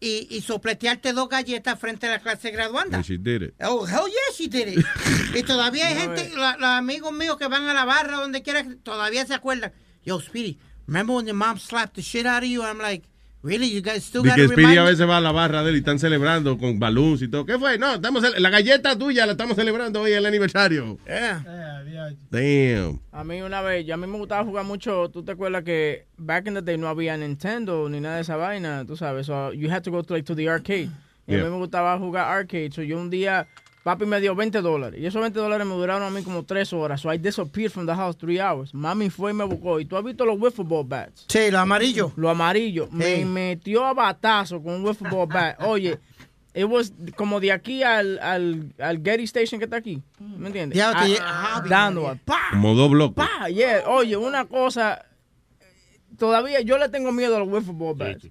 y, y sopletearte dos galletas frente a la clase graduanda. And she did it. Oh, hell yeah, she did it. y todavía hay gente, la- los amigos míos que van a la barra, donde quiera, todavía se acuerdan. Yo, Speedy, remember when your mom slapped the shit out of you? I'm like, really? You guys still Y got que to Speedy a veces va a la barra de él y están celebrando con balloons y todo. ¿Qué fue? No, estamos la galleta tuya la estamos celebrando hoy el aniversario. Damn. A mí una vez, yo a mí me gustaba jugar mucho, tú te acuerdas que back in the day no había Nintendo ni nada de esa vaina, tú sabes, so you had to go to, like, to the arcade. Y a Yeah. mí me gustaba jugar arcade, so yo un día, papi me dio 20 dólares, y esos 20 dólares me duraron a mí como 3 horas, so I disappeared from the house 3 hours. Mami fue y me buscó, y tú has visto los wiffle ball bats. Sí, los amarillos. Los amarillos. Me metió a batazo con un wiffle ball bat. Oye, it was como de aquí al, al, al Getty Station que está aquí. ¿Me entiendes? Ya, Ah, que- ah, dando, pa, Como dos bloques. pa, yeah. Oye, una cosa, todavía yo le tengo miedo a los wiffle ball bats.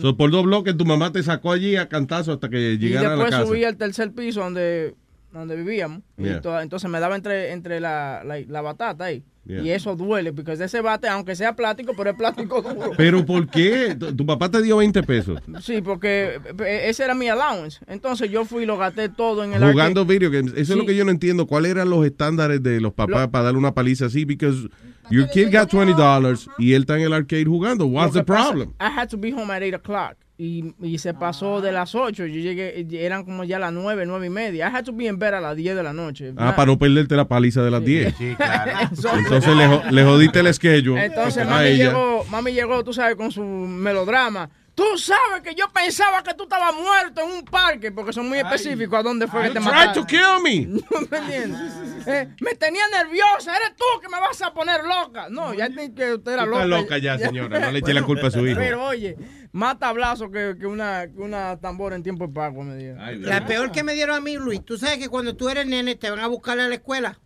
So, por dos bloques tu mamá te sacó allí a cantazo hasta que Y llegara a la después casa. subí al tercer piso donde, donde vivíamos. Y Yeah. entonces me daba entre, entre la, la, la batata ahí. Yeah. Y eso duele, porque ese bate, aunque sea plástico, pero es plástico duro. Pero ¿por qué? Tu papá te dio 20 pesos. Sí, porque eh, ese era mi allowance. Entonces yo fui y lo gasté todo en el Jugando arcade. video games. Eso es lo que yo no entiendo. ¿Cuáles eran los estándares de los papás Lo- para darle una paliza así? Because your kid got $20 y él está en el arcade jugando. What's the que pasa, problem? I had to be home at 8 o'clock. Y, y se pasó de las 8. Yo llegué, eran como ya las 9, 9 y media. I had to be in bed a las 10 de la noche. Ah, para no perderte la paliza de las 10. Sí, claro. Entonces le, le jodiste el schedule Entonces mami llegó, mami llegó, tú sabes, con su melodrama. Tú sabes que yo pensaba que tú estabas muerto en un parque, porque son muy específicos a dónde fue que te mataron. to kill me. ¿No me entiendes? Eh, me tenía nerviosa, eres tú que me vas a poner loca. No, ya ni que usted era Tú loca. estás loca ya, señora, no le eche la culpa a su hijo. Pero oye, más tablazo que, que una, que una tambora en tiempo de pago, me dio. La peor que me dieron a mí, Luis, tú sabes que cuando tú eres nene te van a buscar a la escuela.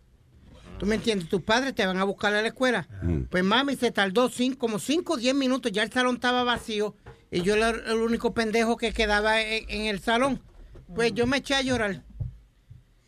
¿Tú me entiendes? Tus padres te van a buscar a la escuela. Pues mami se tardó cinco, como 5 o 10 minutos, ya el salón estaba vacío y yo era el único pendejo que quedaba en, en el salón. Pues yo me eché a llorar.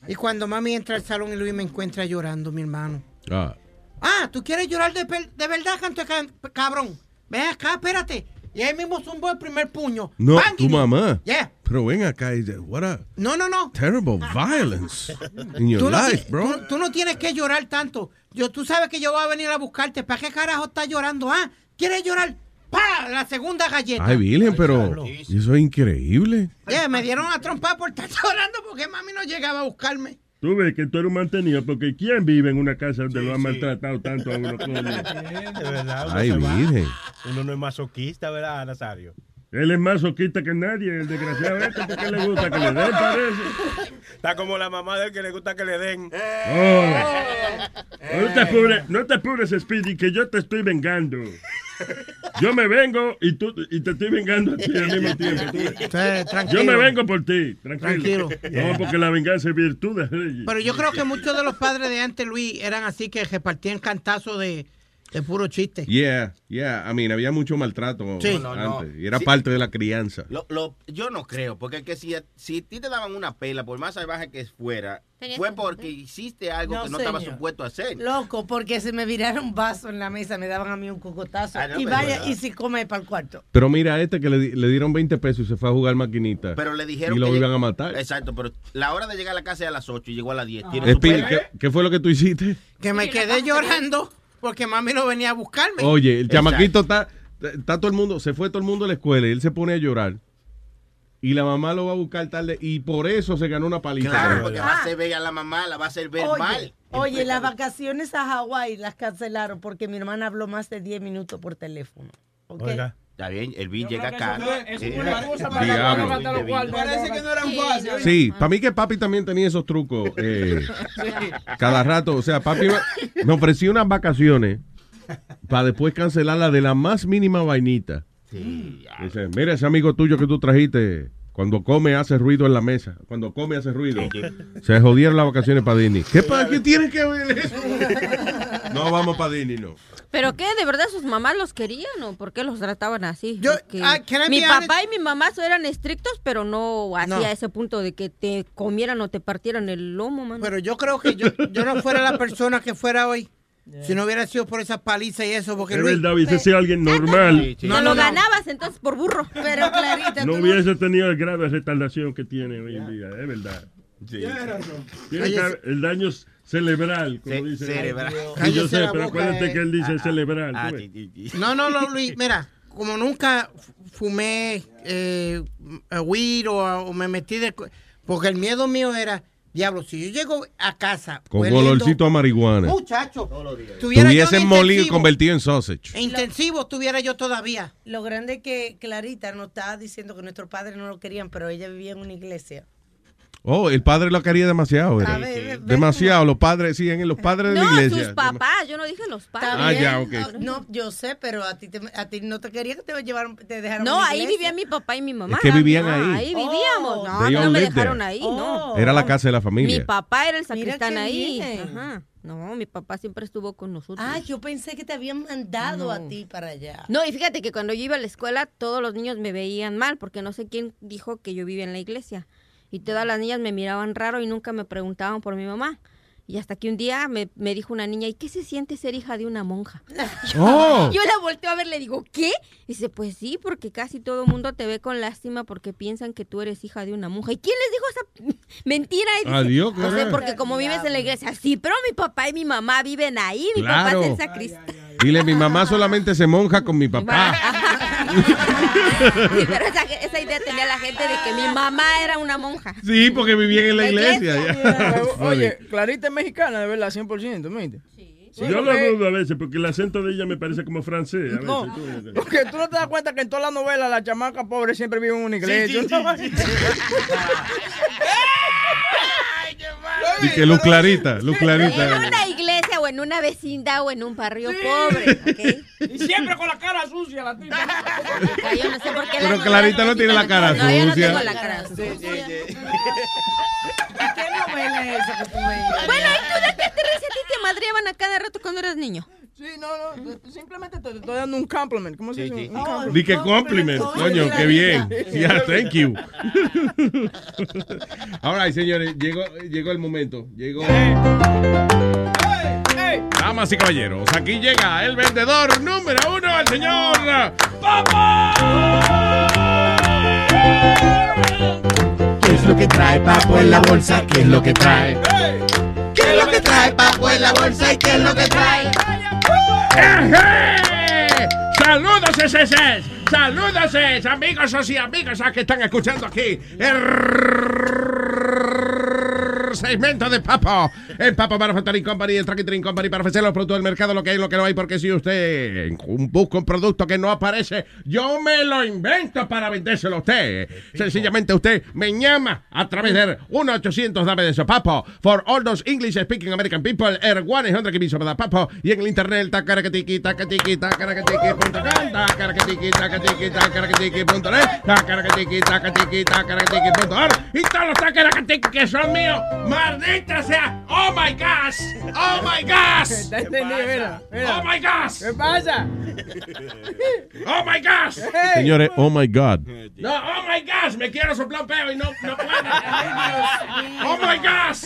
Y cuando mami entra al salón y Luis me encuentra llorando, mi hermano. Ah. Ah, ¿tú quieres llorar de, de verdad, canto de cabrón? Ven acá, espérate. Y ahí mismo zumbó el primer puño. No, ¡Bang! tu mamá. Yeah. Pero ven acá y what a No, no, no. terrible violence in your no, life, bro. tú- tú no tienes que llorar tanto. Yo, tú sabes que yo voy a venir a buscarte. ¿Para qué carajo estás llorando? ¿Ah? ¿Quieres llorar? ¡Pa! La segunda galleta. Ay, Virgen, pero eso es increíble. Yeah, me dieron a trompar por estar llorando porque mami no llegaba a buscarme. Tú ves que tú eres un mantenido, porque ¿quién vive en una casa donde lo han maltratado tanto a uno? coño? De verdad, uno Ay, se va. virgen. Uno no es masoquista, ¿verdad, Nazario? Él es más soquista que nadie, el desgraciado este, porque le gusta que le den, parece. Está como la mamá del que le gusta que le den. Oh. No te apures, no te apures, Speedy, que yo te estoy vengando. Yo me vengo y tú y te estoy vengando a ti al mismo tiempo. tranquilo. Yo me vengo por ti, tranquilo. Tranquilo. No, porque la venganza es virtud de. Pero yo creo que muchos de los padres de antes, Luis, eran así que repartían cantazos de, de puro chiste. Yeah, yeah. I mean, había mucho maltrato Sí. No, no. Y era Sí. parte de la crianza. Lo, lo- yo no creo, porque es que si, si a ti te daban una pela, por más salvaje que fuera, fue que- porque hiciste algo No, que no estaba señor. supuesto a hacer. Loco, porque se me viraron un vaso en la mesa, me daban a mí un cocotazo. Ah, no, y vaya, verdad. y si come para el cuarto. Pero mira, a este que le, le dieron 20 pesos y se fue a jugar maquinita. Pero le dijeron Y lo que iban lleg- a matar. Exacto, pero la hora de llegar a la casa es a las 8 y llegó a las Ah. 10. ¿Tiene su Speedy, pela? ¿qué, qué fue lo que tú hiciste? Que me quedé llorando porque mami no venía a buscarme. Oye, el chamaquito está, está todo el mundo, se fue todo el mundo a la escuela y él se pone a llorar. Y la mamá lo va a buscar tarde y por eso se ganó una paliza. Claro, porque va a hacer ver a la mamá, la va a hacer ver mal. Oye, oye, las vacaciones a Hawái las cancelaron porque mi hermana habló más de 10 minutos por teléfono. ¿ok? Oiga. Está bien, el bill llega acá. eso Eh, fue una excusa para los. Parece que no eran fáciles. Sí, para mí que papi también tenía esos trucos. eh, cada rato, o sea, papi me, ofrecía unas vacaciones para después cancelarla de la más mínima vainita. Dice, mira ese amigo tuyo que tú trajiste, cuando come hace ruido en la mesa. Cuando come hace ruido. Se jodieron las vacaciones para Disney. ¿Qué, pa- ¿Qué tiene que ver eso? No vamos para Disney, no. ¿Pero qué? ¿De verdad sus mamás los querían o por qué los trataban así? Can I mi papá y mi mamá eran estrictos, pero no hacia No. ese punto de que te comieran o te partieran el lomo, mano. Pero yo creo que yo, yo no fuera la persona que fuera hoy. Si no hubiera sido por esa paliza y eso, porque Es Luis- verdad, hubiese sido alguien normal. no, lo ganabas entonces por burro. Pero Clarita, No hubiese tenido el grado de retardación que tiene hoy en día, es verdad. Razón. Tiene Oye, que- el daño es cerebral, como Ce- dice. cerebral. Yo sé, pero boca, acuérdate eh. que él dice Ah, cerebral. ah. No, no, no, Luis, mira, como nunca fu- fumé eh, weed o, o me metí de... Porque el miedo mío era, diablo, si yo llego a casa... Con oliendo- olorcito a marihuana. Muchacho, de molido convertido en sausage. E intensivo tuviera yo todavía. Lo grande es que Clarita nos estaba diciendo que nuestros padres no lo querían, pero ella vivía en una iglesia. Oh, el padre lo quería demasiado. ver, ve- ve Demasiado. Los padres, sí, en los padres de no, la iglesia. sus papás, yo no dije los padres. Ah, ya, ok. No, no, yo sé, pero a ti, te, a ti no te quería que te llevaran, te dejaran No, ahí vivían mi papá y mi mamá. Es que vivían Ah, ahí. Ahí vivíamos. No, They no all me dejaron there. ahí, no. Era la casa de la Mi familia. papá era el sacristán ahí. bien. Ajá. No, mi papá siempre estuvo con nosotros. Ah, yo pensé que te habían mandado No. a ti para allá. No, y fíjate que cuando yo iba a la escuela, todos los niños me veían mal, porque no sé quién dijo que yo vivía en la iglesia. Y todas las niñas me miraban raro y nunca me preguntaban por mi mamá. Y hasta que un día me, me dijo una niña, ¿y qué se siente ser hija de una monja? Oh. Yo la volteo a ver, le digo, ¿qué? Dice, pues sí, porque casi todo el mundo te ve con lástima porque piensan que tú eres hija de una monja. ¿Y quién les dijo esa mentira? Y dice, Adiós, no sé, caray. porque como vives en la iglesia, sí, pero mi papá y mi mamá viven ahí, mi papá Claro. es el sacristán. Dile, mi mamá solamente se monja con mi papá. Sí, pero esa, esa idea tenía la gente de que mi mamá era una monja. Sí, porque vivían en la iglesia. Oye, Clarita es mexicana, de verdad, 100%, ¿me Sí, Yo lo dudo a veces porque el acento de ella me parece como francés. A veces, No, porque tú no te das cuenta que en todas las novelas la chamaca pobre siempre vive en una iglesia. sí, sí, Y que luz clarita, luz En clarita. una iglesia o en una vecindad o en un barrio pobre, ¿ok? Y siempre con la cara sucia la tipa. Yo no sé por qué Pero las Clarita no tiene la cara No, yo no sucia. tengo la cara sucia. ¿Qué novela es esa que tú veías? Bueno, ¿y tú de qué te ríes? ¿A ti te madreaban a cada rato cuando eras niño? Sí, no, no, simplemente te estoy dando un compliment. ¿Cómo se dice? Un compliment. Di que compliment, coño, qué bien. Yeah, thank you. Ahora, señores, llegó, llegó el momento. Llegó. Damas y caballeros, aquí llega el vendedor número uno, el señor Papa. trae Papo en la bolsa? ¿Qué es lo que trae? ¿Qué es lo que trae Papo en la bolsa y qué es lo que trae? Saludos, ese, saludos, amigos y amigas que están escuchando aquí el segmento de Papo. El Papo Manufacturing Company, el Tracking Company para ofrecer los productos del mercado, lo que hay, lo que no hay, porque si usted busca un producto que no aparece, yo me lo invento para vendérselo a usted. Sencillamente usted me llama a través de 1-800 dame de eso, Papo. For all those English speaking American people, er 100 que me hizo para Papo. Y en el internet, tacaracatiqui, tacaracatiqui, punto com, tacaracatiqui, tacaracatiqui, punto net, tacaracatiqui, tacaracatiqui, punto org. Y todos los tacaracatiqui que son míos, maldita sea. Oh my gosh, oh my gosh. Mira, mira. Oh my gosh. ¿Qué pasa? Oh my gosh. Señores, oh my God. No, oh my gosh, me quiero soplar un peo y no, no puedo. Oh my gosh.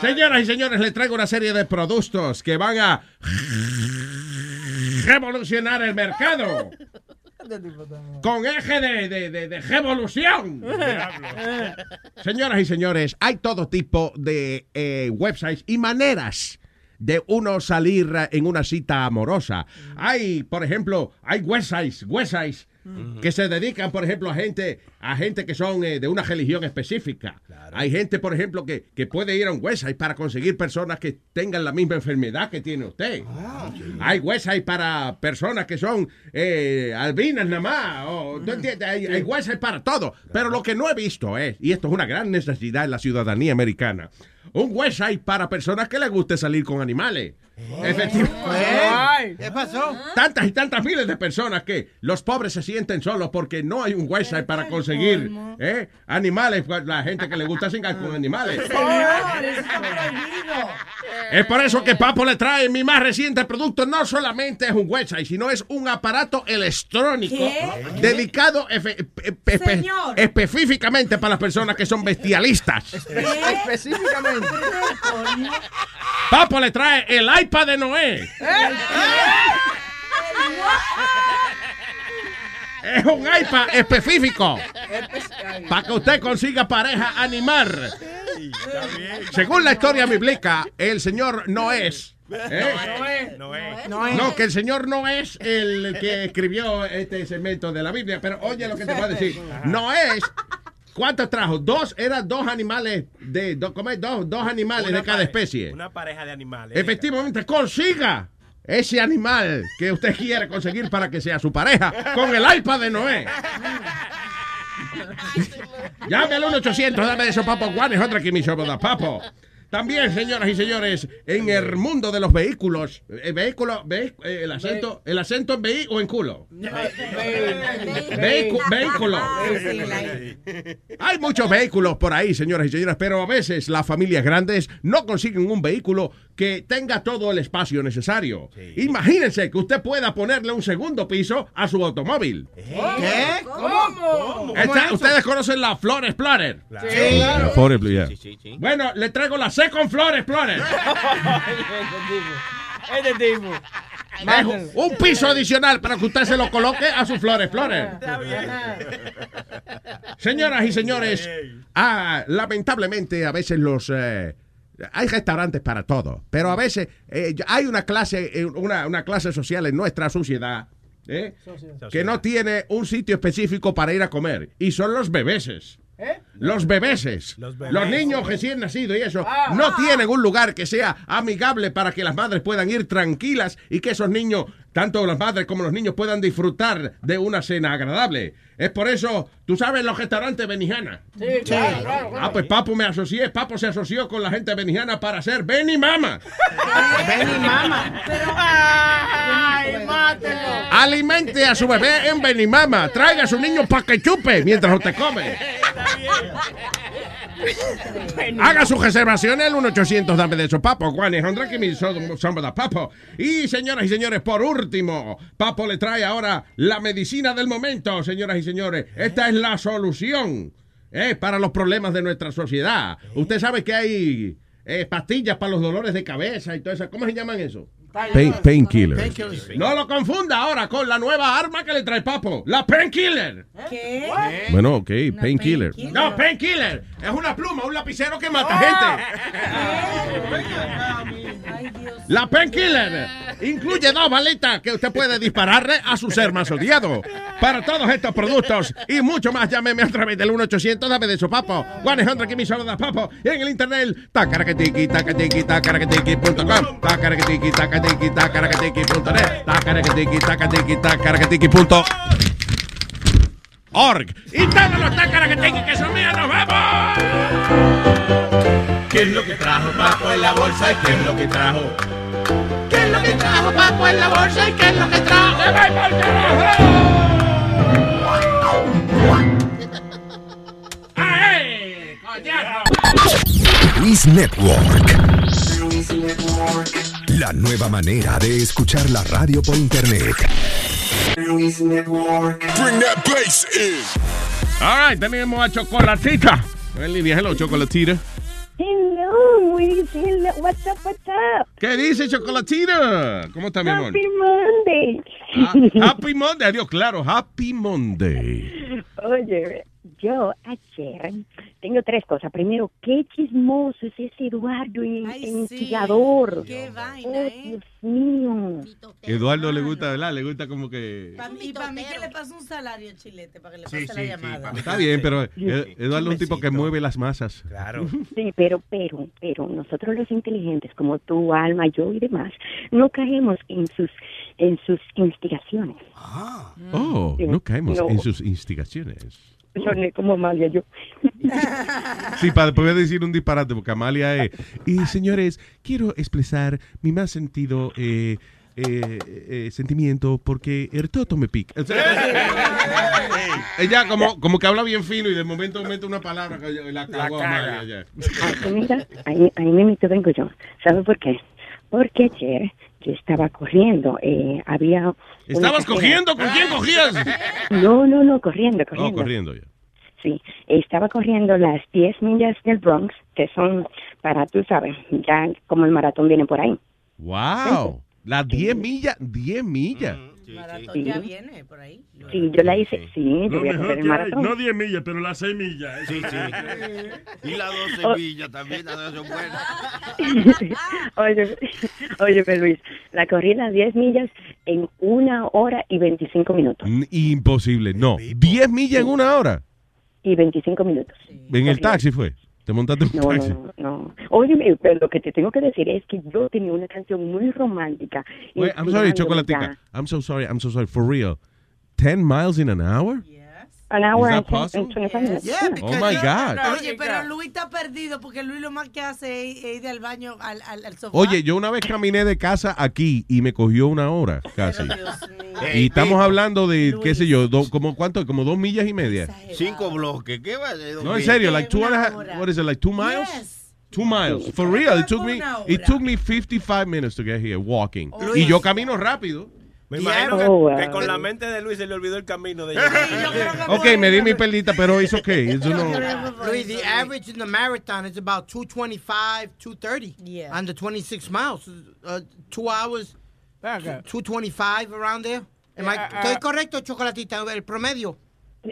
Señoras y señores, les traigo una serie de productos que van a revolucionar el mercado. Con eje de, de, de, de revolución. Señoras y señores, hay todo tipo de eh, websites y maneras de uno salir en una cita amorosa. Hay, por ejemplo, hay websites, websites que se dedican, por ejemplo, a gente, a gente que son eh, de una religión específica. Hay gente, por ejemplo, que, que puede ir a un website para conseguir personas que tengan la misma enfermedad que tiene usted. Hay websites para personas que son eh, albinas nada más. o- ¿tú entiendes? Hay, hay websites para todo. Pero lo que no he visto es, y esto es una gran necesidad en la ciudadanía americana, un website para personas que les guste salir con animales. Efectivamente. ¿Qué pasó? Tantas y tantas miles de personas que los pobres se sienten solos porque no hay un website para conseguir ¿eh? animales, pues, la gente que le gusta cingar con animales. Es por eso que Papo le trae mi más reciente producto. No solamente es un website, sino es un aparato electrónico ¿Qué? dedicado efe- Señor. específicamente para las personas que son bestialistas. Específicamente. Papo le trae el iPad de Noé. Es un iPad específico para que usted consiga pareja animal. Según la historia bíblica, el señor no es. ¿eh? No, que el señor no es el que escribió este segmento de la Biblia, pero oye lo que te voy a decir. No es. ¿Cuántos trajo? Dos, eran dos animales de dos, ¿cómo es? dos, dos animales Una de cada especie. Una pareja de animales. Efectivamente, consiga ese animal que usted quiere conseguir para que sea su pareja con el iPad de Noé. Llame al 1-800, dame de eso, papo. Juan es otra que me da papo. También, señoras y señores, en el mundo de los vehículos, eh, vehículo, ve- eh, el acento, el acento en veí o en culo. Vehicu- vehículo. Hay muchos vehículos por ahí, señoras y señores, pero a veces las familias grandes no consiguen un vehículo que tenga todo el espacio necesario. Imagínense que usted pueda ponerle un segundo piso a su automóvil. ¿Qué? ¿Cómo? Ustedes conocen la Flor Explorer. Sí, claro. Ford Explorer, Bueno, le traigo la Second Floor Explorer. Este tipo. Un- un piso adicional para que usted se lo coloque a su Flor Explorer. Señoras y señores, ah, lamentablemente a veces los... eh, hay restaurantes para todo, pero a veces eh, hay una clase, eh, una, una clase social en nuestra sociedad eh, que no tiene un sitio específico para ir a comer, y son los bebeses. Los bebeses, los, bebés. niños recién nacidos y eso, Ah. no tienen un lugar que sea amigable para que las madres puedan ir tranquilas y que esos niños, tanto las madres como los niños, puedan disfrutar de una cena agradable. Es por eso, tú sabes, los restaurantes Benihana. Sí, claro, claro, claro. Ah, pues Papo me asocié, Papo se asoció con la gente de Benihana para hacer Beni Mama. Beni Mama. ¡Ay, mátelo! Alimente a su bebé en Benimama. Traiga a su niño para que chupe mientras usted come. Haga su reservación el 1-800 dame de eso, papo. Juan que me de papo. Y señoras y señores, por último, Papo le trae ahora la medicina del momento, señoras y señores. Esta es la solución eh, para los problemas de nuestra sociedad. Usted sabe que hay eh, pastillas para los dolores de cabeza y todo eso. ¿Cómo se llaman eso? Pain- Painkiller. No lo confunda ahora con la nueva arma que le trae Papo, la Painkiller. ¿Qué? Bueno, ok, Painkiller. No, Painkiller. Es una pluma, un lapicero que mata gente. La Painkiller incluye dos balitas que usted puede dispararle a su ser más odiado. Para todos estos productos y mucho más, llámeme a través del 1-800, dame de su papo. 100 Give me solo da papo. Y en el internet, tacaraquetiqui, tacatiqui, tacaraquetiqui.com, tacaraquetiqui, tacatiqui, tacaraquetiqui.net, tacaraquetiqui, tacatiqui, tacaraquetiqui.org. Y todos los tacaraquetiqui que son míos, nos vemos. ¿Qué es lo que trajo Paco en la bolsa y qué es lo que trajo? ¿Qué es lo que trajo Paco en la bolsa y qué es lo que trajo? ¡Me voy pa'l carajo! ¡Ay, coñazo! Luis Network. La nueva manera de escuchar la radio por internet. Bring that bass in. All right, tenemos a Chocolatita. En línea, hello, Chocolatita. Hello, Luis. Hello. What's up, what's up? ¿Qué dice Chocolatita? ¿Cómo está, mi amor? Happy Monday. Ah, happy Monday, adiós, claro, Happy Monday. Oye, yo ayer tengo tres cosas. Primero, qué chismoso es ese Eduardo el instigador. Qué vaina, oh, ¿eh? Dios mío. Eduardo le gusta, ¿verdad? Le gusta como que... Pa- y para mí que le pasa un salario Chilete para que le Sí, pase sí, la sí, llamada. Está bien, pero Eduardo es un tipo que mueve las masas. Claro. Sí, pero, pero, pero nosotros los inteligentes, como tú, Alma, yo y demás, no caemos en sus, en sus instigaciones. Oh, Sí. no caemos No. en sus instigaciones. Soné como Amalia yo. Sí, para poder decir un disparate, porque Amalia es. Y señores, quiero expresar mi más sentido eh, eh, eh, sentimiento porque el toto me pica. O sea, ella como, como que habla bien fino y de momento mete una palabra que la cagó caga. Amalia. ya. Ah, mira, ahí, ahí me vengo yo. ¿Sabe por qué? Porque ayer yo estaba corriendo. Eh, había. ¿Estabas cogiendo? ¿Con quién cogías? No, no, no, corriendo, corriendo. Oh, corriendo ya. Sí, estaba corriendo las 10 millas del Bronx, que son para, tú sabes, ya como el maratón viene por ahí. ¡Wow! Las 10 millas, 10 millas. Maratón ya viene por ahí. Sí, yo la hice, sí, yo voy a correr el que hay, maratón. no 10 millas, pero las 6 millas. Sí, sí. Y las 12 Oh. millas también, las 12 son buenas. oye, oye, Luis, la corrí las 10 millas en una hora y 25 minutos. Imposible, no. 10 millas en una hora. Y 25 minutos. En el taxi fue. Te montaste un No, taxi. no, no. Oye, pero lo que te tengo que decir es que yo tenía una canción muy romántica. Wait, I'm sorry, Chocolatica. ya. I'm so sorry. I'm so sorry. For real. 10 miles in an hour? An hour and, 10 possible? and 25 minutes. Yeah, Oh my God. Oye, pero Luis está perdido porque Luis lo más que hace es, es ir al baño, al, al, al sofá. Oye, yo una vez caminé de casa aquí y me cogió una hora casi. Y estamos hablando de, qué sé yo, do- como cuánto, como dos millas y media. Cinco bloques. ¿Qué va? No, en serio, like two and a half, what is it, like two miles? Two miles. For real, it took me, it took me 55 minutes to get here walking. Y yo camino rápido. Me Oh, imagino que, wow. que con la mente de Luis se le olvidó el camino de Ok, me di mi pelita, pero it's okay. No- Luis, the average in the marathon is about 225, 230. Yeah. On the 26 miles. Uh, two hours, 225 around there. Am I, Yeah, uh, ¿Estoy correcto, Chocolatita? El promedio.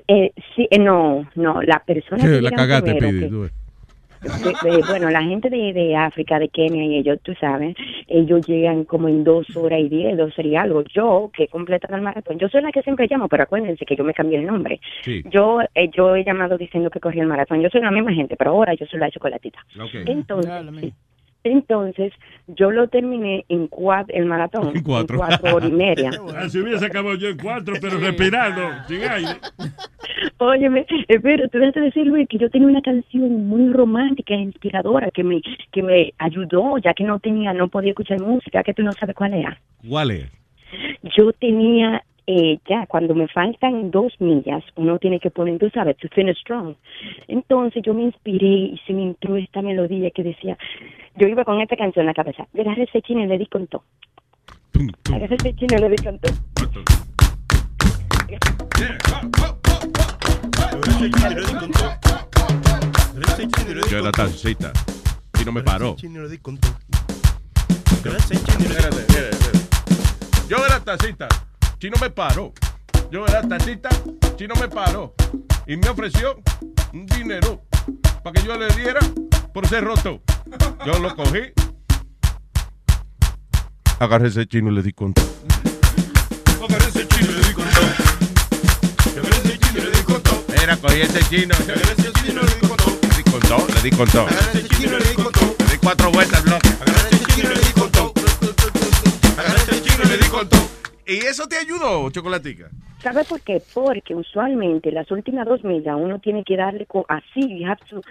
Eh, sí, eh, no, no, la persona que La cagaste, primero, Pidi. ves. De- de- bueno, la gente de, de África, de Kenia y ellos, tú sabes, ellos llegan como en dos horas y diez, dos horas y algo. Yo, que completan el maratón, yo soy la que siempre llamo, pero acuérdense que yo me cambié el nombre. Sí. Yo, eh, yo he llamado diciendo que corrí el maratón. Yo soy la misma gente, pero ahora yo soy la chocolatita. Ok. Entonces, entonces, yo lo terminé en cuatro, el maratón, En cuatro. cuatro horas y media. Así hubiese acabado yo en cuatro, pero respirando, sin aire. Óyeme, espera, tú vas a decir, Luis, que yo tenía una canción muy romántica e inspiradora que me, que me ayudó, ya que no tenía, no podía escuchar música, que tú no sabes cuál era. ¿Cuál es? Yo tenía, eh, ya, cuando me faltan dos millas, uno tiene que poner, tú sabes, to finish strong. Entonces yo me inspiré y se me entró esta melodía que decía, yo iba con esta canción en la cabeza, yo agarré ese chino y le di con todo. Agarré ese chino y le di con todo. Yo era taxista. Y no me paró. Espérate, espérate, espérate. Yo de la tacita, Chino me paró. Yo de la tacita, Chino me paró. Y me ofreció un dinero para que yo le diera por ser roto. Yo lo cogí. Agarré ese chino y le di conto. Agarré ese chino y le di conto. Agarré ese chino y le di conto. Era, cogí ese chino. Agarré ese chino y le di conto. Le di conto, le di conto. Agarré ese chino y le di conto. Le di cuatro vueltas, bloque. Agarré ese chino y le di ¿Y eso te ayudó, Chocolatica? ¿Sabe por qué? Porque usualmente las últimas dos millas uno tiene que darle co- así, you have to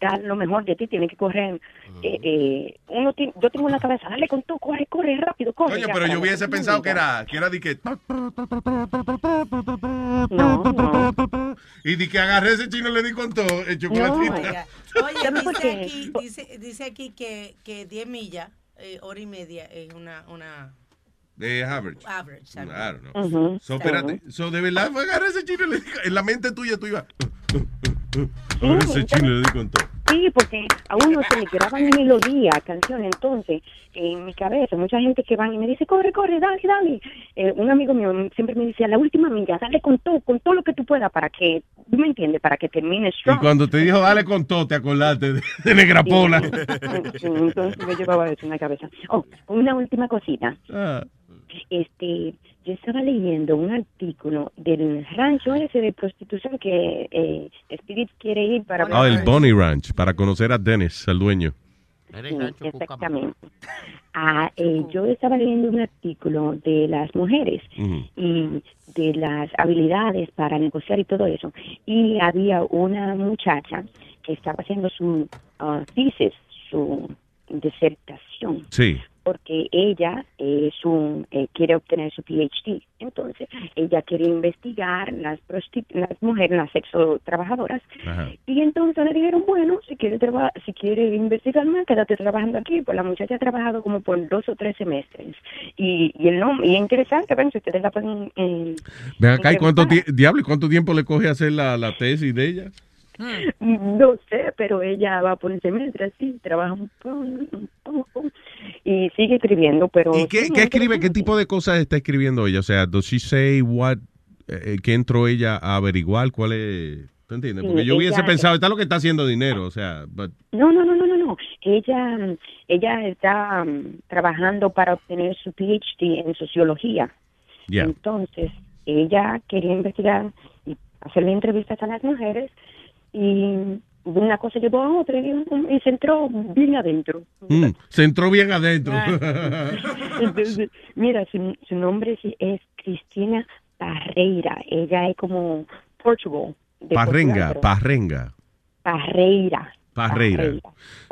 dar lo mejor de ti, tiene que correr. eh, eh, uno tiene- yo tengo en la cabeza, dale con todo, corre, corre, rápido, corre. Coño, pero yo hubiese pensado que era, que era de que. No, no. Y de que agarré ese chino y le di con todo el chocolatita. Oye, ¿Sabe por dice aquí, dice, dice aquí que, que 10 millas, eh, hora y media, es una, una De average. average. ¿sabes? don't know. Ujú. So, espérate. So, de verdad fue agarrar ese chino y le di En la mente tuya tú ibas. Agarré ese chino y le di con todo. Sí, porque a uno se le graban melodía, canción, entonces en mi cabeza, mucha gente que van y me dice, corre, corre, dale, dale. Eh, un amigo mío siempre me dice, a la última milla, dale con todo, con todo lo que tú puedas para que, ¿tú me entiendes? Para que termine Y strong. cuando te dijo dale con todo, te acordaste de, de Negra Pola. Sí, entonces yo llevaba eso en la cabeza. Oh, una última cosita. Ah. Este, yo estaba leyendo un artículo del rancho ese de prostitución que eh, Spirit quiere ir para... Ah, el Bonnie Ranch, para conocer a Dennis, al dueño. Sí, exactamente. Ah, eh, yo estaba leyendo un artículo de las mujeres y de las habilidades para negociar y todo eso. Y había una muchacha que estaba haciendo su ah, thesis, su disertación, Sí. Porque ella es un, eh, quiere obtener su PhD. Entonces, ella quiere investigar las, las mujeres, las sexo trabajadoras, Ajá. y entonces le dijeron, bueno, si quiere, si quiere investigar más, quédate trabajando aquí. Pues la muchacha ha trabajado como por dos o tres semestres. Y, y el nombre, y es interesante, ven, si ustedes la pueden... eh, Ven acá, ¿y cuánto, ti- diablo, ¿y cuánto tiempo le coge hacer la, la tesis de ella? No sé, pero ella va por el semestre así, trabaja un poco, y sigue escribiendo, pero... ¿Y qué, sí, qué escribe? ¿Qué tipo de cosas está escribiendo ella? O sea, ¿does she say what, eh, qué entró ella a averiguar? ¿Cuál es? ¿Tú entiendes? Sí, Porque yo hubiese ella- pensado, está lo que está haciendo dinero, o sea, but- No, no, no, no, no, no. Ella, ella está mm, trabajando para obtener su PhD en sociología. yeah. Entonces, ella quería investigar y hacerle entrevistas a las mujeres y una cosa llevó a otra y, y se entró bien adentro. Mm, se entró bien adentro. Entonces, mira, su, su nombre es Cristina Parreira. Ella es como Portugal. Parrenga, Portugal, parrenga, Parreira. parreira.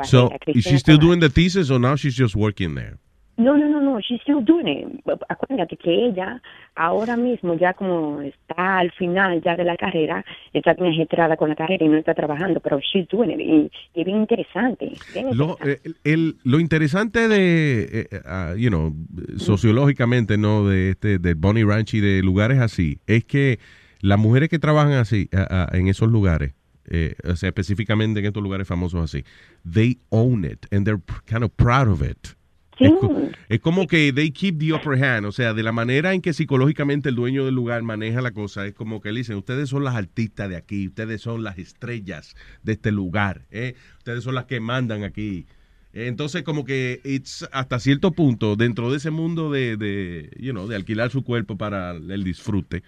So, is she Cristina still doing the thesis or now she's just working there? No, no, no, no, she's still doing it. Acuérdate que ella ahora mismo ya como está al final ya de la carrera, está bien con la carrera y no está trabajando, pero she's doing it y, es bien interesante. bien Lo, eh, el- el- lo interesante de, eh, ah, you know, sociológicamente, ¿no? De este, de Bonnie Ranch y de lugares así, es que las mujeres que trabajan así, ah, en esos lugares, eh, o sea, específicamente en estos lugares famosos así, they own it and they're kind of proud of it. Es, co- es como que they keep the upper hand, o sea, de la manera en que psicológicamente el dueño del lugar maneja la cosa, es como que le dicen, ustedes son las artistas de aquí, ustedes son las estrellas de este lugar, ¿eh? ustedes son las que mandan aquí. Eh, Entonces, como que it's, hasta cierto punto, dentro de ese mundo de, de, you know, de alquilar su cuerpo para el disfrute,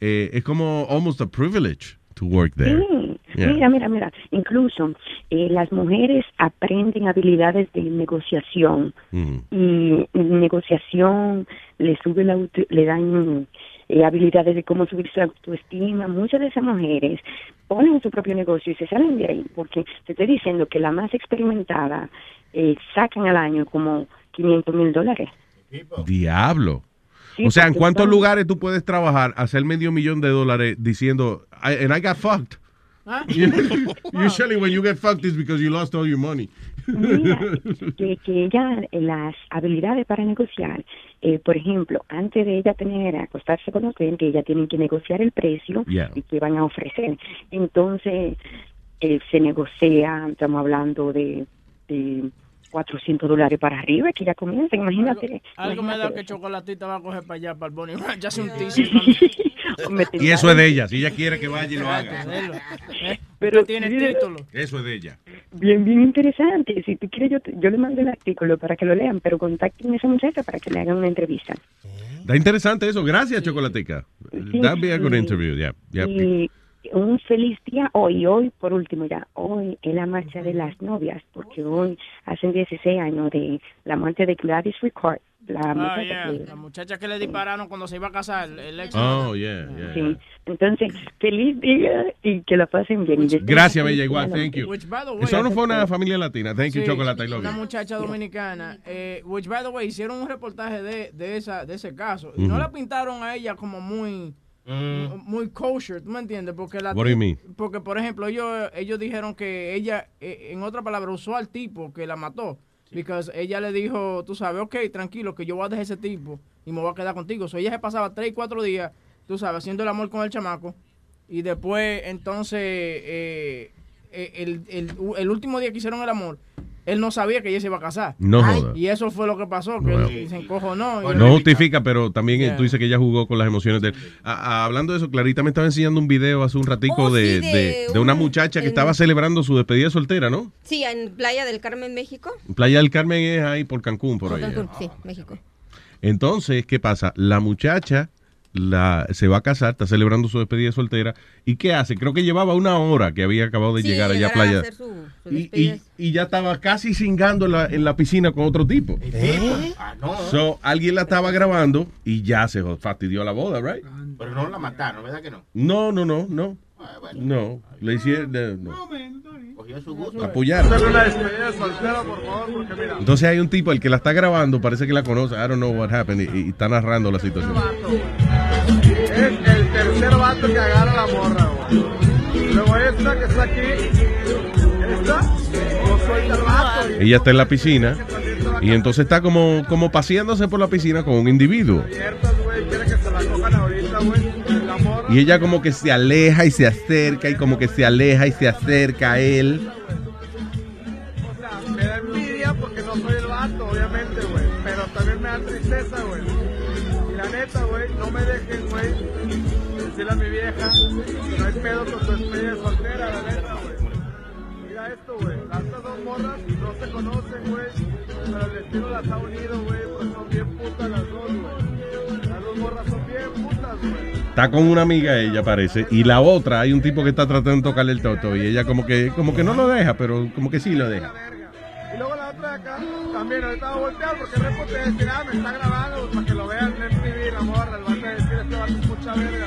eh, es como almost a privilege to work there. Sí, Yeah. mira, mira, mira. Incluso eh, las mujeres aprenden habilidades de negociación Mm. y negociación le sube la auto- le dan eh, habilidades de cómo subir su autoestima. Muchas de esas mujeres ponen su propio negocio y se salen de ahí porque te estoy diciendo que la más experimentada eh, sacan al año como 500 mil dólares. Diablo. Sí, o sea, ¿en cuántos son- lugares tú puedes trabajar, hacer medio millón de dólares diciendo, and I got fucked? Usually when you get fucked is because you lost all your money. Mira, que, que ella, eh, las habilidades para negociar, eh, por ejemplo, antes de ella tener, acostarse con los clientes, ella tiene que negociar el precio Yeah. y que van a ofrecer. Entonces, eh, se negocia, estamos hablando de, de 400 dólares para arriba, que ya comienza, imagínate. Algo me da que Chocolatita va a coger para allá, para el Bonnie Ranch, hace un. Y eso es de ella. Si ella quiere que vaya y lo haga. Pero tiene título. Eso es de ella. Bien, bien interesante. Si tú quieres, yo, te- yo le mando el artículo para que lo lean, pero contacten a esa muchacha para que le hagan una entrevista. Está interesante eso. Gracias, Chocolatica. That'd be a good sí. interview. Yeah, yeah. Y un feliz día hoy, hoy, por último ya, hoy es la marcha de las novias, porque hoy hacen 16 años de la marcha de Gladys Record, la Ah, muchacha yeah. que- La muchacha que le dispararon cuando se iba a casar, el ex. Oh, yeah, yeah. Sí. Entonces, feliz día y que la pasen bien. Y después- Gracias, Bella. Igual, thank you. Which, by the way, Eso no fue una familia latina. Thank you, Chocolate. Love Una muchacha dominicana. Eh, which, by the way, hicieron un reportaje de, de, esa, de ese caso. Y no la pintaron a ella como muy. Muy kosher, ¿tú me entiendes? Porque la What do you mean? porque por ejemplo ellos ellos dijeron que ella eh, en otra palabra usó al tipo que la mató, because ella le dijo, tú sabes, ok, tranquilo que yo voy a dejar ese tipo y me voy a quedar contigo. So ella se pasaba tres, cuatro días, tú sabes, haciendo el amor con el chamaco y después entonces eh, eh, el, el, el último día que hicieron el amor él no sabía que ella se iba a casar. No joda. Y eso fue lo que pasó, que él se encojonó. y- No justifica, pero también Yeah. tú dices que ella jugó con las emociones de él. Hablando de eso, Clarita me estaba enseñando un video hace un ratico Oh, de, sí, de de- de una un- muchacha que en- estaba celebrando su despedida soltera, ¿no? Sí, en Playa del Carmen, México. Playa del Carmen es ahí por Cancún, por O ahí. Cancún, sí, México. Entonces, ¿qué pasa? La muchacha la, se va a casar, está celebrando su despedida soltera. ¿Y qué hace? Creo que llevaba una hora que había acabado de Sí, llegar allá a Playa. hacer su- su y, y- y ya estaba casi cingando en la, en la piscina con otro tipo. Ah, no. So, alguien la estaba grabando y ya se fastidió la boda, right? Pero no la mataron, ¿verdad que no? No, no, no, no. No, le hicieron. no. Cogió su gusto. Apoyaron. Entonces hay un tipo, el que la está grabando, parece que la conoce. I don't know what happened. Y, y está narrando la situación. Es el tercer vato que agarra la morra, güey. Luego esta que está aquí. Esta. No suelta el vato. Ella está en la piscina y entonces está como, como paseándose por la piscina con un individuo. Abiertas, güey. Quiere que Y ella como que se aleja y se acerca y como que se aleja y se acerca a él. Me da envidia porque no soy el obviamente, güey. Pero también me da tristeza, güey. Y la neta, güey, no me dejen, güey, decirle a mi vieja no hay pedo con tu de soltera, la neta, güey. Mira esto, las ha unido, güey. Pues son bien putas las dos, güey. Las dos morras son bien putas, güey. Está con una amiga ella parece y la otra hay un tipo que está tratando de tocarle el toto y ella como que como que no lo deja, pero como que sí lo deja. Y luego la otra de acá, también ahorita va a voltear porque el repo te decir, ah, me está grabando para que lo vean en MTV, la morra, el vato a decir, este vato es mucha verga.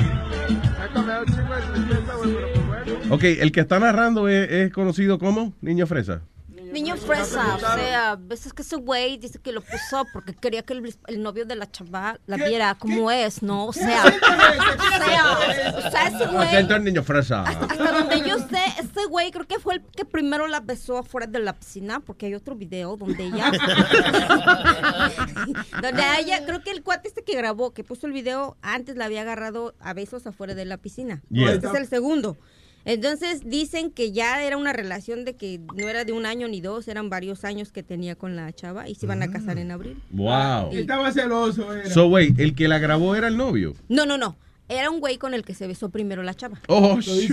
Ahorita me da un chingo de tristeza, güey, pero pues bueno. Ok, el que está narrando es, es conocido como Niño Fresa. Niño fresa, o sea, ves es que ese güey dice que lo puso porque quería que el, el novio de la chava la viera como es, ¿no? O sea, o sea, o sea, ese güey, Niño Fresa. hasta donde yo sé, ese güey creo que fue el que primero la besó afuera de la piscina, porque hay otro video donde ella, donde ella, creo que el cuate este que grabó, que puso el video, antes la había agarrado a besos afuera de la piscina. Yeah. Este es el segundo. Entonces dicen que ya era una relación de que no era de un año ni dos, eran varios años que tenía con la chava y se iban a casar en abril. Wow. Estaba celoso, era. So, wait, el que la grabó era el novio. No, no, no. Era un güey con el que se besó primero la chava. Oh, se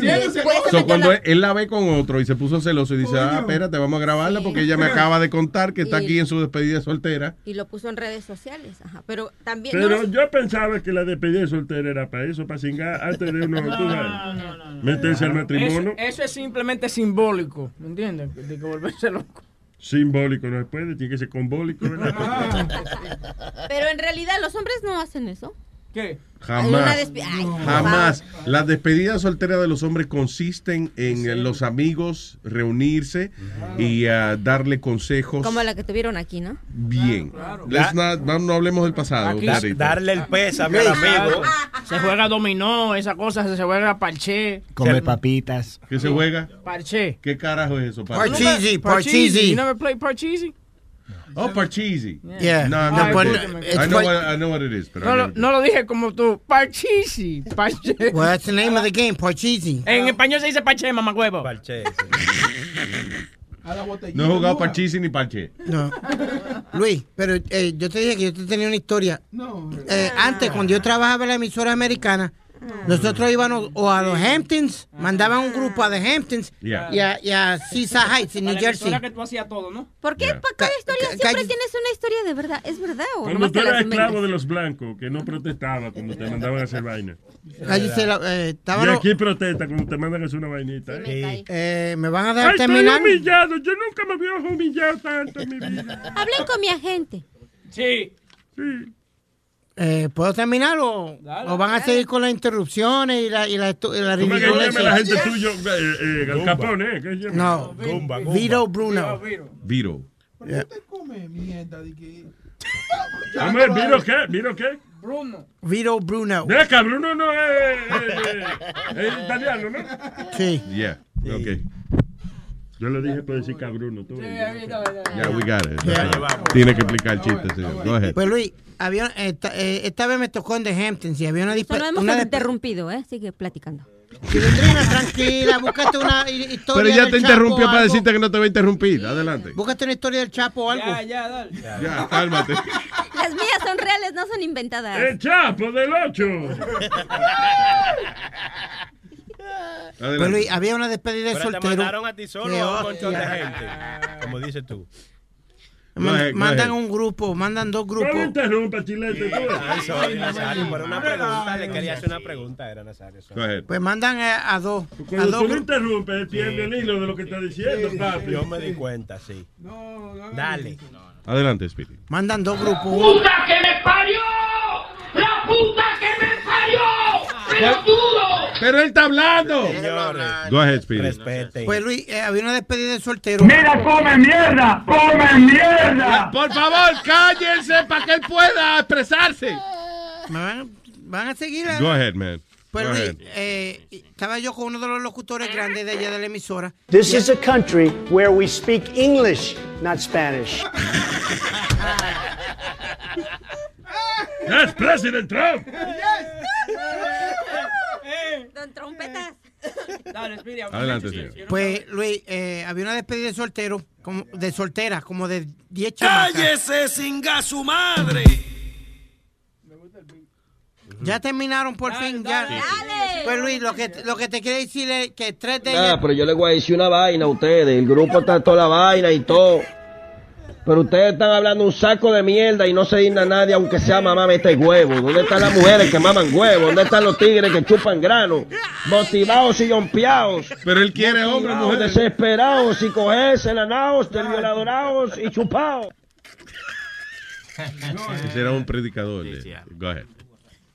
So, cuando la- él, la ve con otro y se puso celoso y dice, ah, espérate, vamos a grabarla porque ella me acaba de contar que está Y- aquí en su despedida soltera. y lo puso en redes sociales. Ajá. Pero también. Pero no, yo pensaba que la despedida de soltera era para eso, para cingar antes de uno, tú sabes, meterse al matrimonio. Eso, eso es simplemente simbólico, ¿me entiendes? De que volverse loco. Simbólico no se puede, tiene que ser combólico, ¿verdad? pero en realidad los hombres no hacen eso. ¿Qué? Jamás. Ay, Jamás. Las despedidas solteras de los hombres consisten en eh, los amigos reunirse y ah, darle consejos Como la que tuvieron aquí, ¿no? bien. Let's not- no, no hablemos del pasado. Aquí-. Darle el pésame al amigo. Se juega dominó, esa cosa, se juega parché. Comer papitas. ¿Qué se juega? Parché. ¿Qué carajo es eso? Parcheesi, Parcheesi. Parcheesi. You never play Parcheesi? Oh, Parcheesi. Yeah. No, No, no, but I, know what, I know what it is. Pero No, I lo- no dije como tú. Parcheesi. Parché. Well, that's the name of the game, Parcheesi. En español se dice parché, mamagüevo. Parché. No he jugado parchís ni parche. No. Luis, pero eh, yo te dije que yo te tenía una historia. Eh, antes, cuando yo trabajaba en la emisora americana, nosotros íbamos o a los Hamptons, mandaban un grupo a The Hamptons Yeah. y, a, y a Heights en New la Jersey. que tú hacías todo, ¿no? ¿Por qué para cada historia ca- siempre tienes una historia de verdad? ¿Es verdad o Cuando tú eras esclavo de los blancos, que no protestaba cuando te mandaban a hacer vaina. La- eh, Y los- aquí protesta cuando te mandan a hacer una vainita. ¿eh? eh, me van a dar Ay, estoy terminar. humillado. Yo nunca me había humillado tanto en mi vida. Hablen con mi agente. Sí. Sí. Eh, ¿Puedo terminar o, o van a seguir con las interrupciones y la, y la, y la ¿Cómo que la gente tuyo? Eh, eh, Capone, ¿eh? ¿Qué se llama? No, Vito Bruno. Viro. Yeah. ¿Cómo es? ¿Viro qué? ¿Viro qué? Bruno. Vito Bruno. Acá, Bruno no es, es italiano, ¿no? Sí. Yeah. Okay. Yo le dije por decir cabruno. Tú. Yeah, we got it. Yeah. Tiene que explicar el chiste, señor. Go ahead. Pues Luis, había, esta, eh, esta vez me tocó en The Hamptons y había una, Eso no hemos una interrumpido, ¿eh? Sigue platicando. Chilindrina, tranquila, búscate una hi- historia Pero ya del te Chapo interrumpió para decirte que no te va a interrumpir. Adelante. Búscate una historia del Chapo o algo. Ya, ya, dale. Ya, cálmate. Las mías son reales, no son inventadas. ¡El Chapo del 8! Pues Luis, había una despedida de Pero te soltero. mandaron a ti solo un montón de gente. Como dices tú. Man- ahead, mandan un grupo, mandan dos No grupos. me interrumpa, chilete. Nazario, por una pregunta. Le quería hacer una pregunta, era Nazario. Pues mandan a, a dos. A Cuando dos tú lo grupos. interrumpes, el hilo de lo que está diciendo, papi. Yo me di cuenta, sí. Dale. Adelante, Speedy. Mandan dos grupos. ¡Puta que me parió! ¡La puta Pero él está hablando. Go ahead, Speedy. Respete. Pues Luis, eh, había una despedida de soltero. Mira, come mierda, come mierda. Por favor, cállense para que él pueda expresarse. Me van, van a seguir. eh? Go ahead, man. Pues Go Luis, ahead. eh, estaba yo con uno de los locutores grandes de allá de la emisora. This is a country where we speak English, not Spanish. That's President Trump. Don Trompetas. Dale, Speedy, Adelante, señor. Pues Luis, eh, había una despedida de soltero, como, de soltera, como de 10 chamacas. ¡Cállese, singa su madre! Ya terminaron por fin, ya. Pues Luis, lo que, lo que te quiero decir es que tres de Ah, ellas... pero yo le voy a decir una vaina a ustedes. El grupo está toda la vaina y todo. Pero ustedes están hablando un saco de mierda y no se digna nadie, aunque sea mamá mete huevo. ¿Dónde están las mujeres que maman huevo? ¿Dónde están los tigres que chupan grano? Motivados y yompeados. Pero él quiere hombres, mujeres. Desesperados y cogerse lanados, violadorados y chupados. Ese era un predicador. de- Go ahead.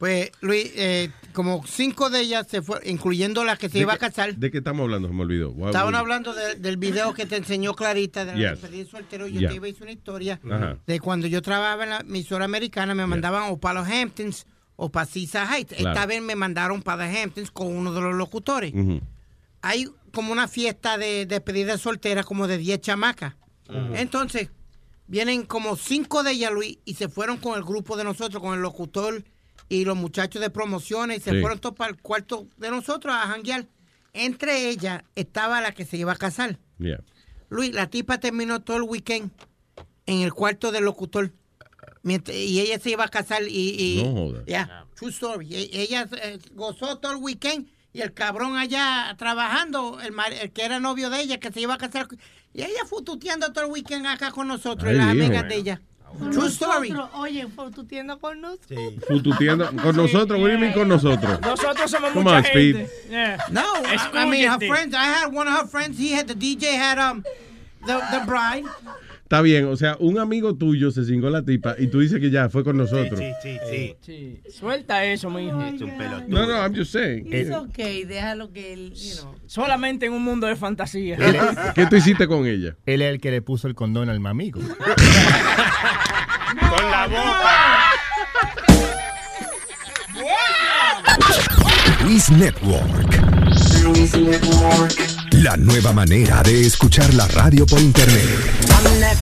Pues Luis, eh, como cinco de ellas se fueron, incluyendo la que se ¿De iba a casar. ¿De qué estamos hablando? Se me olvidó. Estaban hablando de- del video que te enseñó Clarita de la Yes. despedida de soltero. Yo Yeah. te iba a decir una historia Ajá. de cuando yo trabajaba en la emisora americana, me mandaban o para los Hamptons o para Seaside Heights. Claro. Esta vez me mandaron para The Hamptons con uno de los locutores. Hay como una fiesta de despedida de soltera como de 10 chamacas. Entonces, vienen como cinco de ellas, Luis, y se fueron con el grupo de nosotros, con el locutor y los muchachos de promociones, y se Sí. fueron todos para el cuarto de nosotros a janguear. Entre ellas estaba la que se iba a casar. Yeah. Luis, la tipa terminó todo el weekend en el cuarto del locutor. Mientras- y ella se iba a casar y... y No joda. Ya, true story. E- Ella eh, gozó todo el weekend y el cabrón allá trabajando, el, mar- el que era novio de ella, que se iba a casar. Y ella fue tuteando todo el weekend acá con nosotros Ay, y las hijo. amigas de ella. True story. Nosotros, Oye, fue tu tienda con nosotros. Fututeando con nosotros. What do you mean con nosotros? Nosotros somos Come mucha on, Speed. gente. Yeah. No, I, I mean her friends. I had one of her friends. He had the DJ had um the the bride. Está bien, o sea, un amigo tuyo se cingó la tipa y tú dices que ya fue con nosotros. Sí, sí. Sí. Suelta eso, mi hijo. Es un pelotudo. No, no, I'm just saying. It's okay, déjalo que él, you know. Solamente en un mundo de fantasía. ¿Qué tú hiciste con ella? Él es el que le puso el condón al mamigo. Con la boca. Luis Network. La nueva manera de escuchar la radio por internet.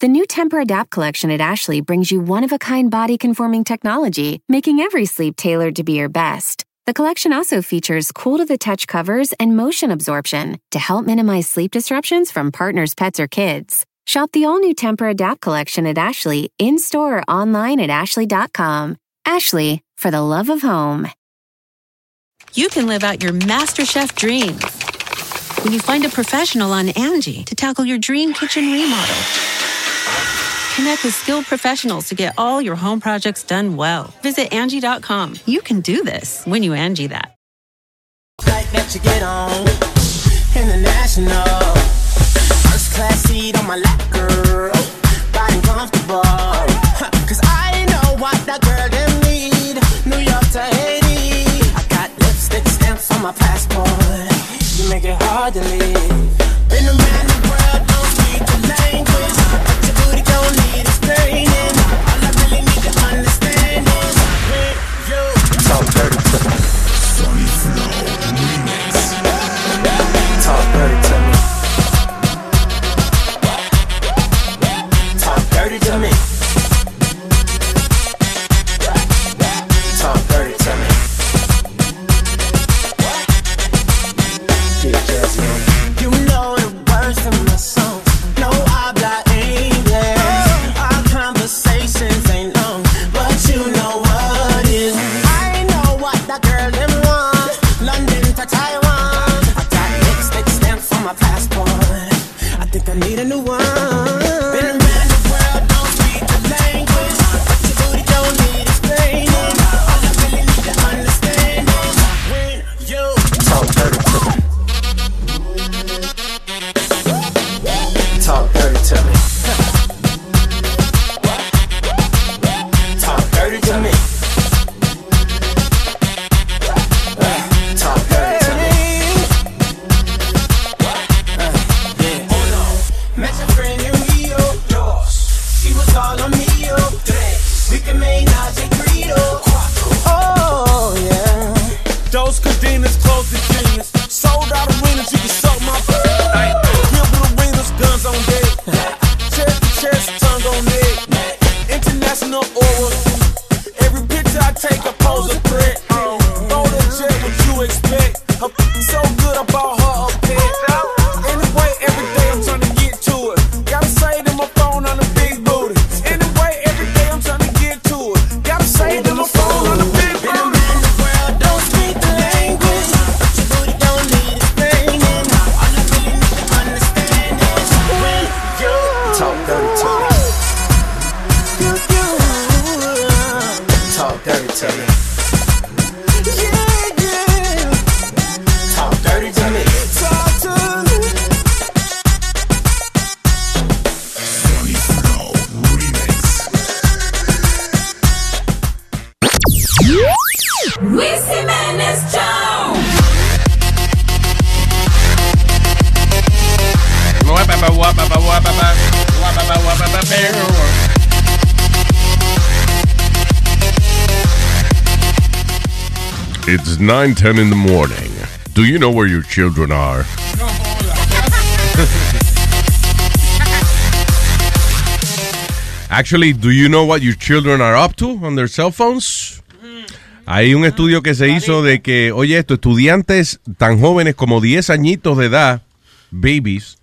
The new Temper Adapt collection at Ashley brings you one of a kind body conforming technology, making every sleep tailored to be your best. The collection also features cool to the touch covers and motion absorption to help minimize sleep disruptions from partners, pets, or kids. Shop the all new Temper Adapt collection at Ashley in store or online at ashley.com. Ashley, for the love of home. you can live out your MasterChef dreams when you find a professional on Angie to tackle your dream kitchen remodel. Connect with skilled professionals to get all your home projects done well. Visit Angie.com. You can do this when you Angie that. That you get on international. First class seat on my lap, girl. Riding comfortable. Cause I know what that girl them need. New York to Haiti. I got lipstick stamps on my passport. You make it hard to leave. Been Thank you. Expect? Her so 9 10 in the morning. Do you know where your children are? Actually, do you know what your children are up to on their cell phones? Hay un estudio que se hizo de que, oye, esto, estudiantes tan jóvenes como 10 añitos de edad, babies,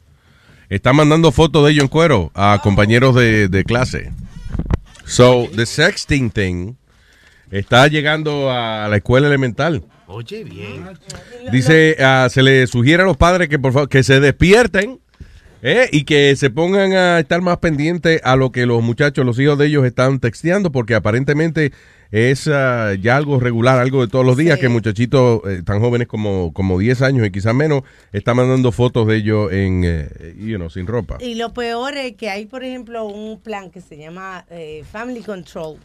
están mandando fotos de ellos en cuero a compañeros de clase. So, the sexting thing está llegando a la escuela elemental. Oye, bien. Dice, ah, se le sugiere a los padres que por favor que se despierten Eh, y que se pongan a estar más pendientes a lo que los muchachos, los hijos de ellos están texteando, porque aparentemente es ah, ya algo regular, algo de todos los días, que muchachitos eh, tan jóvenes como, como 10 años y quizás menos, están mandando fotos de ellos en, eh, you know, sin ropa. Y lo peor es que hay, por ejemplo, un plan que se llama eh, Family Control,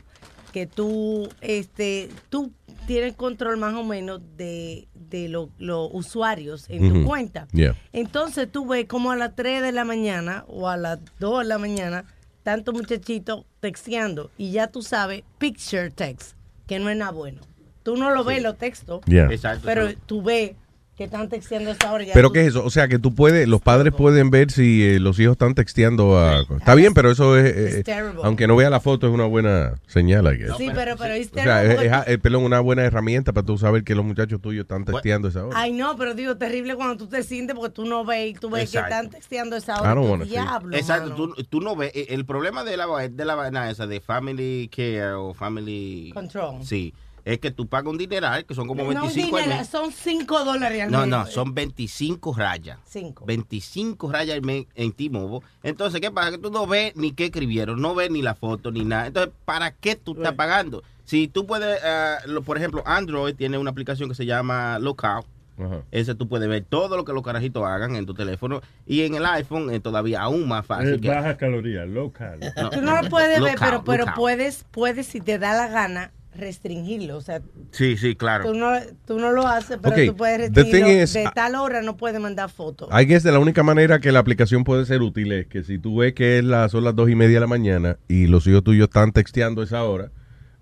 que tú, este, tú tienes control más o menos de, de lo- los usuarios en tu cuenta. Yeah. Entonces tú ves como a las 3 de la mañana o a las 2 de la mañana, tantos muchachitos texteando y ya tú sabes, picture text, que no es nada bueno. Tú no lo ves los textos, Yeah. Exacto, pero tú ves que están texteando a esa hora. ya Pero tú- ¿qué es eso? O sea, que tú puedes, los padres pueden ver si eh, los hijos están texteando. A, está bien, pero eso es, eh, terrible. aunque no vea la foto, es una buena señal, I guess. Sí, pero, pero it's O sea, terrible es, es- es, perdón, una buena herramienta para tú saber que los muchachos tuyos están texteando a esa hora. Ay, no, pero digo, terrible cuando tú te sientes porque tú no ves y tú ves Exacto. que están texteando a esa I hora. don't Tú. Diablo, Exacto, tú, tú no ves. eh, El problema de la, va- de la vaina esa de Family Care o Family Control. Sí, es que tú pagas un dineral, que son como No, 25 al mes. son 5 dólares al No, mes. no, son 25 rayas. Cinco. 25 rayas al mes en T-Mobile. Entonces, ¿qué pasa? Que tú no ves ni qué escribieron, no ves ni la foto ni nada. Entonces, ¿para qué tú estás pagando? Si tú puedes, lo- por ejemplo, Android tiene una aplicación que se llama Lookout. Ajá. Ese tú puedes ver todo lo que los carajitos hagan en tu teléfono. Y en el iPhone es todavía aún más fácil. Es que- baja caloría, low cal. No. Tú no lo puedes ver, pero, pero puedes, puedes, si te da la gana, restringirlo. O sea, Sí, sí, claro. tú no, tú no lo haces, pero Ok, tú puedes restringirlo. is, de ah, tal hora no puedes mandar fotos. I guess de la única manera que la aplicación puede ser útil es que si tú ves que es la, son las dos y media de la mañana y los hijos tuyos están texteando esa hora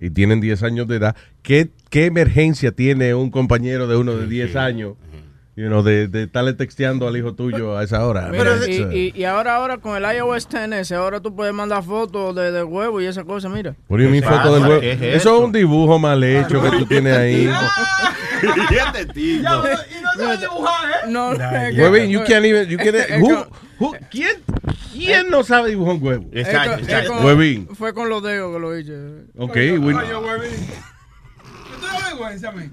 y tienen 10 años de edad, ¿qué, qué emergencia tiene un compañero de uno de 10 años you know, de, de estarle texteando al hijo tuyo a esa hora? Mira, It's, uh, y, y, y ahora, ahora con el iOS 10S, ahora tú puedes mandar fotos de, de huevo y esa cosa, mira. What do you mean, foto del huevo? Eso es un dibujo mal hecho que tú tienes ahí. y este tipo. no sabes dibujar, ¿eh? No, es que- Huevín, you can't even, you can't- es who- que- who- ¿quién, ¿Quién no sabe dibujar un huevo? es es con- Huevín. Fue con los dedos que lo hice. Ok, Oye,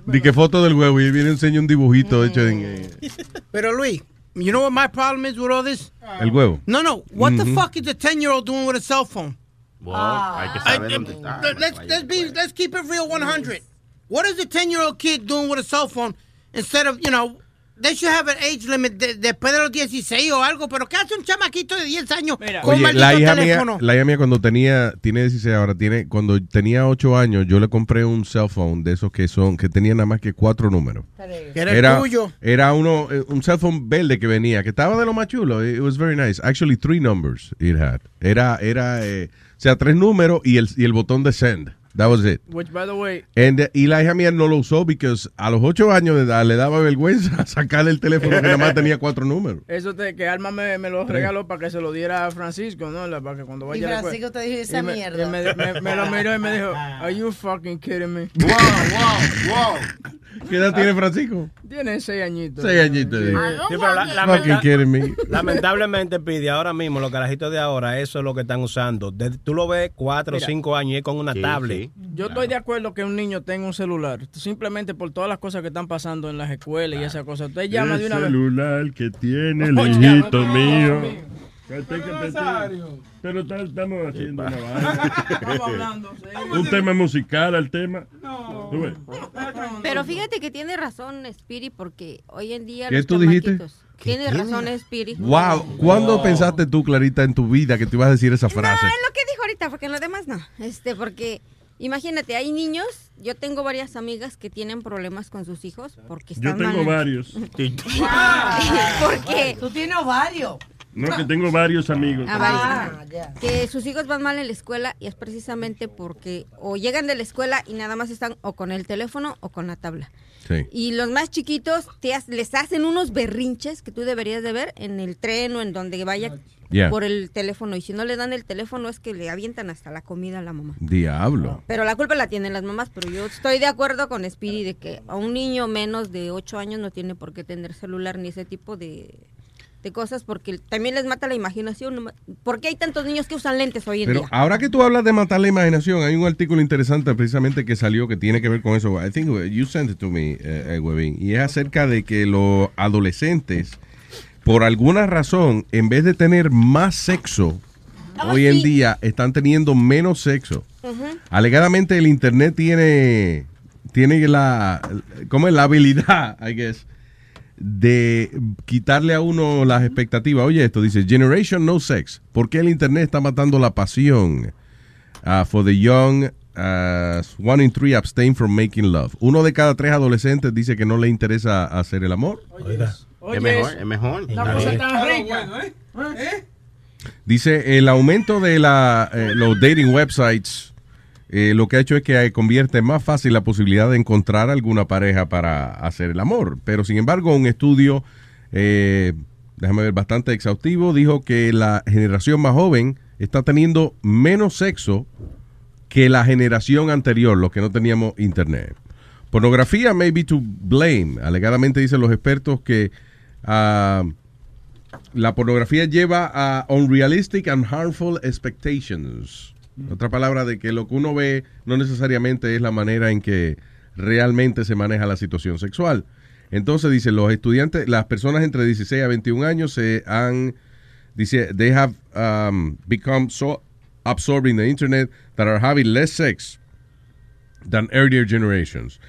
Di que foto del huevo y viene a enseñar un dibujito hecho en eh, Pero Luis, you know what my problem is with all this? el huevo. No, no. What the Mhm. fuck is a 10-year-old doing with a cell phone? Wow, hay que saber I- dónde está. let- let's, let's, be, let's keep it real 100. What is a 10-year-old kid doing with a cell phone instead of, you know, they should have an age limit de- después de los 16 o algo, pero ¿qué hace un chamaquito de 10 años con un Oye, la hija, mía, teléfono? la hija mía cuando tenía, tiene 16 ahora, tiene, cuando tenía 8 años, yo le compré un cell phone de esos que son, que tenía nada más que cuatro números. Que era tuyo. Era uno, eh, un cell phone verde que venía, que estaba de lo más chulo. It was very nice. Actually, three numbers it had. Era, era, eh, o sea, tres números y el, y el botón de send. That was it. Which, by the way, And, uh, y la hija mía no lo usó porque a los 8 años de edad le daba vergüenza sacarle el teléfono que nada más tenía cuatro números. eso te, que Alma me, me lo regaló para que se lo diera a Francisco, ¿no? La- Para que cuando Y vaya a la Francisco te dijo esa y me- mierda. y me, me- me lo miró y me dijo, are you fucking kidding me? Wow, wow, wow. ¿Qué edad tiene Francisco? Tiene seis añitos. Seis añitos. Sí. digo. Sí, pero la- Fucking lamenta- kidding me. lamentablemente, pide ahora mismo, los carajitos de ahora, eso es lo que están usando. De- tú lo ves cuatro o cinco años y es con una Sí, tablet. Yo estoy de acuerdo que un niño tenga un celular, simplemente por todas las cosas que están pasando en las escuelas y esas cosas. Usted llama de una vez. celular que tiene el hijito mío. No, no. Pero tal- estamos haciendo una Estamos hablando, sí. Un tema musical al tema. ¿Tú ves? Pero fíjate que tiene razón Spiri porque hoy en día ¿Qué los tú dijiste? Tiene razón Spiri. Wow, ¿cuándo pensaste tú, Clarita, en tu vida que te ibas a decir esa frase? No, es lo que dijo ahorita, porque en lo demás no. Este, porque imagínate, hay niños, yo tengo varias amigas que tienen problemas con sus hijos porque Yo están tengo mal. varios. porque Tú tienes varios. No, que tengo varios amigos. Ah, varios. Ah, ya. que sus hijos van mal en la escuela y es precisamente porque o llegan de la escuela y nada más están o con el teléfono o con la tabla. Sí. Y los más chiquitos te ha- les hacen unos berrinches que tú deberías de ver en el tren o en donde vaya Yeah. por el teléfono. Y si no le dan el teléfono es que le avientan hasta la comida a la mamá. Diablo. Pero la culpa la tienen las mamás, pero yo estoy de acuerdo con Spiri de que a un niño menos de 8 años no tiene por qué tener celular ni ese tipo de, de cosas porque también les mata la imaginación. ¿Por qué hay tantos niños que usan lentes hoy en Pero día? ahora que tú hablas de matar la imaginación, hay un artículo interesante precisamente que salió que tiene que ver con eso. I think you sent it to me, eh, eh, Webin. Y es acerca de que los adolescentes por alguna razón, en vez de tener más sexo, hoy en día están teniendo menos sexo. Alegadamente el internet tiene, tiene la, ¿cómo es? La habilidad, I guess, de quitarle a uno las expectativas. Oye, esto dice, Generation No Sex. ¿Por qué el internet está matando la pasión? Uh, for the young, uh, one in three abstain from making love. Uno de cada tres adolescentes dice que no le interesa hacer el amor. Es mejor, es mejor. Una cosa Claro, rica. ¿eh? ¿Eh? Dice, el aumento de la, eh, los dating websites eh, lo que ha hecho es que eh, convierte más fácil la posibilidad de encontrar alguna pareja para hacer el amor. Pero sin embargo, un estudio, eh, déjame ver, bastante exhaustivo, dijo que la generación más joven está teniendo menos sexo que la generación anterior, los que no teníamos internet. Pornografía may be to blame. Alegadamente dicen los expertos que ah, la pornografía lleva a unrealistic and harmful expectations. Otra palabra de que lo que uno ve no necesariamente es la manera en que realmente se maneja la situación sexual. Entonces, dice, los estudiantes, las personas entre 16 a 21 años se han, dice, they have um, become so absorbed in the internet that are having less sex than earlier generations.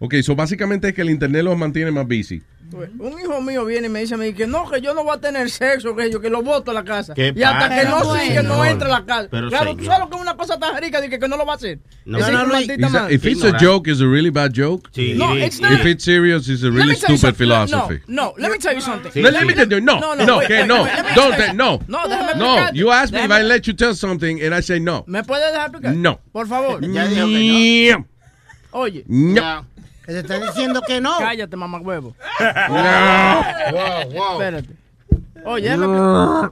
Ok, so básicamente es que el internet los mantiene más busy. Un hijo mío viene y me dice a mí que no, que yo no voy a tener sexo, que yo que lo voto a la casa. ¿Qué y hasta que no sí, que no entre a la casa. Pero, claro, tú señor. sabes lo que es una cosa tan rica de que, que no lo va a hacer. No. No, es no, Luis. madre. If it's a joke, it's a really bad joke. No, it's not. If it's serious, it's a really stupid philosophy. No, no, let me tell you something. No, let me tell you, no, No, no, no, wait, que no, wait, don't, no, No, déjame no. You ask me if I let you tell something and I say no. ¿Me puedes dejar explicar? No. Por favor. Ya dijo que no. Oye. No. Que te están diciendo que no. Cállate, mamá huevo. No. Wow, wow. Espérate. Oye, déjame explicar.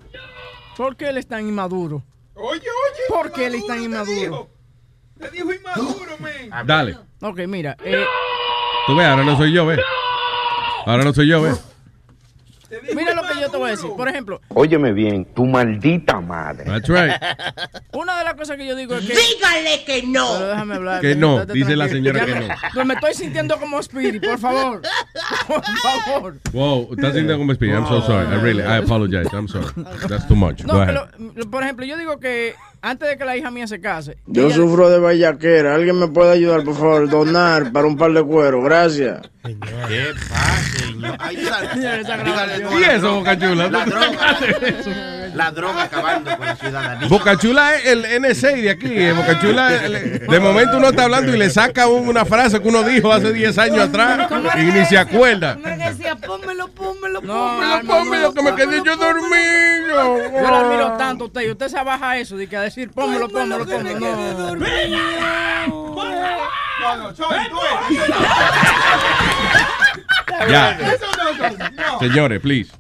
¿Por qué él es tan inmaduro? Oye, oye. ¿Por qué él es tan inmaduro? Te dijo inmaduro, man. Dale. Ok, mira. Eh, Tú ves, ahora no soy yo, ve. Ahora no soy yo, ve. Mira lo que yo te voy a decir. Por ejemplo, Óyeme bien, tu maldita madre. That's right. una de las cosas que yo digo es que. Dígale que no. Pero déjame hablar. Que no, dice la señora Ya que me- no. Pues me estoy sintiendo como Speedy, por favor. Por favor. Wow, estás sintiendo como speed. I'm so sorry. I really, I apologize. I'm sorry. That's too much. No, Go ahead. pero, por ejemplo, yo digo que antes de que la hija mía se case. Yo ella- sufro de vallaquera. ¿Alguien me puede ayudar, por favor? Donar para un par de cuero. Gracias. ¿Qué pasa, ¿Y la eso, droga. Boca Chula? La droga. La droga acabando con la ciudadanía. Bocachula es el NSA de aquí. eh, Bocachula, el- de momento uno está hablando y le saca un- una frase que uno dijo hace 10 años atrás y ni se acuerda. Me decía, pónmelo, pónmelo, No, pónmelo, Alma, Pónmelo, que me quedé yo dormido. Yo la admiro tanto usted y usted se baja eso de que a decir, pónmelo, pónmelo, pónmelo. No. No, Ya. Señores, please.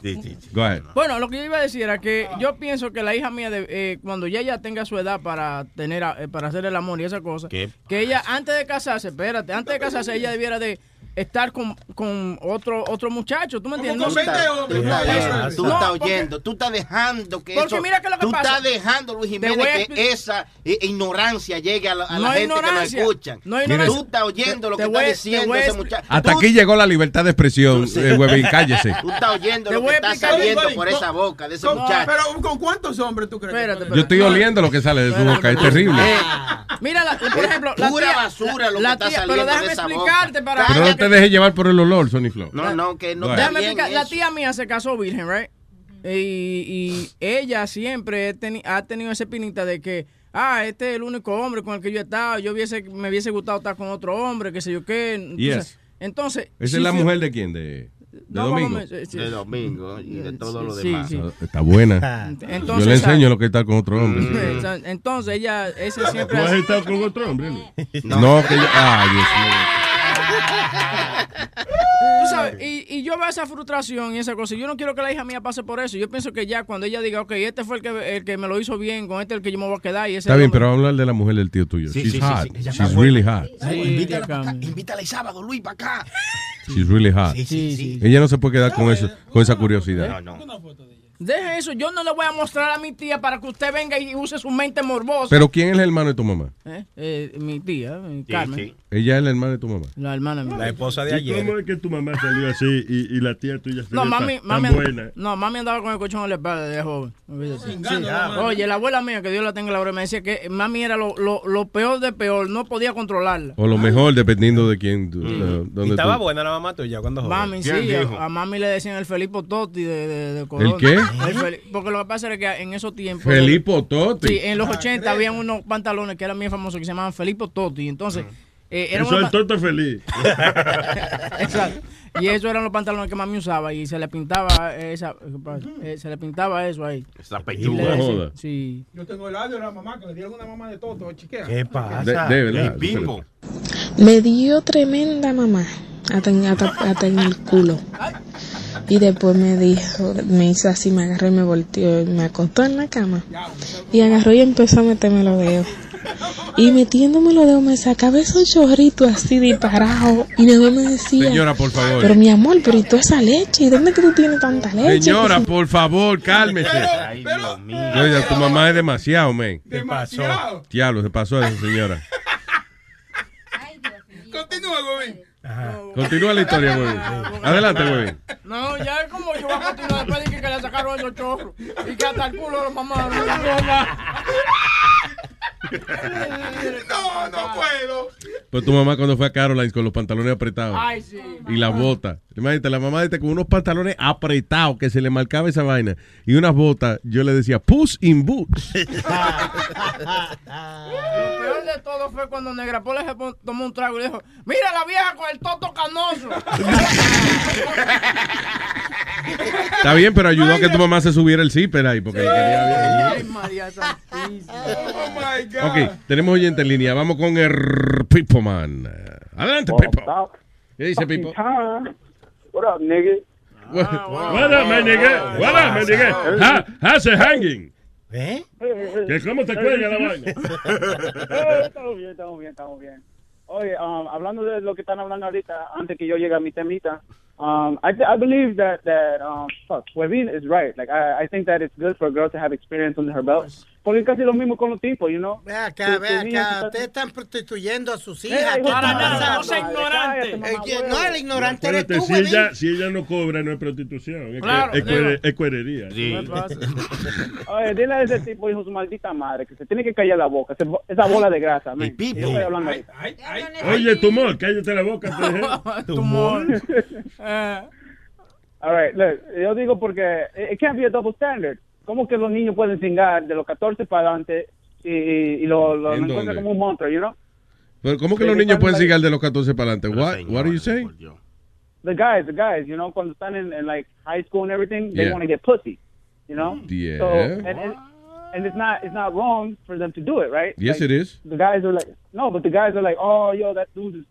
Go ahead. Bueno, lo que yo iba a decir era que yo pienso que la hija mía, de, eh, cuando ya ella tenga su edad para tener a- eh, para hacer el amor y esa cosa, que ella antes de casarse, espérate, antes de casarse ella debiera de estar con, con otro otro muchacho, ¿tú me entiendes? Tú No, estás, tú estás- Eso. tú No, estás porque- oyendo, tú estás dejando que Porque eso, mira que lo que tú pasa- estás dejando, Luis Jiménez, que esa eh, ignorancia llegue a la, a No gente que nos escuchan. no hay Mire, ignorancia. Tú estás oyendo lo Te que está diciendo ese muchacho. Hasta Tú- aquí llegó la libertad de expresión, eh, Huevín, cállese. Tú estás oyendo Te lo que está saliendo por esa boca de ese Con- muchacho. Pero, ¿con cuántos hombres tú crees? Espérate, Yo estoy oliendo lo que sale de su boca, es terrible. Mira, la- por ejemplo, la basura lo que está saliendo pero de déjame esa explicarte boca. para Pero no te dejes llevar por el olor, Sony Flow. No, no, que no. Déjame bien explicar, la tía mía se casó virgen, right? Y, y ella siempre teni- ha tenido ese pinita de que, ah, este es el único hombre con el que yo he estado, yo hubiese, me hubiese gustado estar con otro hombre, qué sé yo qué. Entonces, Yes. entonces ¿Esa sí es la mujer de quién? ¿De, de No, Domingo? sí. De domingo y de todo lo Sí, demás. sí. Está buena. Entonces, Yo le ¿sabes? enseño lo que está con otro hombre. Sí, Entonces ella, ese siempre ¿Tú has estado con otro hombre? Luis? No, que yo. Ay, Dios mío. Sabes, y, y yo veo esa frustración y esa cosa. y Yo no quiero que la hija mía pase por eso. Yo pienso que ya cuando ella diga, ok, este fue el que, el que me lo hizo bien, con este es el que yo me voy a quedar. Y ese Está bien, pero vamos a hablar de la mujer del tío tuyo. Sí, She's sí, hot. sí, She's buena. really hot. Sí, Sí, invítala, acá. para acá, invítala el sábado, Luis, para acá. She's really hot. Sí, sí, sí. Ella no se puede quedar con eso, con esa curiosidad. No, no. Deje eso, yo no le voy a mostrar a mi tía para que usted venga y use su mente morbosa. Pero ¿quién es el hermano de tu mamá? ¿Eh? Eh, mi tía, eh, Carmen. Ella es la hermana de tu mamá. La hermana mía. La esposa de ¿Y ayer. cómo es que tu mamá salió así y, y la tía tuya se No, mami, tan, mami, tan buena? no, mami andaba con el colchón en la espalda de joven. Sí. Oye, la abuela mía, que Dios la tenga en la hora, me decía que mami era lo, lo, lo peor de peor, no podía controlarla. O lo mejor, dependiendo de quién. tú- ¿Y dónde estaba tú- buena la mamá tuya cuando joven? Mami, sí, a, a mami le decían el Felipe Totti de, de, qué? El Fel- porque lo que pasa era que en esos tiempos... Felipe Totti. Sí, en los 80 habían unos pantalones que eran bien famosos que se llamaban Felipe Totti. Entonces, eh, eran Eso es el toto feliz. Exacto. Y esos eran los pantalones que mami usaba y se le pintaba esa, eh, se le pintaba eso ahí. Esa pechuga. joda. Sí. Yo tengo el audio de la mamá que le dieron una mamá de toto, chiquera. ¿Qué pasa? De, de verdad. El Pipo. Me dio tremenda mamá hasta en, hasta- hasta en el culo. Y después me dijo, me hizo así, me agarró y me volteó y me acostó en la cama. Y agarró y empezó a meterme los dedos. Y metiéndome los dedos me sacaba esos chorritos así disparados. Y nada me decía, Señora, por favor. pero mi amor, pero ¿y toda esa leche? ¿Y dónde es que tú tienes tanta leche? Señora, por favor, cálmese. Ay, Dios mío. Oiga, tu mamá es demasiado, man. Demasiado. Diablo, se pasó eso, señora. Continúa, Continúa la historia, güey. Adelante, güey. No, ya es como yo voy a continuar después de que, que le sacaron esos chorros. Y que hasta el culo de los mamás. No, no puedo. Pues tu mamá cuando fue a Caroline con los pantalones apretados. Ay, sí. Y la bota. Imagínate, la mamá de con unos pantalones apretados que se le marcaba esa vaina. Y unas botas, yo le decía, puss in boots. De todo fue cuando Negra Pola se tomó un trago y dijo, mira la vieja con el toto canoso. Está bien, pero ayudó a que tu mamá se subiera el zipper ahí. Porque quería Ay, María Santísima. Oh my God. Ok, tenemos oyente en línea. Vamos con el Pipo Man. Adelante, Pipo. ¿Qué dice Pipo? What up, nigga? What up, my nigga? What up, my nigga? How's it hanging? ¿Eh? ¿Que ¿Cómo te cuelga la vaina? Estamos bien, estamos bien, estamos bien. Oye, um, hablando de lo que están hablando ahorita, antes que yo llegue a mi temita, um, I, I believe that, that um, fuck, Webin is right. Like, I, I think that it's good for a girl to have experience under her belt. Porque es casi lo mismo con los tipos, you know? Ve acá, ve acá. están- Ustedes están prostituyendo a sus Eh, hijas. ¿Qué hijo de está madre, pasando? no sea ignorante. Eh, no, el ignorante eres Espérate, tú, si ella, si ella no cobra, no es prostitución. Es, Claro, es, digo. cuere- es cuerería. Sí. Oye, dile a ese tipo, hijo su maldita madre, que se tiene que callar la boca. esa bola de grasa, man. Pipo. Yo estoy hablando ahorita. Ay, ay. Oye, tumor, cállate la boca. Tumor. Eh, All right, look, yo digo porque it can't be a double standard. ¿Cómo que los niños pueden cingar de los 14 para adelante y, y, lo, lo ¿En encuentran como un monstruo, you know? Pero ¿Cómo que los niños pueden seguir de los 14 para adelante? What, what are you saying? The guys, the guys, you know, cuando están en, en like high school and everything, they Yeah. want to get pussy, you know? Yeah. So, and, and, and it's not it's not wrong for them to do it, right? Yes, Like, it is. The guys are like, no, but the guys are like, oh, yo, that dude is,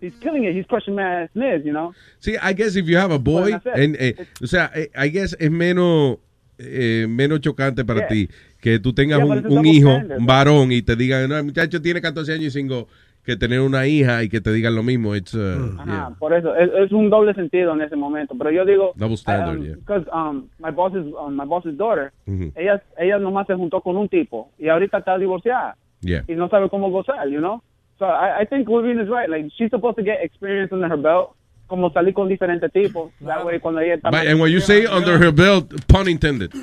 he's killing it. He's crushing my ass you know? Sí, I guess if you have a boy, and, eh, o sea, eh, I guess es menos, eh, menos chocante para Yeah. ti que tú tengas Yeah, un, but it's a un double hijo, standard, un varón, y te digan, no, el muchacho tiene 14 años y cinco, que tener una hija y que te digan lo mismo. It's, uh, Ajá, yeah. por eso es, es un doble sentido en ese momento. Pero yo digo, Double standard, yeah. because um, my boss's um, my boss's daughter, Ujú. ella ella nomás se juntó con un tipo y ahorita está divorciada Yeah. y no sabe cómo gozar, you know. So I, I think Levine is right. Like she's supposed to get experience under her belt, como salir con diferentes tipos. That way cuando ella está But- and when you say under her belt, pun intended.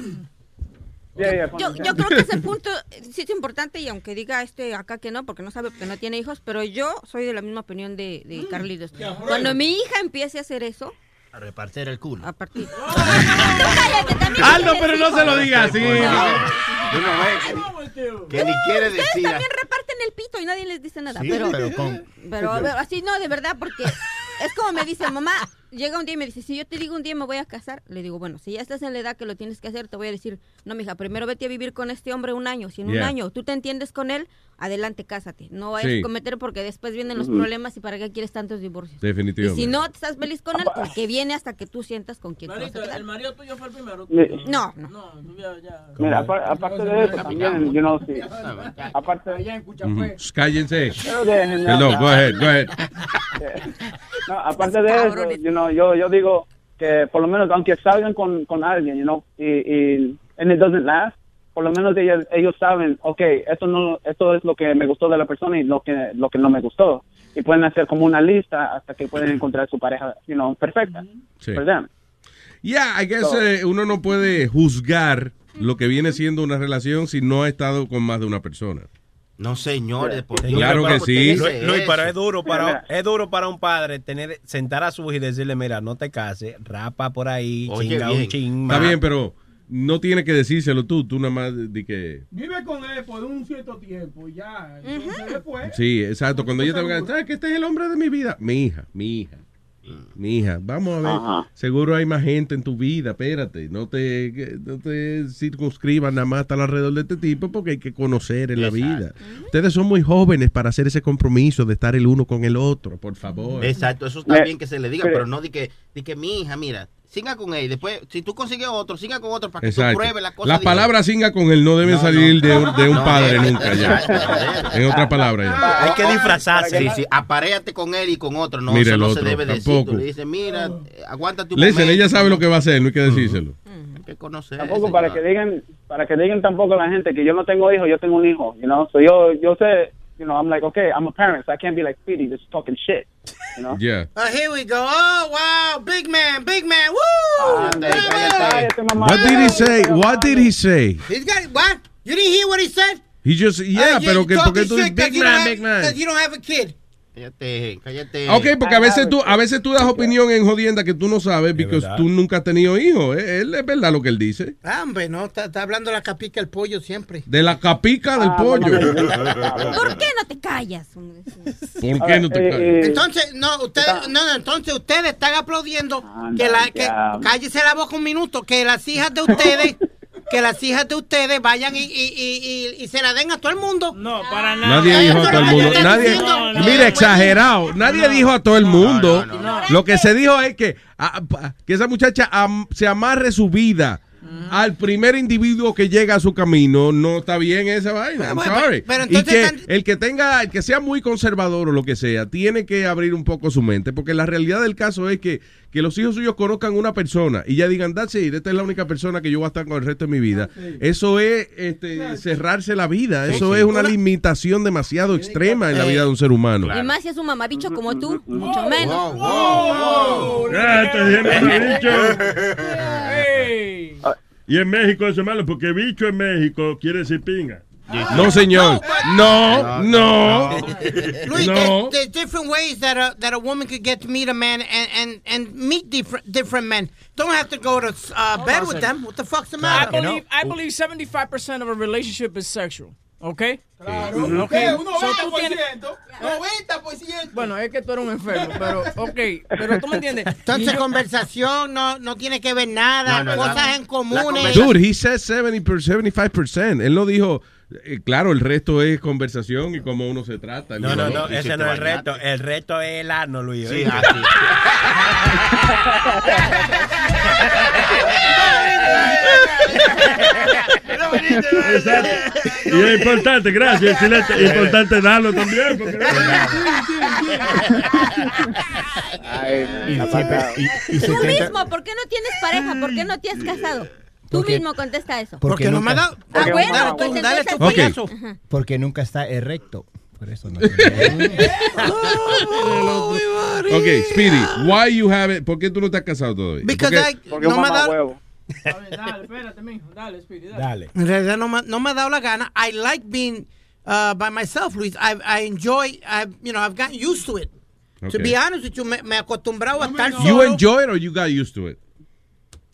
Yeah, yeah, Yo, yo creo que ese punto sí es importante y aunque diga este acá que no, porque no sabe, porque no tiene hijos, pero yo soy de la misma opinión de, de Carlitos. Cuando mi hija empiece a hacer eso, A repartir el culo. a partir... Aldo, pero no se lo diga así. Que ni quiere Ustedes decir. también reparten el pito y nadie les dice nada. Sí, pero, pero con- pero, pero así no, de verdad, porque es como me dice mamá. Llega un día y me dice, si yo te digo un día me voy a casar, le digo, bueno, si ya estás en la edad que lo tienes que hacer, te voy a decir, no, mija, primero vete a vivir con este hombre un año. Si en un año tú te entiendes con él, adelante, cásate. No vayas Sí. a cometer porque después vienen los Ujú. problemas y para qué quieres tantos divorcios. Definitivamente. Y si no te estás feliz con él, el que viene hasta que tú sientas con quien te vas a quedar. el marido tuyo fue el primero. No, no. No, ya, ya. Mira, apar- aparte de eso también, you know, sí. Aparte Allá en Ujú. Cuchafé. Cállense. Pero déjenme hablar. go ahead, go ahead. No, aparte de eso, you know, yo, yo digo que por lo menos, aunque salgan con, con alguien, you know, y, y and it doesn't last, por lo menos ellos, ellos saben, ok, esto no, esto es lo que me gustó de la persona y lo que, lo que no me gustó. Y pueden hacer como una lista hasta que pueden encontrar su pareja, you know, perfecta. Sí. Yeah, I guess So- eh, uno no puede juzgar lo que viene siendo una relación si no ha estado con más de una persona. No, señores. por Dios, Claro ¿cómo que sí. eso? es duro para es duro para un padre tener sentar a su hijo y decirle, mira, no te cases, rapa por ahí, Oye, chinga bien. un ching Está bien, pero no tienes que decírselo tú, tú nada más de que... Vive con él por un cierto tiempo y ya. Entonces después. Sí, exacto. Cuando ella te diga, ¿sabes que este es el hombre de mi vida? Mi hija, mi hija. Mi hija, vamos a ver. Ajá. Seguro hay más gente en tu vida, espérate. No te, no te circunscribas nada más estar alrededor de este tipo porque hay que conocer en la vida. Ustedes son muy jóvenes para hacer ese compromiso de estar el uno con el otro, por favor. Exacto, eso está bien que se le diga, pero- pero no di que, di que mi hija, mira, siga con él. Después, si tú consigues otro, siga con otro para que tú pruebes la cosa. Las de- palabras singa con él no deben No, salir no. de un, de un No padre debe. nunca ya. En otras palabras ya. Hay que disfrazarse. Sí, sí, aparéate con él y con otro. No, Mira eso el no otro, se debe decir. tampoco. Tú le dices, mira, eh, aguántate un Listen, ella sabe lo que va a hacer, no hay que decírselo. Hay que conocer. Tampoco para que digan, para que digan tampoco la gente que yo no tengo hijos, yo tengo un hijo, you know. So yo, yo sé, you know, I'm like, okay, I'm a parent, so I can't be like Speedy just talking shit, you know. Yeah. Oh, here we go. Oh, wow. Big man, big man. Woo! Ándale, cállate. Cállate. What did he say? What did he say? He's got what? You didn't hear what he said? He just, yeah, Uh, you- pero que porque tú shit 'cause big you don't man, have- big man. 'cause you don't have a kid. Cállate, cállate. Ok, porque a veces tú, a veces tú das opinión en jodienda que tú no sabes porque tú nunca has tenido hijos. Eh, Él es verdad lo que él dice. Ah, hombre, no, está, está hablando la capica el pollo siempre. De la capica del Ah, pollo. ¿Por qué no te callas? ¿Por qué no te Eh, callas? eh, Entonces, no, ustedes, no, no, entonces ustedes están aplaudiendo que la, que, cállese la boca un minuto, que las hijas de ustedes, que las hijas de ustedes vayan y, y, y, y, y se la den a todo el mundo. No, para nada. Nadie dijo a todo el mundo. Nadie, No, no, mira, no. exagerado. Nadie dijo a todo el mundo. no, no, Lo que se dijo es que, ah, que esa muchacha am- se amarre su vida al primer individuo que llega a su camino. No está bien esa vaina. I'm sorry. pero y entonces que están- el que tenga, el que sea muy conservador o lo que sea, tiene que abrir un poco su mente. Porque la realidad del caso es que, que los hijos suyos conozcan una persona y ya digan, that's it, esta es la única persona que yo voy a estar con el resto de mi vida. Eso es este, cerrarse la vida. Eso es una limitación demasiado extrema en la vida de un ser humano. Y más si es un mamabicho como tú, mucho menos. Ya, te dije, mamabicho. Hey. Y en México eso es malo, porque bicho en México quiere decir pinga. No, señor. No, no. Luis, No. there's, there's different ways that a, that a woman could get to meet a man and, and, and meet different different men. Don't have to go to uh, bed with them. What the fuck's the I matter? believe, I believe 75% of a relationship is sexual. ¿Ok? Claro. Ok. ¿Qué? Un So, tú tienes- 90%. 90%. Bueno, es que tú eres un enfermo, pero, ok, pero tú me entiendes. Entonces, yo- conversación no, no tiene que ver nada, No, no, cosas no. en comunes. Dude, he said 70 75%. Él no dijo, eh, claro, el resto es conversación y cómo uno se trata. No, no, no, ese no es el reto. El reto es el ano, Luis. Sí, así. Exacto. Y es importante, gracias, excelente. Es importante darlo también. Porque... Ay, Y y- y Tú 70 mismo, ¿por qué no tienes pareja? ¿Por qué no te has casado? Tú Porque- mismo contesta eso. porque Porque no me ha dado. Ah, bueno, dale, pues tú, dale entonces tu Ok. payaso. Ajá. Porque nunca está erecto. Por eso no. Ok, Speedy, why you have it? ¿Por qué tú no estás casado todavía? Because Porque- I, Porque no me ha dado, huevo. A ver, dale, espérate, mijo. Dale, Speedy, dale. Dale. en realidad no me, no me ha dado la gana. I like being uh, by myself, Luis. I, I enjoy, I, you know, I've gotten used to it. To Okay. be honest with you, me, me acostumbrado a estar You solo. enjoy it or you got used to it?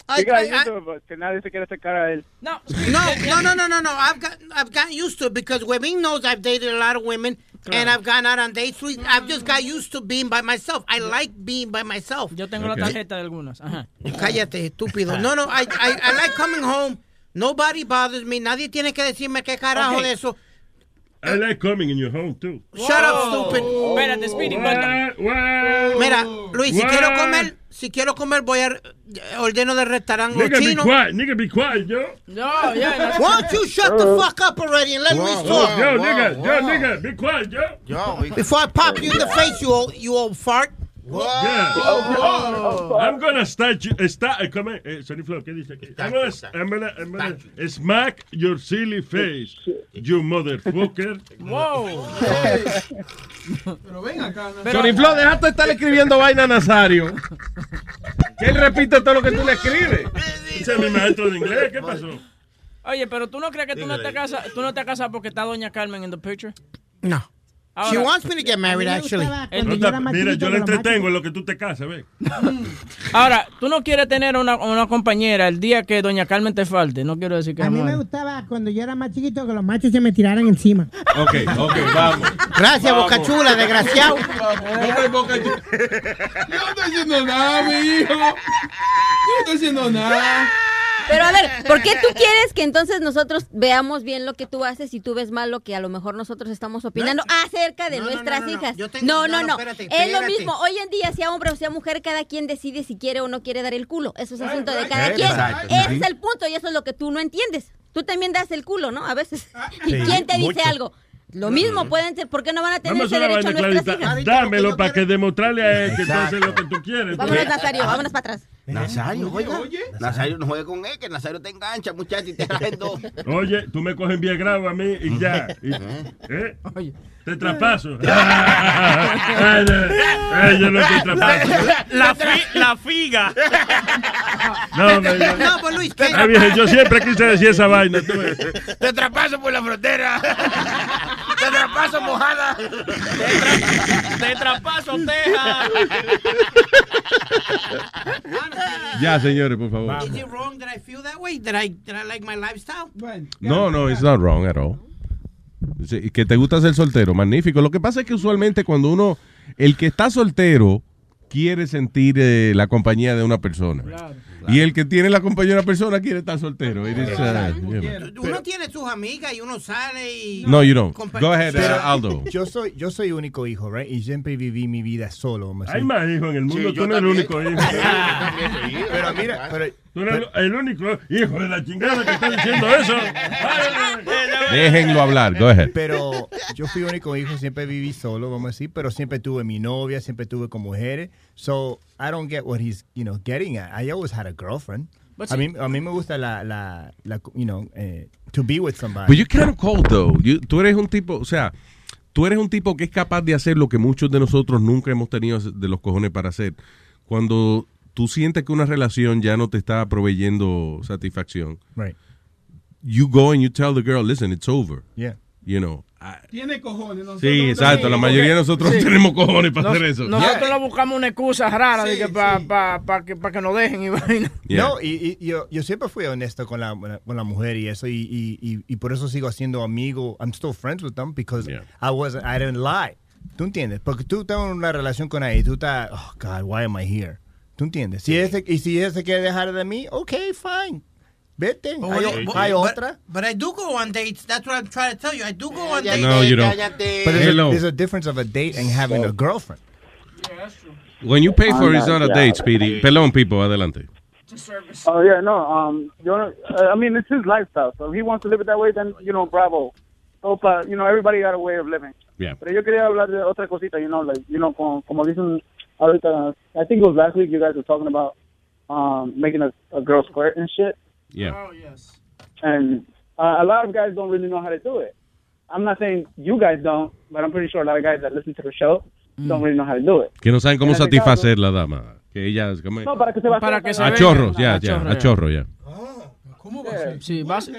I- I- but a él. No, No, no, no, no, no, no. I've got, I've gotten used to it because Webin knows I've dated a lot of women and I've gone out on dates. with- I've just got used to being by myself. I like being by myself. yo tengo la tarjeta de algunas. Ajá. Cállate, estúpido. No, no, I, I, I like coming home. Nobody bothers me. Nadie tiene que decirme qué carajo Ok. de eso. I like coming in your home, too. Shut up, stupid. Espérate, Speedy? What? Mira, Luis, si quiero comer, si quiero comer, voy a ordeno del restaurante Nigga, be chino. quiet. Nigga, be quiet, yo. No, yeah, Why don't you shut the fuck up already and let Luis talk? Yo, nigga, yo, nigga, be quiet, yo. Yo, Before I pop you in the face, you old, you old fart. Yeah. Oh, I'm gonna start you, sta- eh, come, eh, Sonny Flow, ¿qué dice aquí? I'm gonna, I'm gonna, I'm gonna smack your silly face, you motherfucker. Wow. Pero ven acá. ¿no? Sonny Flow, deja de estar escribiendo vaina a Nazario. Que él repite todo lo que tú le escribes. Ese es mi maestro de inglés, ¿qué pasó? Oye, pero tú no crees que tú no te casas, tú no te casas porque está Doña Carmen en the picture. No. Ahora- She wants me to get married, actually. No te- mira, yo le entretengo en lo que tú te casas, ve. Ahora, tú no quieres tener una, una compañera el día que Doña Carmen te falte. No quiero decir que A mí me gustaba cuando yo era más chiquito que los machos se me tiraran encima. Ok, ok, vamos. Gracias, Boca Chula, desgraciado. Hombre, Boca Chula. Yo no estoy haciendo nada, mi hijo. Yo no estoy haciendo nada. Pero a ver, ¿por qué tú quieres que entonces nosotros veamos bien lo que tú haces y tú ves mal lo que a lo mejor nosotros estamos opinando acerca de No, no, nuestras no, no, no. hijas? Yo tengo- no, no, no, no, no. espérate, es lo mismo. Hoy en día, sea hombre o sea mujer, cada quien decide si quiere o no quiere dar el culo. Eso es asunto de cada quien. Ese es el punto y eso es lo que tú no entiendes. Tú también das el culo, ¿no? A veces. ¿Y Sí, quién te dice mucho. algo? Lo mismo pueden ser, ¿por qué no van a tener Vamos ese a derecho vaina nuestras hijas? Dámelo para que demostrarle a él que tú haces lo que tú quieres. Vámonos, Nazario, vámonos para atrás. Nazario, oiga. Nazario no juegue con él, que Nazario te engancha, muchacho, y te rajen dos. Oye, tú me coges bien grave a mí y ya. Y- ¿eh? Te traspaso. Ay, ay, yo no te traspaso. La, fi- la figa. No, no, no. No, pues Luis, ¿qué? Ay, viejo, yo siempre quise decir esa vaina. tú. Te traspaso por la frontera. Te traspaso mojada. Te traspaso, teja. Ya, señores, por favor. Is it wrong that I feel that way? That I, that I like my lifestyle? No, no, it's not wrong at all. Sí, que te gusta ser soltero, magnífico. Lo que pasa es que usualmente cuando uno, el que está soltero, quiere sentir eh, la compañía de una persona. Y el que tiene la una persona quiere estar soltero. Is, uh. Uno tiene sus amigas y uno sale y... No, you don't. Go ahead, Pero uh, Aldo. Yo soy, yo soy único hijo, right? Y siempre viví mi vida solo. ¿me Hay más hijos en el mundo, Sí, tú yo no eres el único hijo. Pero mira, pero, Tú eres el- el único hijo de la chingada que está diciendo eso. Déjenlo hablar. Go ahead. Pero yo fui único hijo, siempre viví solo, vamos a decir, pero siempre tuve mi novia, siempre tuve con mujeres. So, I don't get what he's, you know, getting at. I always had a girlfriend. But a, mí, a mí me gusta la, la, la you know, eh, to be with somebody. But you're kind of cold, though. You- tú eres un tipo, o sea, tú eres un tipo que es capaz de hacer lo que muchos de nosotros nunca hemos tenido de los cojones para hacer. Cuando tú sientes que una relación ya no te está proveyendo satisfacción, Right. you go and you tell the girl, listen, it's over. Yeah. You know. Tiene cojones. nosotros Sí, no exacto. La tenemos. mayoría de nosotros Sí. tenemos cojones para Nos- hacer eso. Nosotros le buscamos una excusa rara Sí, para sí. que, pa que nos dejen y vaina. Yeah. No, y, y yo, yo siempre fui honesto con la, con la mujer y eso, y, y, y, y por eso sigo siendo amigo. I'm still friends with them because Yeah. I wasn't, I didn't lie. ¿Tú entiendes? Porque tú estás en una relación con ella y tú estás, oh God, why am I here? ¿Tú entiendes? Si ese, y si ese quiere dejar de mí, ok, fine. Vete, Oh, hay, yeah, but- hay but- otra. But I do go on dates. That's what I'm trying to tell you. I do go on dates. No, you don't. But there's a, there's a difference of a date and having a girlfriend. When you pay for it, it's not a date, yeah. Speedy. Pelón, Pipo, adelante. Oh yeah, no. Um, you know, uh, I mean, it's his lifestyle. So if he wants to live it that way, then you know, bravo. Uh, you know, everybody got a way of living. Yeah. Pero yo quería hablar de otra cosita, you know, like, you know, como, como dicen ahorita, I think it was last week you guys were talking about um, making a, a girl squirt and shit. Yeah. Oh, yes. And uh, a lot of guys don't really know how to do it. I'm not saying you guys don't, but I'm pretty sure a lot of guys that listen to the show don't really know how to do it. Que no saben cómo En este satisfacer la dama. Que ella, ¿cómo? No, para que se va Para que se A vea. chorro, ya, A ya, chorro, a ya. chorro, ya. ¿Cómo va a ser? Sí, vas-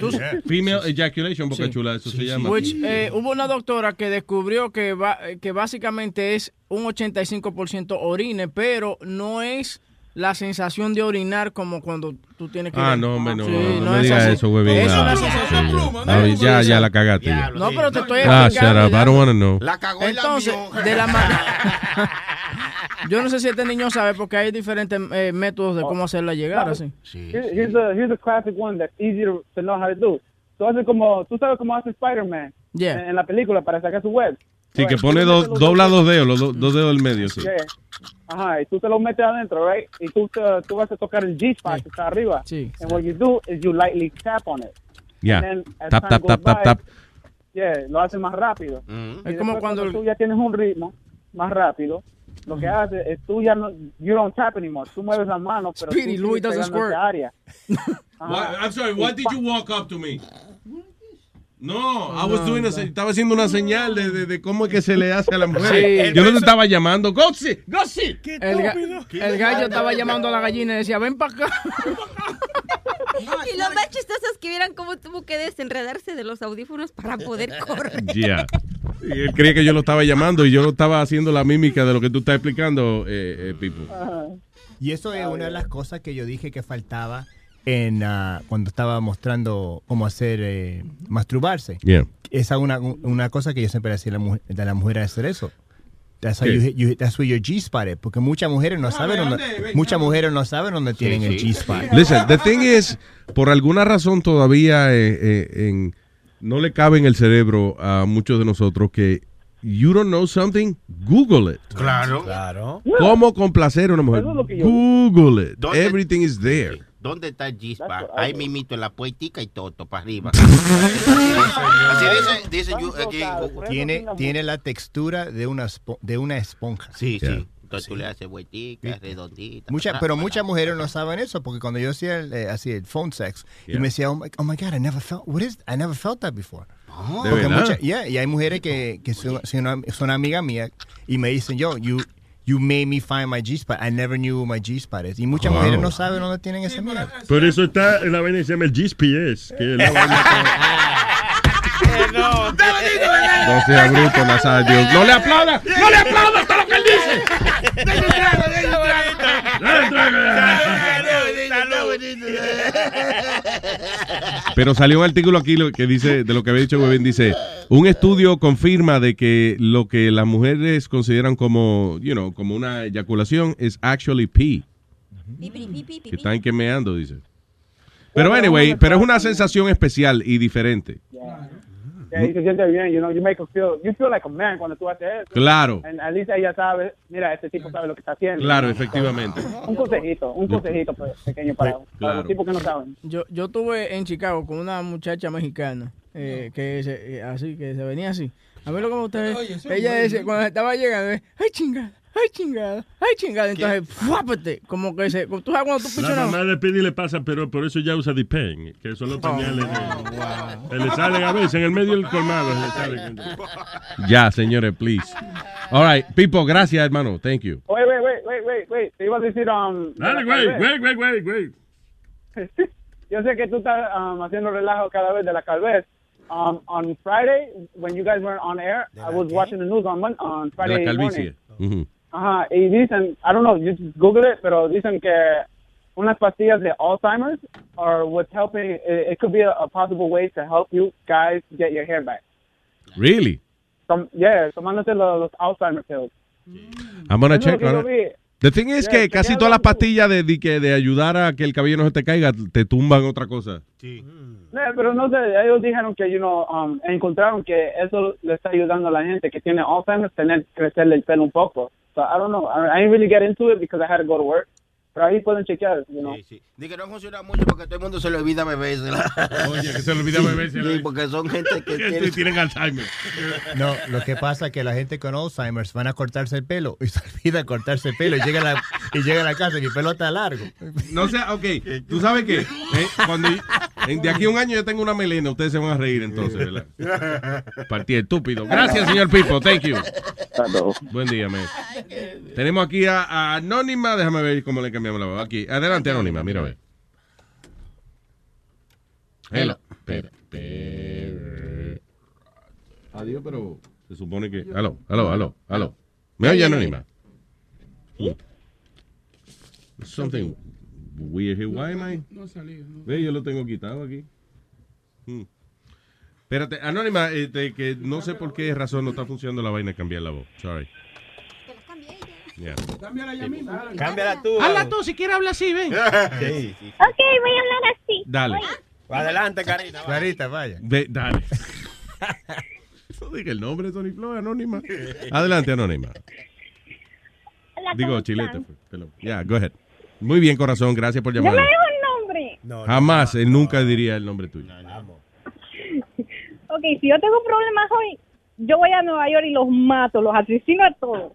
tú- Female ejaculation, boca Sí. chula, eso se llama. Which, eh, hubo una doctora que descubrió que, va- que básicamente es un 85% orine, pero no es la sensación de orinar como cuando tú tienes que... Ah, no, hombre, no, Sí, no, no me es digas así. eso, huevín. Es Ah, una sensación. sí, No, Ah, no, ya, ya la cagaste. ya. No, pero te estoy Ah, explicando. shut up. I don't wanna know. La cagó Entonces, de la manera... Yo no sé si este niño sabe porque hay diferentes eh, métodos de cómo hacerla llegar así. Here- Here's a here's a classic one that's easy to, to know how to do. So hace como, tú sabes cómo hace Spider-Man Yeah. en, en la película para sacar su web. Sí, que pone Tú dos, dobla dos dedos, los do- dos dedos del medio, sí. Yeah. Ajá, y tú te lo metes adentro, right? Y tú, te, tú vas a tocar el G-spot que está arriba. Sí. And what you do is you lightly tap on it. Ya. And then as Tap, time tap, goes tap, tap, by, tap. Yeah, lo hace más rápido. Y Es como cuando el- tú ya tienes un ritmo más rápido, lo que hace es tú ya no, you don't tap anymore. Tú mueves las manos, pero Speedy, tú Louis doesn't squirt. área. What- I'm sorry, what did you walk up to me? No, I No, was doing a- estaba haciendo una señal de, de- de cómo es que se le hace a la mujer. Sí. Yo no te estaba llamando. Go sit, go sit. El, ga- el gallo estaba llamando a la gallina y decía, ven para acá. Y lo más chistoso es que vieran cómo tuvo que desenredarse de los audífonos para poder correr. Yeah. Y él creía que yo lo estaba llamando y yo no estaba haciendo la mímica de lo que tú estás explicando, eh, eh, Pipo. Y eso es una de las cosas que yo dije que faltaba en ah, cuando estaba mostrando cómo hacer eh, masturbarse. Yeah. Esa es una, una cosa que yo siempre decía a la mujer, de la mujer hacer eso. That's, how you hit- you hit- that's where your G-spot is. Porque muchas mujeres no saben dónde, muchas mujeres no saben dónde tienen el G-spot. Listen, the thing is, por alguna razón todavía eh, eh, en, no le cabe en el cerebro a muchos de nosotros que you don't know something, Google it. Claro. Claro. ¿Cómo complacer a una mujer? Google it. ¿Dónde- Everything is there. ¿Dónde está el G-Spot? Ahí mimito en la puertica y todo, para arriba. Así dice, dice you- aquí. Tiene, tiene la textura de una, de una esponja. Sí, sí. Entonces tú le haces vuelticas, redonditas. Mucha, pero muchas mujeres no saben eso porque cuando yo hacía el, eh, así el phone sex y Yeah. me decía oh my, oh my god I never felt what is I never felt that before Oh. Mucha- yeah, y hay mujeres que, que son, son, son amigas mías y me dicen yo you you made me find my G spot I never knew where my G spot is y muchas Wow. mujeres no saben dónde tienen esa mierda Por eso está en la vaina que se llama el GPS. Que es la no, No sea bruto, Nazario. No le aplauda. No le aplauda todo lo que él dice. Pero salió un artículo aquí que dice, de lo que había dicho Webin, dice, un estudio confirma de que lo que las mujeres consideran como, you know, como una eyaculación es actually pee. Que están quemeando, dice. Pero anyway, pero es una sensación especial y diferente. Yeah, y se siente bien, you know, you make her feel, you feel like a man cuando tú haces eso. Claro. And at least ella sabe, mira, este tipo sabe lo que está haciendo. Claro, efectivamente. Un consejito, un consejito pues, pequeño para, para Claro. los tipos que no saben. Yo, yo estuve en Chicago con una muchacha mexicana eh, que se, eh, así, que se venía así. A ver lo que me gusta es- Oye, eso es ella decía, cuando estaba llegando, eh, ay chingada, ay chingada, ay chingada. Entonces, fuápate, como que se, tú sabes cuando tú pichas La mamá de Speedy le pasa, pero por eso ya usa Dipen, que son los pañales. que le salen a veces en el medio del colmado. Ya, señores, please. All right, Pipo, gracias, hermano. Thank you. Wait, wait, wait, wait, wait, wait. Te iba a decir, um... Dale, güey, güey, güey, güey, güey. Yo sé que tú estás um, haciendo relajo cada vez de la Calvez. Um, on Friday, when you guys weren't on air, I was watching the news on, on De Friday la morning. calvicie. Ujú. Ajá, y dicen, I don't know, you just Google it, pero dicen que unas pastillas de Alzheimer's are what's helping, it, it could be a, a possible way to help you guys get your hair back. Really? Tom, yeah, tomándose los, los Alzheimer pills. I'm gonna check que on it. The thing is Yeah, que casi todas las pastillas de, de, que- de ayudar a que el cabello no se te caiga te tumban otra cosa. Eh, pero no sé, ellos dijeron que, you know, um, encontraron que eso le está ayudando a la gente que tiene Alzheimer's tener crecerle el pelo un poco. So, I don't know. I, I didn't really get into it because I had to go to work. Pero ahí pueden chequear, you know. Dice que no funciona mucho porque todo el mundo se le olvida bebérsela. Oye, que se le olvida bebérsela. Sí, porque son gente que tiene... tienen Alzheimer. no lo que pasa es que la gente con Alzheimer's van a cortarse el pelo y se olvida cortarse el pelo y llega a la, y llega a la casa y mi pelo está largo No sé, ok, tú sabes que cuando en- de aquí a un año yo tengo una melena, ustedes se van a reír entonces, ¿verdad? Partí estúpido. Gracias, señor Pipo, thank you. Buen día, man. Tenemos aquí a, a Anónima, déjame ver cómo le cambiamos la voz. Aquí, adelante, Anónima, mira a ver. Hello. Pe- pe- Adiós, pero se supone que. Aló, aló, aló, aló. ¿Me oye, Anónima? Something weird here. Why am I? No no. Ve, yo lo tengo quitado aquí. Hmm. Espérate, Anónima, este, que no sé por qué razón no está funcionando la vaina de cambiar la voz. Sorry. Yeah. Cámbiala ya mismo. Cámbiala tú. Habla tú, si quieres habla así, ven. Sí. Ok, voy a hablar así. Dale. Adelante, Karina. Clarita vaya Ve, dale. No diga el nombre de Tony Flow, Anónima. Adelante, Anónima. Hola, Digo, fue, pero- Ya, go ahead. Muy bien, corazón, gracias por Yo me llamar. dejo el nombre. Jamás, él nunca diría el nombre tuyo. Ok, si yo tengo problemas hoy, yo voy a Nueva York y los mato, los asesino a todos.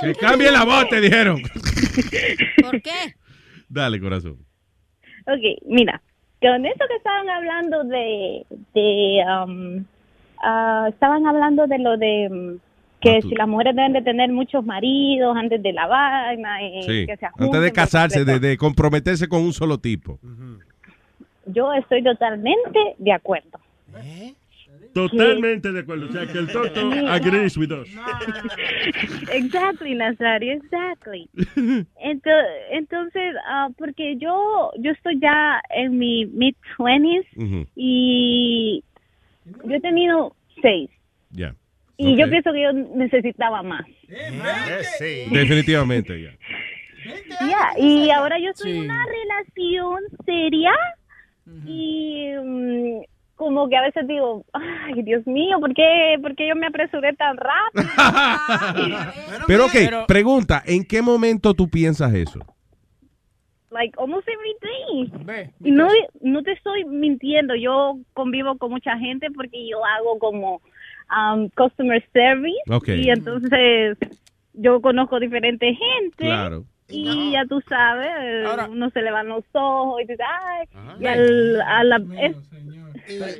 Que cambie la voz, te dijeron. ¿Por qué? Dale, corazón. Ok, mira, con eso que estaban hablando de, de um, ah, estaban hablando de lo de mm, que si las mujeres deben de tener muchos maridos antes de la vaina y Sí. que se Antes de casarse, de, comprometerse con un solo tipo. Yo estoy totalmente de acuerdo. Totalmente de acuerdo. O sea, que el Toto agrees with us. Exactly, Nazario, exactly. Ento- Entonces, ah, porque yo yo estoy ya en mi mid twenties y yo he tenido seis Ya. y yo pienso que yo necesitaba más. Definitivamente, ya. Ya, y ahora yo estoy en una relación seria y mm, como que a veces digo, ay, Dios mío, ¿por qué, por qué yo me apresuré tan rápido? Pero ok, pregunta, ¿en qué momento tú piensas eso? like almost every day. Y no, no te estoy mintiendo, yo convivo con mucha gente porque yo hago como um, customer service y entonces yo conozco diferente gente. Claro. Y ya tú sabes, uno se le van los ojos y dice, ay, y al- a la, es-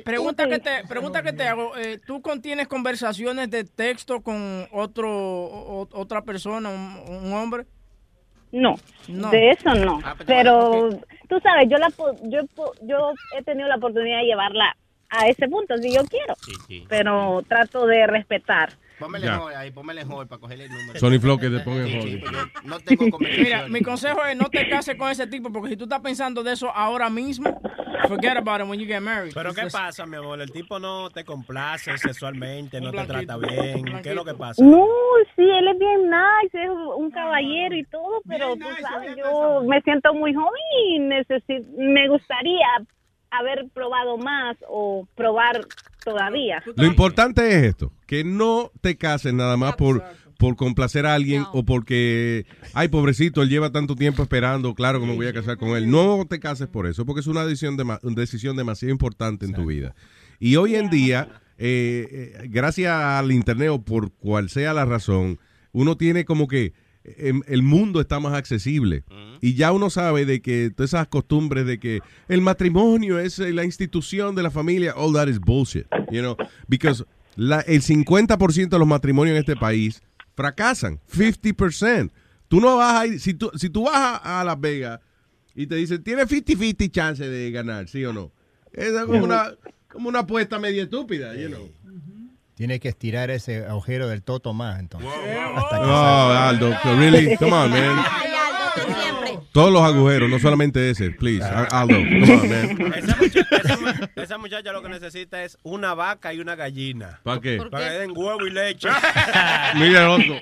Pregunta que te, pregunta que te hago, eh, ¿tú contienes conversaciones de texto con otro, o- otra persona, un, un hombre? No, No. de eso no. Ah, pero tú sabes, yo la po- yo yo he tenido la oportunidad de llevarla a ese punto si yo quiero, pero trato de respetar. Póngale Ya. hold ahí, póngale hold para cogerle el número. Sony Flow que te ponga Sí, en sí, hold. pues no tengo. Mira, mi consejo es no te cases con ese tipo porque si tú estás pensando de eso ahora mismo, forget about it when you get married. Pero ¿qué pasa, mi amor? El tipo no te complace sexualmente, no te trata bien. ¿Qué es lo que pasa? No, sí, él es bien nice, es un caballero y todo, pero tú sabes, yo me siento muy joven y necesi- me gustaría haber probado más o probar todavía. Lo importante es esto, que no te cases nada más por, por complacer a alguien o porque, ay, pobrecito, él lleva tanto tiempo esperando, claro que me voy a casar con él. No te cases por eso, porque es una decisión, dema- una decisión demasiado importante en tu vida. Y hoy en día, eh, eh, gracias al internet o por cual sea la razón, uno tiene como que el mundo está más accesible y ya uno sabe de que todas esas costumbres de que el matrimonio es eh, la institución de la familia, all that is bullshit, you know, because la, el 50% de los matrimonios en este país fracasan, 50%. Tú no vas a ir, si tú, si tú vas a, Las Vegas y te dicen, tiene 50-50 chance de ganar, ¿sí o no? Es como una, como una apuesta media estúpida, you know. Tiene que estirar ese agujero del toto más, entonces. Hasta que Oh, salga. Aldo, really? Come on, man. Todos los agujeros, no solamente ese, please. Aldo, come on, man. Esa, mucha- esa mu- esa muchacha lo que necesita es una vaca y una gallina. ¿Para qué? Para que den huevo y leche. Mira el otro.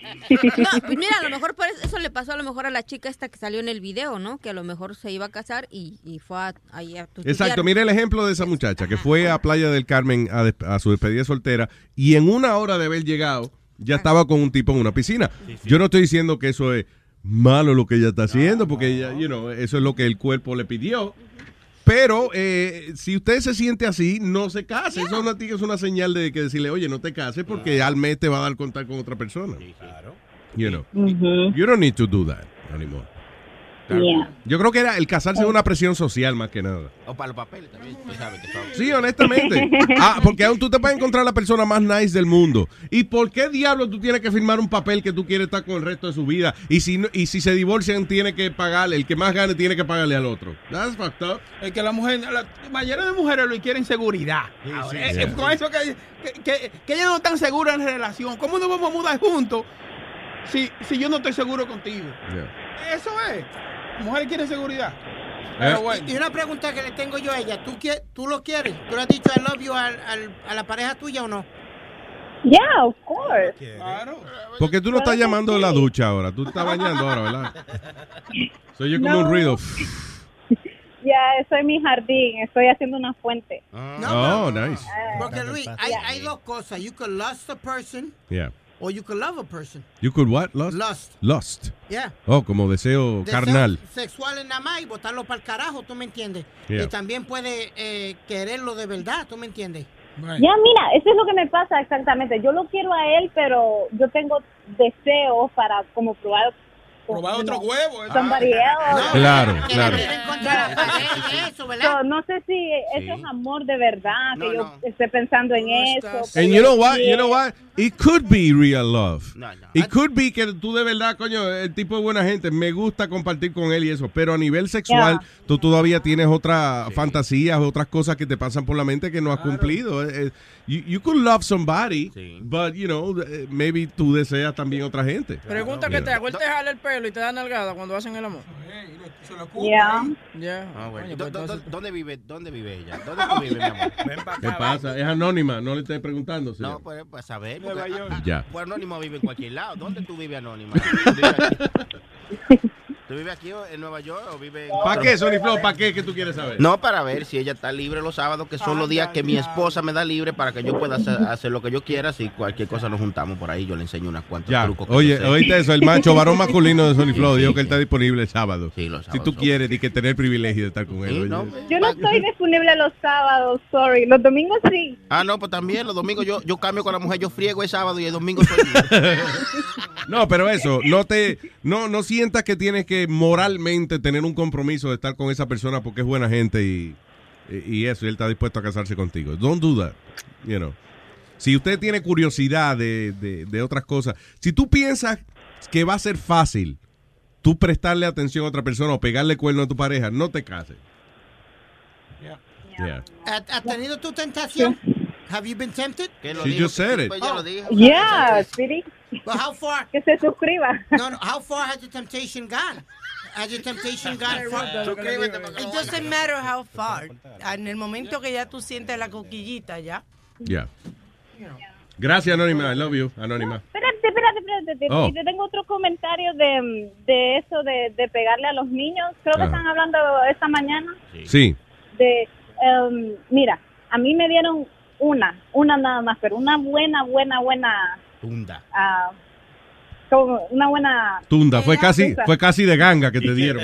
No, pues mira, a lo mejor por eso, eso le pasó a lo mejor a la chica esta que salió en el video, ¿no? Que a lo mejor se iba a casar y, y fue a, ahí a. Exacto, mire el ejemplo de esa muchacha que fue a Playa del Carmen a, des- a su despedida soltera y en una hora de haber llegado ya estaba con un tipo en una piscina. Yo no estoy diciendo que eso es malo lo que ella está haciendo porque ella, you know, eso es lo que el cuerpo le pidió. Pero eh, si usted se siente así, no se case. Eso no es una señal de que decirle, oye, no te cases porque al mes te va a dar contar con otra persona. You know. You don't need to do that anymore. Yeah. Yo creo que era el casarse es una presión social más que nada. O para los papeles también. tú sabes que son- Sí, honestamente. Ah, porque aún tú te puedes encontrar la persona más nice del mundo. ¿Y por qué diablo tú tienes que firmar un papel que tú quieres estar con el resto de su vida? Y si no- y si se divorcian, tiene que pagarle. El que más gane tiene que pagarle al otro. That's fucked up. Es que la mujer, la mayoría de mujeres lo quieren seguridad. Ahora, sí, sí. con eso que, que, que- que ellas no están seguras en la relación. ¿Cómo nos vamos a mudar juntos si, si yo no estoy seguro contigo? Eso es. Mujeres quieren seguridad. Pero bueno. Y una pregunta que le tengo yo a ella, ¿tú, tú lo quieres? ¿Tú le has dicho I love you al- al- a la pareja tuya o no? Yeah, of course. Claro. Porque tú no estás llamando en la ducha ahora. Tú estás bañando ahora, ¿verdad? Soy yo como No. un ruido. Ya, eso es mi jardín, estoy haciendo una fuente. Oh, nice. Porque Luis, hay, hay dos cosas. You can lust a person Yeah. Or you can love a person. You could what? Lust? Lust. Lust. Yeah. Oh, como deseo Deseo carnal. Sexual en nada más y botarlo para el carajo, ¿tú me entiendes? Yeah. Y también puede eh, quererlo de verdad, ¿tú me entiendes? Ya, mira, eso es lo que me pasa exactamente. Yo lo quiero a él, pero yo tengo deseos para como probar. Probar otro huevo. Somebody else. Claro, claro. So, no sé si eso es amor de verdad, que yo esté pensando en eso. And you know what? You know what? It could be real love. It could be que tú de verdad, coño, el tipo de buena gente, me gusta compartir con él y eso, pero a nivel sexual, tú todavía tienes otras fantasías, otras cosas que te pasan por la mente que no has cumplido. Eh, eh, You, you could love somebody, but, you know, eh, maybe tú deseas también otra gente. Pregunta que te hago, él te jala el pelo y te da nalgada cuando hacen el amor. Ya. Ya. Ah, bueno. Coño, ¿Dó- pues dó- ¿Dónde vive, ¿Dónde vive ella? ¿Dónde tú vives, mi amor? Ven para ¿Qué pasa? Es anónima, no le estés preguntando. No, señor. pues para saber. Nueva porque- York. ah, Ya. Pues Anónima vive en cualquier lado. ¿Dónde tú vives, Anónima? ¿Tú vives aquí, ¿Tú vives aquí en Nueva York o vives en ¿Para qué, Sony Flow? ¿Para qué que tú quieres saber? No, para ver si ella está libre los sábados, que son los días que mi esposa me da libre para que yo pueda hacer, hacer lo que yo quiera. Si cualquier cosa nos juntamos por ahí, yo le enseño unos cuantos Ya, trucos. que oye, oíste eso, el macho varón masculino de Sony Flow dijo que él está disponible el sábado. Sí, los Si sábados tú son- quieres, y que tener el privilegio de estar con él. oye. Yo no estoy disponible los sábados, sorry. Los domingos sí. Ah, no, pues también los domingos yo, yo cambio con la mujer, yo friego el sábado y el domingo soy libre. No, pero eso, no te, no, no sientas que tienes que moralmente tener un compromiso de estar con esa persona porque es buena gente y, y eso, y él está dispuesto a casarse contigo. Don't do that, you know. Si usted tiene curiosidad de, de, de otras cosas, si tú piensas que va a ser fácil tú prestarle atención a otra persona o pegarle cuerno a tu pareja, no te cases. Yeah. ¿Has has tenido tu tentación? Have you been tempted? She just said it. Pues Yeah, Speedy. But how far? Que se suscriba. No, no. How far has the temptation gone? Has your temptation gone far? It doesn't matter how far. En el momento que ya tú sientes la coquillita, ya. Yeah. Gracias, Anónima. I love you, Anónima. Espérate, espérate, espérate. Oh. Yo tengo otro comentario de, de eso de, de pegarle a los niños. Creo que Ajá. están hablando esta mañana. Sí. de em, mira a mí me dieron una una nada más pero una buena buena buena Tunda. como una buena Tunda, fue casi, esa. fue casi de ganga que te dieron.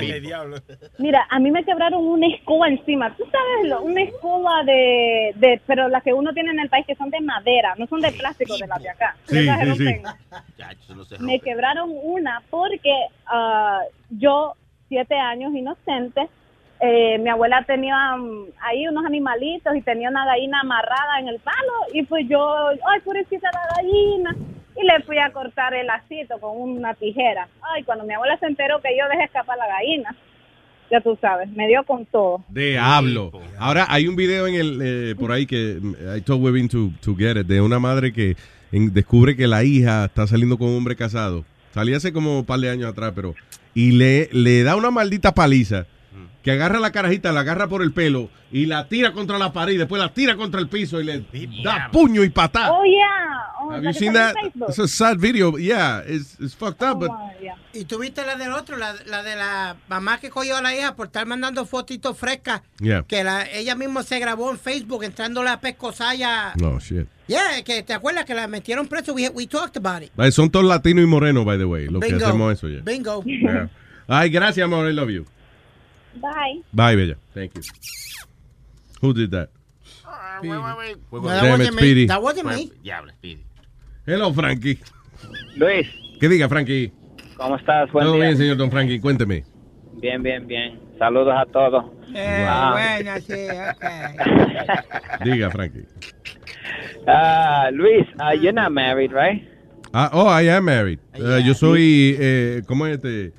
mira a mí me quebraron una escoba encima tú sabes lo- una escoba de, de pero las que uno tiene en el país que son de madera no son de plástico de las de acá Sí, sí, sí. me quebraron una porque ah, yo, siete años inocente, eh, mi abuela tenía mm, ahí unos animalitos y tenía una gallina amarrada en el palo y pues yo, ay, pobrecita la gallina, y le fui a cortar el lacito con una tijera. Ay, cuando mi abuela se enteró que yo dejé escapar la gallina, ya tú sabes, me dio con todo. Diablo. Ahora hay un video en el eh, por ahí que mm, I told Webin to, to get it, de una madre que en- descubre que la hija está saliendo con un hombre casado. Salía hace como un par de años atrás, pero y le, le da una maldita paliza que agarra la carajita, la agarra por el pelo y la tira contra la pared y después la tira contra el piso y le da puño y patada. Oh, yeah. Oh, Have la you que seen that? It's a sad video. Yeah, it's, it's fucked up, but Oh, yeah. ¿Y tuviste la del otro, la, la de la mamá que cogió a la hija por estar mandando fotitos frescas? Yeah. Que la, ella misma se grabó en Facebook entrándole a pescosaya. no shit. Yeah, que te acuerdas que la metieron preso. We, we talked about it. Ay, Son todos latinos y morenos, by the way, lo que Bingo. hacemos eso ya. Bingo. Yeah. Ay, gracias, amor. I love you. Bye. Bye, Bella. Thank you. Who did that? Wait, wait, wait. No, that Damn it, wasn't me. Speedy. That wasn't me. Diablo, Speedy. Hello, Frankie. Luis, ¿Qué diga, Frankie? ¿cómo estás? Buen Todo día. bien, señor Don Frankie. Cuénteme. Bien, bien, bien. Saludos a todos. Eh, Ah. bueno, sí, ok. Diga, Frankie. Ah, Luis, uh, you're not married, right? Ah, oh, I am married. Uh, yo soy, eh, ¿cómo es este?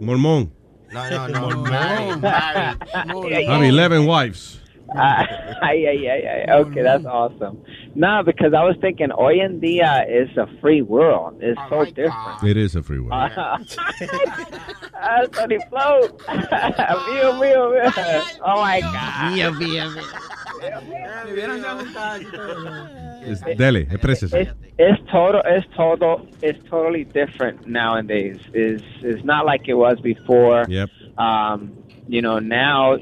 Mormón. No, no, no. Married, married. I have 11 wives. Ah, ay, ay, ay, ay. Okay, that's awesome. No, because I was thinking, hoy en día is a free world. It's so different. It is a free world. Ah, Tony Float. mío, mío, mío. Oh my God. Mío, mío, mío. Es- Dele, exprésese. It's, it's total. It's total. It's totally different nowadays. Is is not like it was before. Yep. Um, you know now,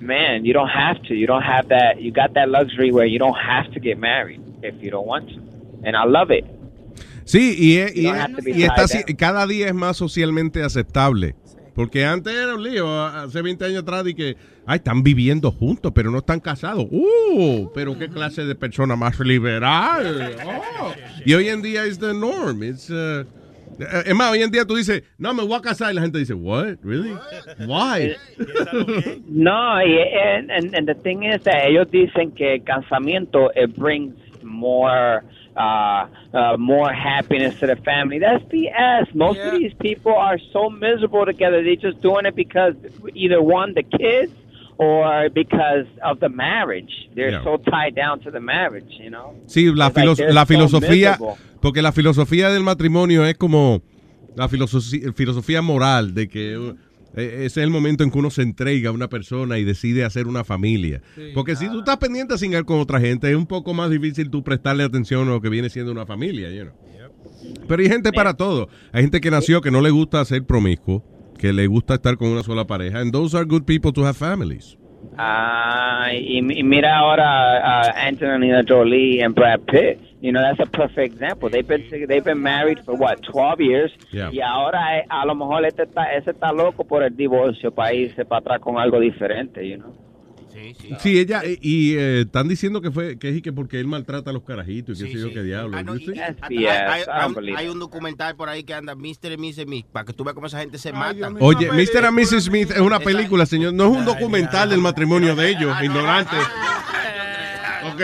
man, you don't have to. You don't have that. You got that luxury where you don't have to get married if you don't want to. And I love it. Sí, y, y You don't es- have to be y está cada día es más socialmente aceptable. Porque antes era un lío, hace 20 años atrás, de que, ay, están viviendo juntos, pero no están casados. ¡Uh! Pero qué clase de persona más liberal. Oh. Y hoy en día es the norm. It's, uh, eh, es más, hoy en día tú dices, no, me voy a casar, y la gente dice, what? Really? Why? No, y, and, and, and the thing is that ellos dicen que el casamiento it brings more uh, uh, more happiness to the family. That's BS. Most of these people are so miserable together. They're just doing it because either one, the kids, or because of the marriage. They're Yeah. so tied down to the marriage, you know. Sí, la, It's like la filosofía, miserable. porque la filosofía del matrimonio es como la filosofía, filosofía moral de que ese es el momento en que uno se entrega a una persona y decide hacer una familia. Porque si tú estás pendiente a cingar con otra gente, es un poco más difícil tú prestarle atención a lo que viene siendo una familia. you know. Pero hay gente para todo. Hay gente que nació que no le gusta ser promiscuo, que le gusta estar con una sola pareja. And those are good people to have families. Ah, y, y mira ahora uh, Angelina Jolie and Brad Pitt. You know, that's a perfect example. They've been they've been married for what, 12 years. Yeah. Y ahora eh, a lo mejor este está, ese está loco por el divorcio para irse para atrás con algo diferente, you know. Sí, ella, y, y, eh, están diciendo que fue que es y que porque él maltrata a los carajitos y qué sé yo qué diablo. Ah, no, You y- think? hay, hay- hay un, hay un documental por ahí que anda Mr. y Mrs. Smith para que tú veas cómo esa gente se mata. Oye, Mr. and Mrs. Smith es una película, señor. No es un documental del matrimonio de ellos, ignorante. Ok.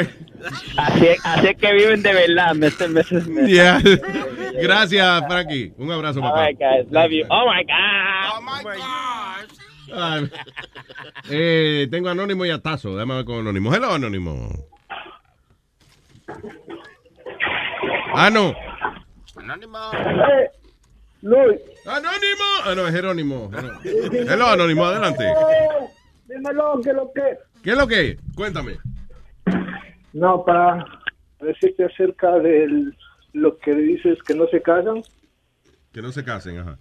Así, es- así es que viven de verdad, Mr. Mrs. Smith. Yeah. Gracias, Frankie. Un abrazo, papá. right, guys. Love you. Oh my God. Oh my God. Eh, tengo Anónimo y Atazo. Déjame ver con Anónimo. Hello, Anónimo. Ah, no. Luis. Anónimo. Ah, no, es Jerónimo. Hello, Anónimo, adelante. Dímelo, ¿qué es lo que? ¿Qué es lo que? Cuéntame. No, para decirte acerca de lo que dices que no se casan. Que no se casen, ajá.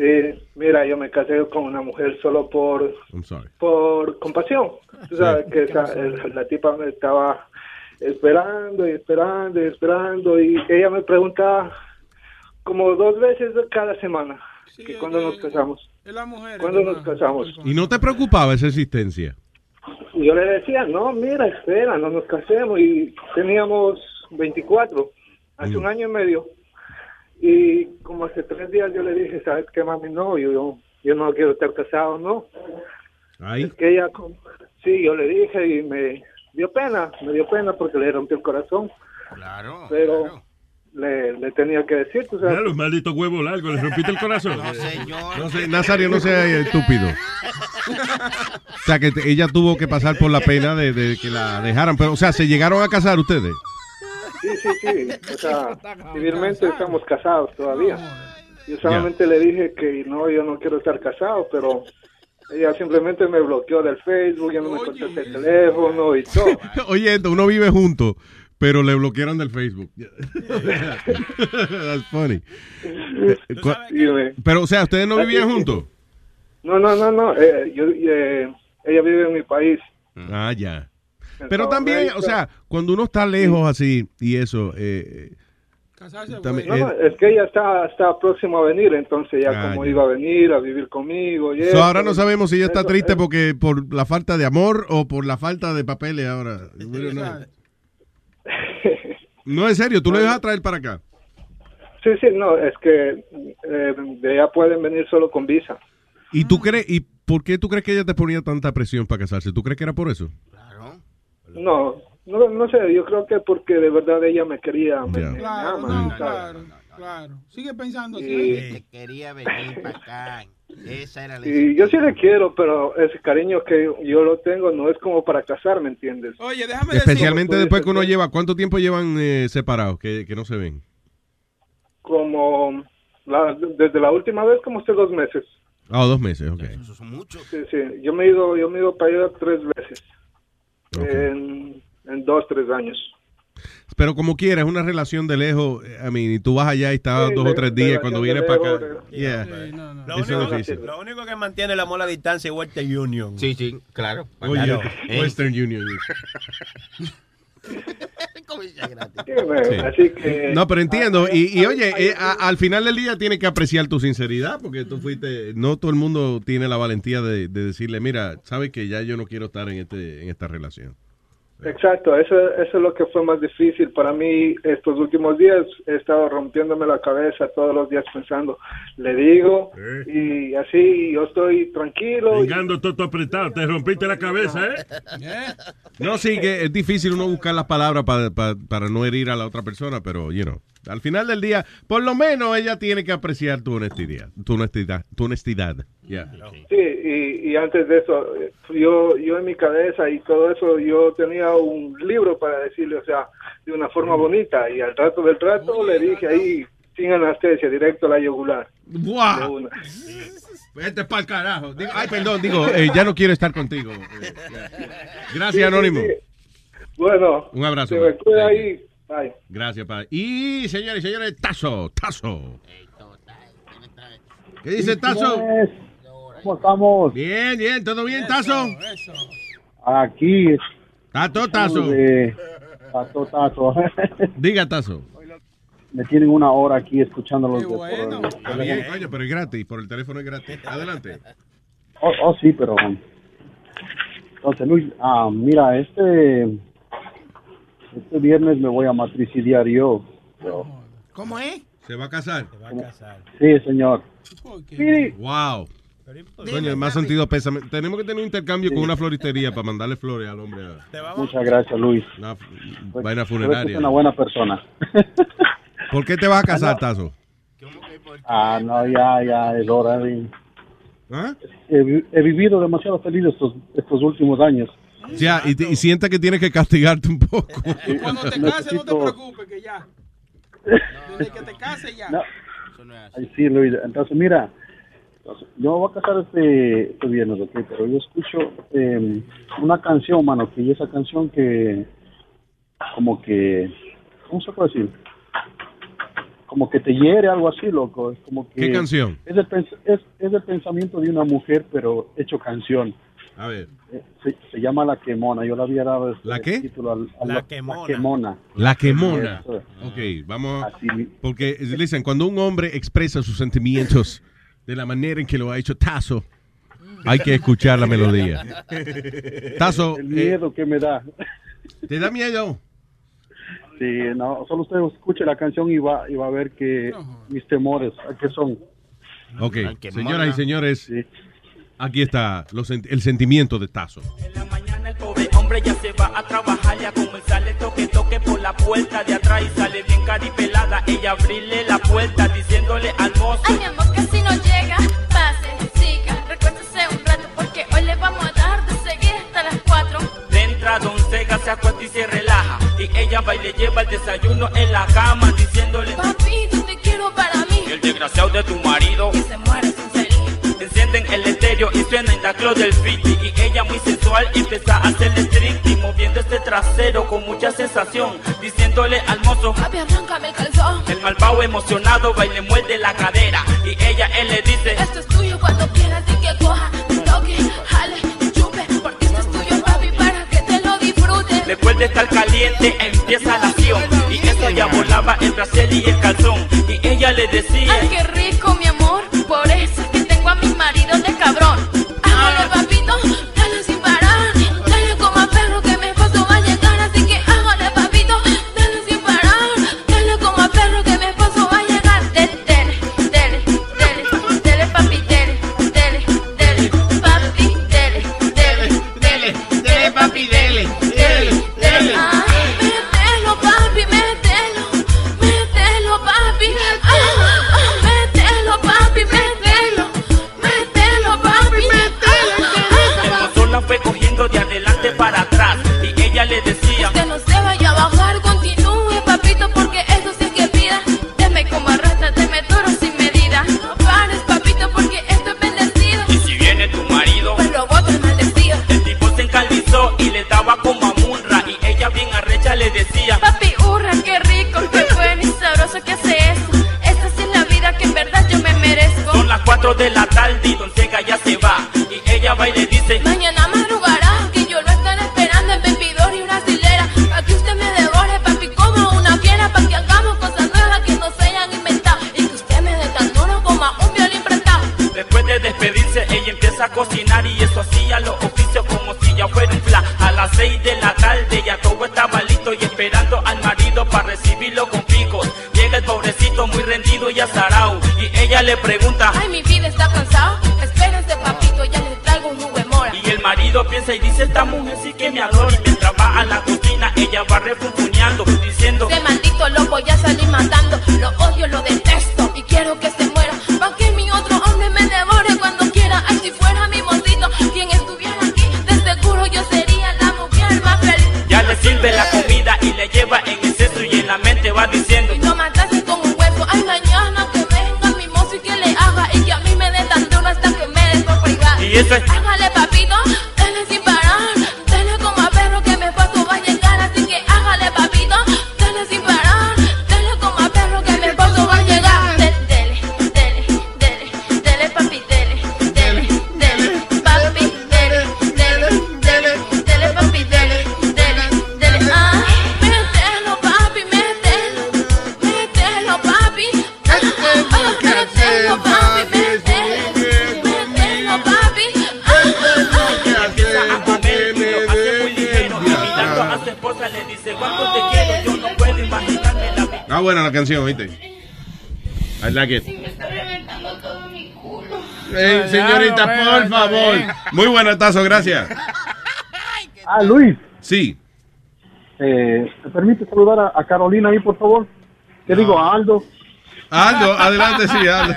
Sí, mira, yo me casé con una mujer solo por I'm sorry. por compasión. Tú sabes que esa- el- la tipa me estaba esperando y esperando y esperando y ella me preguntaba como dos veces cada semana que cuando nos casamos. Es la mujer. ¿Cuándo nos casamos? ¿Y no te preocupaba esa existencia? Y yo le decía, no, mira, espera, no nos casemos. Y teníamos 24, hace un año y medio. Y como hace tres días yo le dije, ¿sabes qué, mami? No, yo, yo, no quiero estar casado, no. Es que ella, sí, yo le dije y me dio pena, me dio pena porque le rompió el corazón. Claro. Pero le, le tenía que decir, tú sabes. Mira los malditos huevos largos, le rompiste el corazón. No, señor. No sé, Nazario, no sea estúpido. O sea, que ella tuvo que pasar por la pena de, de que la dejaran. Pero, o sea, ¿se llegaron a casar ustedes? Sí, sí, sí. O sea, civilmente estamos casados todavía. Yo solamente le dije que no, yo no quiero estar casado, pero ella simplemente me bloqueó del Facebook, ya no me contesta el teléfono y todo. Oye, esto, uno vive junto, pero le bloquearon del Facebook. That's funny. Eh. Pero, o sea, ¿ustedes no vivían juntos? No, no, no, no. eh, yo, eh, ella vive en mi país. Ah, ya. Pero también, o sea, cuando uno está lejos así y eso, eh, también, No, no, eh, es que ella está, está próxima a venir, entonces ya Ah, como ya. iba a venir a vivir conmigo. Y so, eso, ahora no sabemos si ella está eso, triste eso. porque por la falta de amor o por la falta de papeles ahora. Know. No, en serio, tú le vas a traer para acá. Sí, sí, no, es que eh, de ella pueden venir solo con visa. ¿Y tú crees, y por qué tú crees que ella te ponía tanta presión para casarse? ¿Tú crees que era por eso? No, no, no sé, yo creo que porque de verdad ella me quería, me, me Claro, ama, no, ¿sabes? claro, claro. Sigue pensando así. Y- Que quería venir para acá. Esa era la Y yo sí le quiero, pero ese cariño que yo lo tengo no es como para casar, ¿me entiendes? Oye, déjame Especialmente decir- después que uno lleva, ¿cuánto tiempo llevan eh, separados que, que no se ven? Como la- desde la última vez, como hace dos meses. Ah, dos meses, ok. Sí, sí, yo me he ido, yo me he ido para allá tres veces. En, en dos, tres años. Pero como quiera, es una relación de lejos. eh, I mean, y tú vas allá y estás Sí, dos o tres días. Cuando vienes para acá. de- Yeah. Lo único, es que, difícil. lo único que mantiene el amor a distancia es Western Union. Sí, sí, claro. Oye, Claro. Western Union. Sí. Así que... No, pero entiendo. Y, y oye, eh, a- al final del día tienes que apreciar tu sinceridad, porque tú fuiste. No todo el mundo tiene la valentía de, de decirle, mira, sabes que ya yo no quiero estar en este en esta relación. Exacto, eso, eso es lo que fue más difícil para mí estos últimos días. He estado rompiéndome la cabeza todos los días pensando, le digo, y así yo estoy tranquilo. y- Llegando todo apretado, te rompiste la cabeza, ¿eh? No, sí, que es difícil uno buscar las palabras pa- pa- para no herir a la otra persona, pero, you know, al final del día, por lo menos ella tiene que apreciar tu honestidad. Tu honestidad. Tu honestidad. Yeah. Sí, y, y antes de eso, eh, yo, yo en mi cabeza y todo eso, yo tenía un libro para decirle, o sea, de una forma bonita, y al rato del rato le dije ahí, sin anestesia, directo a la yugular. Una. Vete pa'l carajo. Digo, ay, perdón, digo, eh, ya no quiero estar contigo. Gracias, Anónimo. Bueno, Un abrazo. se me cuida ahí. Bye. Gracias, padre. Y, señores y señores, Tazo, Tazo. ¿Qué dice Tazo? ¿Cómo estamos? Bien, bien, ¿todo bien, Tazo? Aquí. Tato, Tazo. De- Tato, tato. Diga, Tazo. Me tienen una hora aquí escuchándolos. de por el Está bien, coño, pero es gratis, por el teléfono es gratis. Adelante. Oh, oh, sí, pero... Entonces, Luis, ah, mira, este... Este viernes me voy a matricidiar yo. Pero- ¿Cómo es? ¿Se va a casar? Se va a casar. Sí, señor. Wow. Coño, más sentido pésame. Tenemos que tener un intercambio con una floristería para mandarle flores al hombre. Muchas gracias, Luis. Una Pues, vaina funeraria. Es una buena persona. ¿Por qué te vas a casar, Tazo? Ah, no, ya, ya, es hora de... ¿Ah? He, he vivido demasiado feliz estos, estos últimos años. Ya, y, y sienta que tienes que castigarte un poco. Cuando te cases, no te preocupes, que ya. Desde que te cases, ya. No. Ay, sí, Luis. Entonces, mira, entonces, yo me voy a casar este, este viernes, ¿ok? Pero yo escucho eh, una canción, mano, que esa canción que, como que, ¿cómo se puede decir? Como que te hiere, algo así, loco. Es como que, ¿Qué canción? Es el, pens- es, es el pensamiento de una mujer, pero hecho canción. A ver. Eh, Se, se llama La Quemona. Yo le había dado este ¿La qué? título al- a La La Quemona. Quemona. La quemona. Eso. Ok, vamos. Porque, dicen, cuando un hombre expresa sus sentimientos de la manera en que lo ha hecho Tazo, hay que escuchar la melodía. Tazo, El miedo que me da. ¿te da miedo? Sí, no, solo usted escuche la canción y va, y va a ver que mis temores, ¿a qué son? Ok, señoras y señores, aquí está los el sentimiento de Tazo. Pobre hombre ya se va a trabajar, ya comenzar le toque toque por la puerta de atrás y sale bien caripelada. Ella abrirle la puerta diciéndole al mozo. Ay, mi amor, casi no llega. Pase, siga, recuérdese un rato porque hoy le vamos a dar de seguir hasta las 4. De entra Don Sega se acuesta y se relaja. Y ella va y le lleva el desayuno en la cama diciéndole. Papi, ¿dónde quiero para mí? Y el desgraciado de tu marido. Que se muere sin salir. Encienden el y suena en la club del Fiti Y ella muy sensual empieza a hacerle stricty Moviendo este trasero con mucha sensación Diciéndole al mozo Papi, arráncame el calzón. El malvado emocionado va y le muerde la cadera Y ella, él le dice Esto es tuyo cuando quieras y que coja. Toque, jale, chupe. Porque esto es tuyo, papi, para que te lo disfrutes. Después de estar caliente empieza la acción Y eso ya volaba el brasier y el calzón Y ella le decía Ay, qué rico, mi amor. De adelante para atrás Y ella le decía Usted no se vaya a bajar, continúe, papito, porque eso sí es que pida. Deme como arrastra, deme toro sin medida. No pares, papito, porque esto es bendecido. Y si viene tu marido Pues lo boto el maldecido. El tipo se encalizó y le daba como a Munra Y ella bien arrecha le decía Papi, hurra, qué rico, qué bueno y sabroso que hace eso. Esta sí es la vida que en verdad yo me merezco. Son las 4 de la tarde y Don Sega ya se va Y ella va y le recibirlo con picos. Llega el pobrecito muy rendido y azarao. Y ella le pregunta, Ay, mi vida está cansado. Espérense, papito, ya les traigo un jugo de mora. y el marido piensa y dice, esta mujer sí que me adora. Y mientras va a la cocina, ella va refunfuñando, eso es- buena la canción, ¿viste? I like it. Ey, señorita, por favor. Muy buena tazo, gracias. Ah, Luis, Sí. eh, ¿te permite saludar a, a Carolina ahí, por favor? ¿Qué digo? A Aldo. Aldo, adelante, sí, Aldo.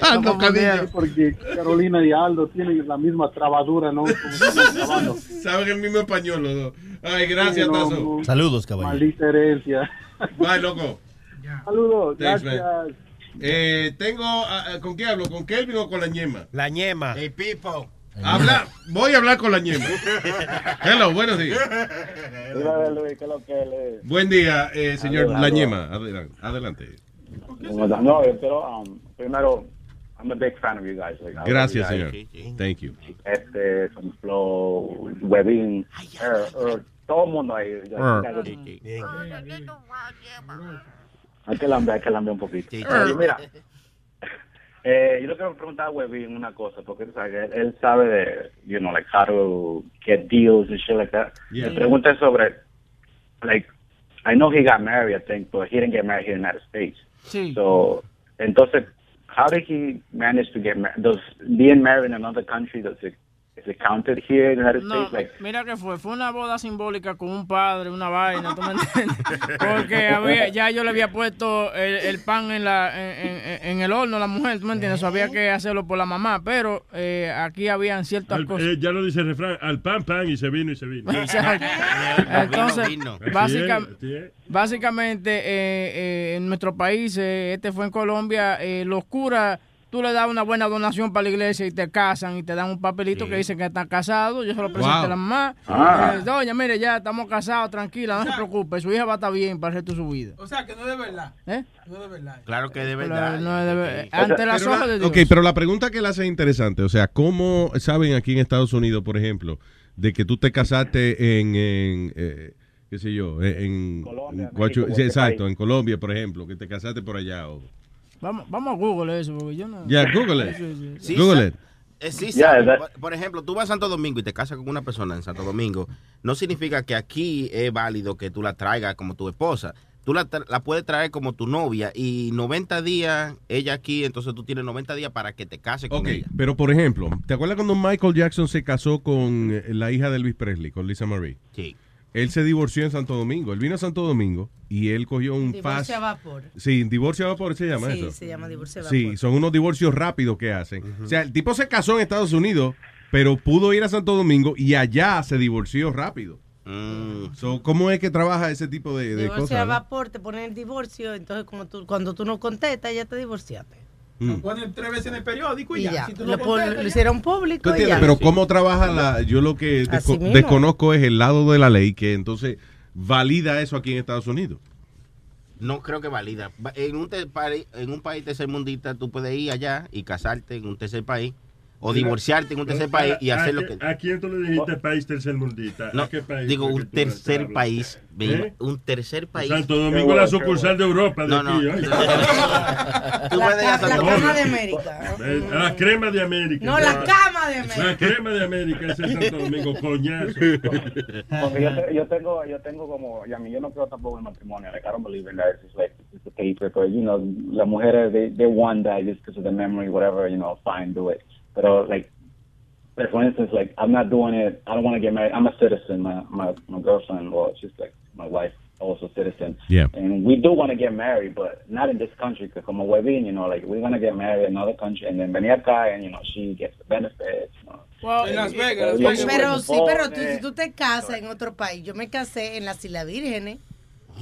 Aldo Cadillo. Porque Carolina y Aldo tienen la misma trabadura, ¿no? Saben el mismo español los dos. Ay, gracias, Sí, no, Tazo. no. Saludos, caballero. Maldita herencia. Bye, loco. Saludos, Thanks, gracias. man. Eh, tengo, ah, ¿con qué hablo? ¿Con Kelvin o con la ñema? La ñema. Hey, people. Habla, voy a hablar con la ñema. Hello, buenos días. Mira, Luis, ¿qué es lo que le... Buen día, eh, señor La ñema. Adelante. adelante. No, yo quiero, um, primero, I'm a big fan of you guys. Like, Gracias, you señor. Thank you. Este, son Flow, Webin, er, er, todo el mundo ahí. Er. Hay que lamber, hay que lamber un poquito. Mira, eh, yo le quiero preguntar a Webin una cosa, porque él, él sabe de, you know, like how to get deals and shit like that. Yeah. Le pregunté sobre, like, I know he got married, I think, but he didn't get married here in the United States. Sí. So, entonces, how did he manage to get married? Does being married in another country, does it, is it counted here in the United No, States? Like, mira que fue, fue una boda simbólica con un padre, una vaina, ¿tú me entiendes? Porque había, ya yo le había puesto el, el pan en, la, en, en- en el horno a la mujer, ¿tú me entiendes? Eso había que hacerlo por la mamá, pero eh, aquí habían ciertas Al- cosas. eh, ya lo dice el refrán, al pan, pan, y se vino y se vino. Entonces, básica- es, así es. básicamente eh, eh, en nuestro país, eh, este fue en Colombia, eh, los curas, tú le das una buena donación para la iglesia y te casan y te dan un papelito que dice que están casados. Yo se lo presenté Wow. a la mamá. Ah. Eh, Doña, mire, ya estamos casados, tranquila, no se preocupe, su hija va a estar bien para el resto de su vida. O sea, que no es de verdad. ¿Eh? No es de verdad. Claro que de Pero verdad. no es de ver- ante las la- de Dios. ok, pero la pregunta que él hace es interesante. O sea, ¿cómo saben aquí en Estados Unidos, por ejemplo, de que tú te casaste en, en, eh, qué sé yo, en... Colombia, en México, cualquier exacto, país. en Colombia, por ejemplo, que te casaste por allá. O... Vamos, vamos a Google eso, porque yo no... Ya, Google it. Sí, sí, Google it. Eh, sí, Yeah, that- por, ejemplo, tú vas a Santo Domingo y te casas con una persona en Santo Domingo, no significa que aquí es válido que tú la traigas como tu esposa. Tú la, tra- la puedes traer como tu novia y 90 días, ella aquí, entonces tú tienes 90 días para que te cases con Ok, ella. pero por ejemplo, ¿te acuerdas cuando Michael Jackson se casó con eh, la hija de Elvis Presley, con Lisa Marie? Sí. Él se divorció en Santo Domingo. Él vino a Santo Domingo y él cogió un. Divorcio a vapor. Sí, divorcio a vapor se llama Sí, eso. se llama divorcio a vapor. Sí, son unos divorcios rápidos que hacen. O sea, el tipo se casó en Estados Unidos, pero pudo ir a Santo Domingo y allá se divorció rápido. Mm. So, ¿Cómo es que trabaja ese tipo de, de Divorcio a cosas? no? vapor, te ponen el divorcio, entonces como tú, cuando tú no contestas, ya te divorciaste. Mm. Ponen tres veces en el periódico y, Y ya. ya, Si tú lo, no contestas, lo hicieron público. Pero ¿cómo trabaja la...? Yo lo que Así desco- mismo. desconozco es el lado de la ley que entonces valida eso aquí en Estados Unidos. No creo que valida. Va- En un, en un país tercermundista tú puedes ir allá y casarte en un tercer país. O divorciarte en un tercer país y ¿A- hacer a lo que... ¿A quién tú le dijiste país tercermundista? No, ¿A qué país? digo, un tercer país. ¿Eh? Un tercer país. Santo Domingo, la sucursal de Europa de No, no. aquí. oye. Tú La, cama de América. Eh, La crema de América. No, la cama de América. La crema de América es el Santo Domingo, coñazo. Porque yo, te- yo tengo, yo tengo como, y a mí yo no creo tampoco en matrimonio. I don't believe in that. It's just like, it's a paper. But, you know, las mujeres, they, they want that just because of the memory, whatever, you know, fine, do it. But, like, like for instance, like, I'm not doing it, I don't want to get married. I'm a citizen. My, my, my girlfriend, well, she's like my wife, also citizen. Yeah. And we do want to get married, but not in this country, because como huevín, you know, like, we're going to get married in another country, and then venir acá, and, you know, she gets the benefits, you know. En Las Vegas, Las Pero- Vegas. Pero sí, pero tú, si eh. tú te casas en otro país, yo me casé en las Islas Vírgenes. Eh.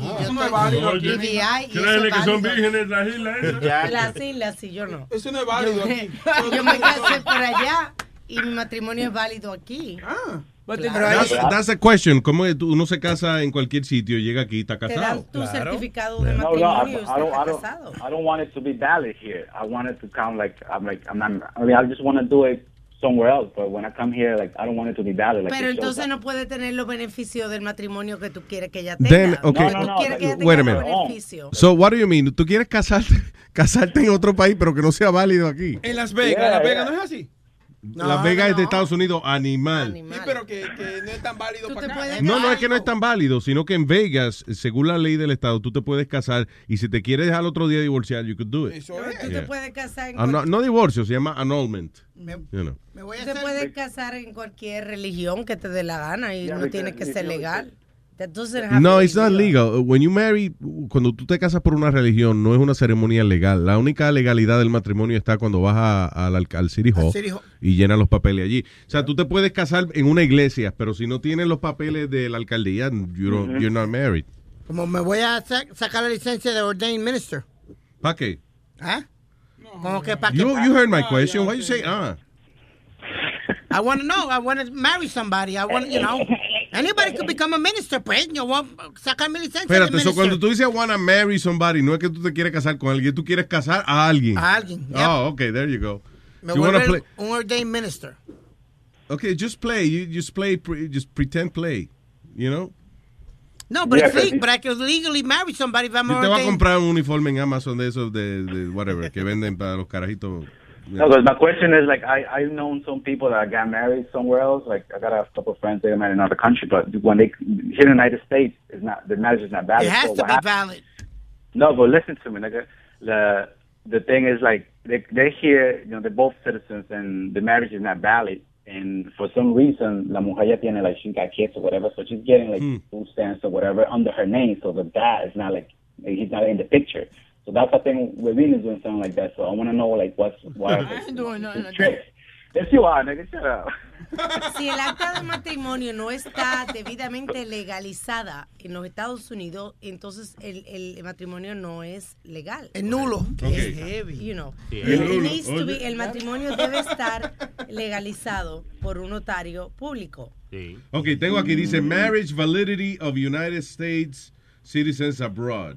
Y yo Eso no es válido y y es que son vírgenes las islas. Las islas, sí, yo no. Eso no es válido aquí. Yo me casé por allá y mi matrimonio es válido aquí. Ah. That's, that's the question. ¿Cómo uno se casa en cualquier sitio, llega aquí y está Te casado? dan tu certificado de No, no, I, matrimonio y I don't, I don't, casado. I don't want it to be valid here. I want it to count like I'm like I'm not. I mean, I just want to do it somewhere else. But when I come here, like I don't want it to be valid. Like Pero entonces no puede tener los beneficios del matrimonio que tú quieres que ella Then, tenga. okay, Tú quieres que ella tenga wait a minute. So, what do you mean? ¿Tú quieres casarte, casarte en otro país, pero que no sea válido aquí? En Las Vegas, Yeah, Las Vegas yeah. no es así. Las Vegas es de Estados Unidos, animal. Sí, pero que, que no es tan válido para acá. No, no es que no es tan válido, sino que en Vegas, según la ley del estado, tú te puedes casar y si te quieres al otro día divorciar, you could do it. Pero tú te puedes casar en Ah, no, divorcio, se llama annulment. Me- You know. Tú te puedes casar en cualquier religión que te dé la gana y no tiene que ser you- Entonces, have No, it's not legal. legal. When you marry, cuando tú te casas por una religión, no es una ceremonia legal. La única legalidad del matrimonio está cuando vas a- al, al- al City Hall City Hall. y llenas los papeles allí. O sea, tú te puedes casar en una iglesia, pero si no tienes los papeles de la alcaldía, you don't- Ujú. you're not married. Como me voy a sa- sacar la licencia de ordained minister. ¿Para qué? ¿Ah? Como que para You, you heard my question. Why you say ah? I want to know. I want to marry somebody. I want, you know, anybody could become a minister, pues. Yo voy a sacar mi licencia de Espérate, so cuando tú dices I wanna marry somebody, no es que tú te quieres casar con alguien, tú quieres casar a alguien. A alguien, yep. Oh, okay, there you go. Me You wanna play? un ordained minister. Okay, just play. You just play. pre- Just pretend play. You know. No, but Yeah, it's legal. but- I can legally marry somebody if I'm Yo te voy a comprar un uniforme en Amazon de esos de, de whatever que venden para los carajitos. No, because my question is like I I've known some people that got married somewhere else. Like I got a couple of friends they got married in another country, but when they here in the United States, it's not the marriage is not valid. It has So to be happens- valid. No, but listen to me, nigga. The the thing is like they they here, you know, they're both citizens and the marriage is not valid. And for some reason, la mujer ya tiene like she got kids or whatever, so she's getting like hmm. food stamps or whatever under her name. So the dad is not like he's not in the picture. So that's the thing. Webin is doing something like that. So I want to know like what's why. I ain't doing nothing like Tricks. Yes, you are, nigga. Shut up. Si el acta de matrimonio no está debidamente legalizada en los Estados Unidos, entonces el, el matrimonio no es legal. Es nulo. Es heavy. You know. Sí, It es nulo. needs to be- el matrimonio debe estar legalizado por un notario público. Ok, tengo aquí, dice Marriage Validity of United States Citizens Abroad.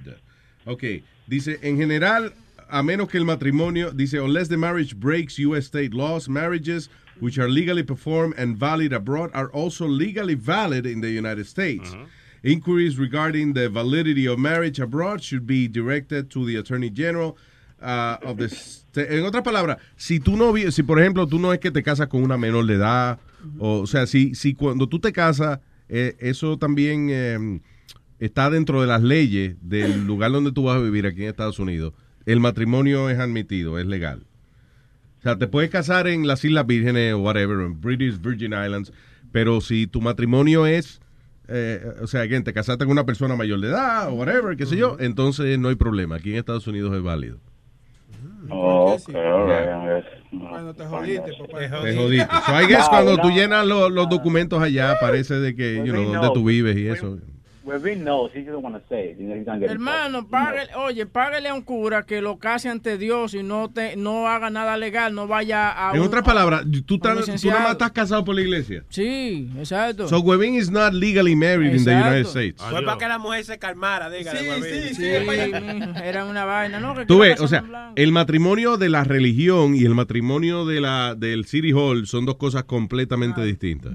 Ok, dice, en general, a menos que el matrimonio, dice, unless the marriage breaks U.S. state laws, marriages which are legally performed and valid abroad are also legally valid in the United States. Inquiries regarding the validity of marriage abroad should be directed to the Attorney General uh, of the En otras palabras, si tú no, si por ejemplo tú no es que te casas con una menor de edad, o, o sea, si, si cuando tú te casas, eh, eso también eh, está dentro de las leyes del lugar donde tú vas a vivir aquí en Estados Unidos, el matrimonio es admitido, es legal. O sea, te puedes casar en las Islas Vírgenes o whatever, en British Virgin Islands, pero si tu matrimonio es, eh, o sea, again, te casaste con una persona mayor de edad o whatever, qué sé yo, entonces no hay problema. Aquí en Estados Unidos es válido. Oh, okay, right. Cuando te jodiste, papá. Te jodiste. So, I guess cuando tú llenas los, los documentos allá, aparece de que, you know, know. tú vives y eso. Webin knows. He doesn't want to say it. He's gonna get in Hermano, págale, oye, págale a un cura que lo case ante Dios y no te, no haga nada legal, no vaya a. En otras palabras, tú, estás- tú nada más estás casado por la iglesia. Sí, exacto. So Webin is not legally married in the Exacto. United States. Fue para que la mujer se calmara, dígale. Sí, sí, mijo, era una vaina, ¿no? Que Tú ves, o sea, el matrimonio de la religión y el matrimonio de la del City Hall son dos cosas completamente distintas.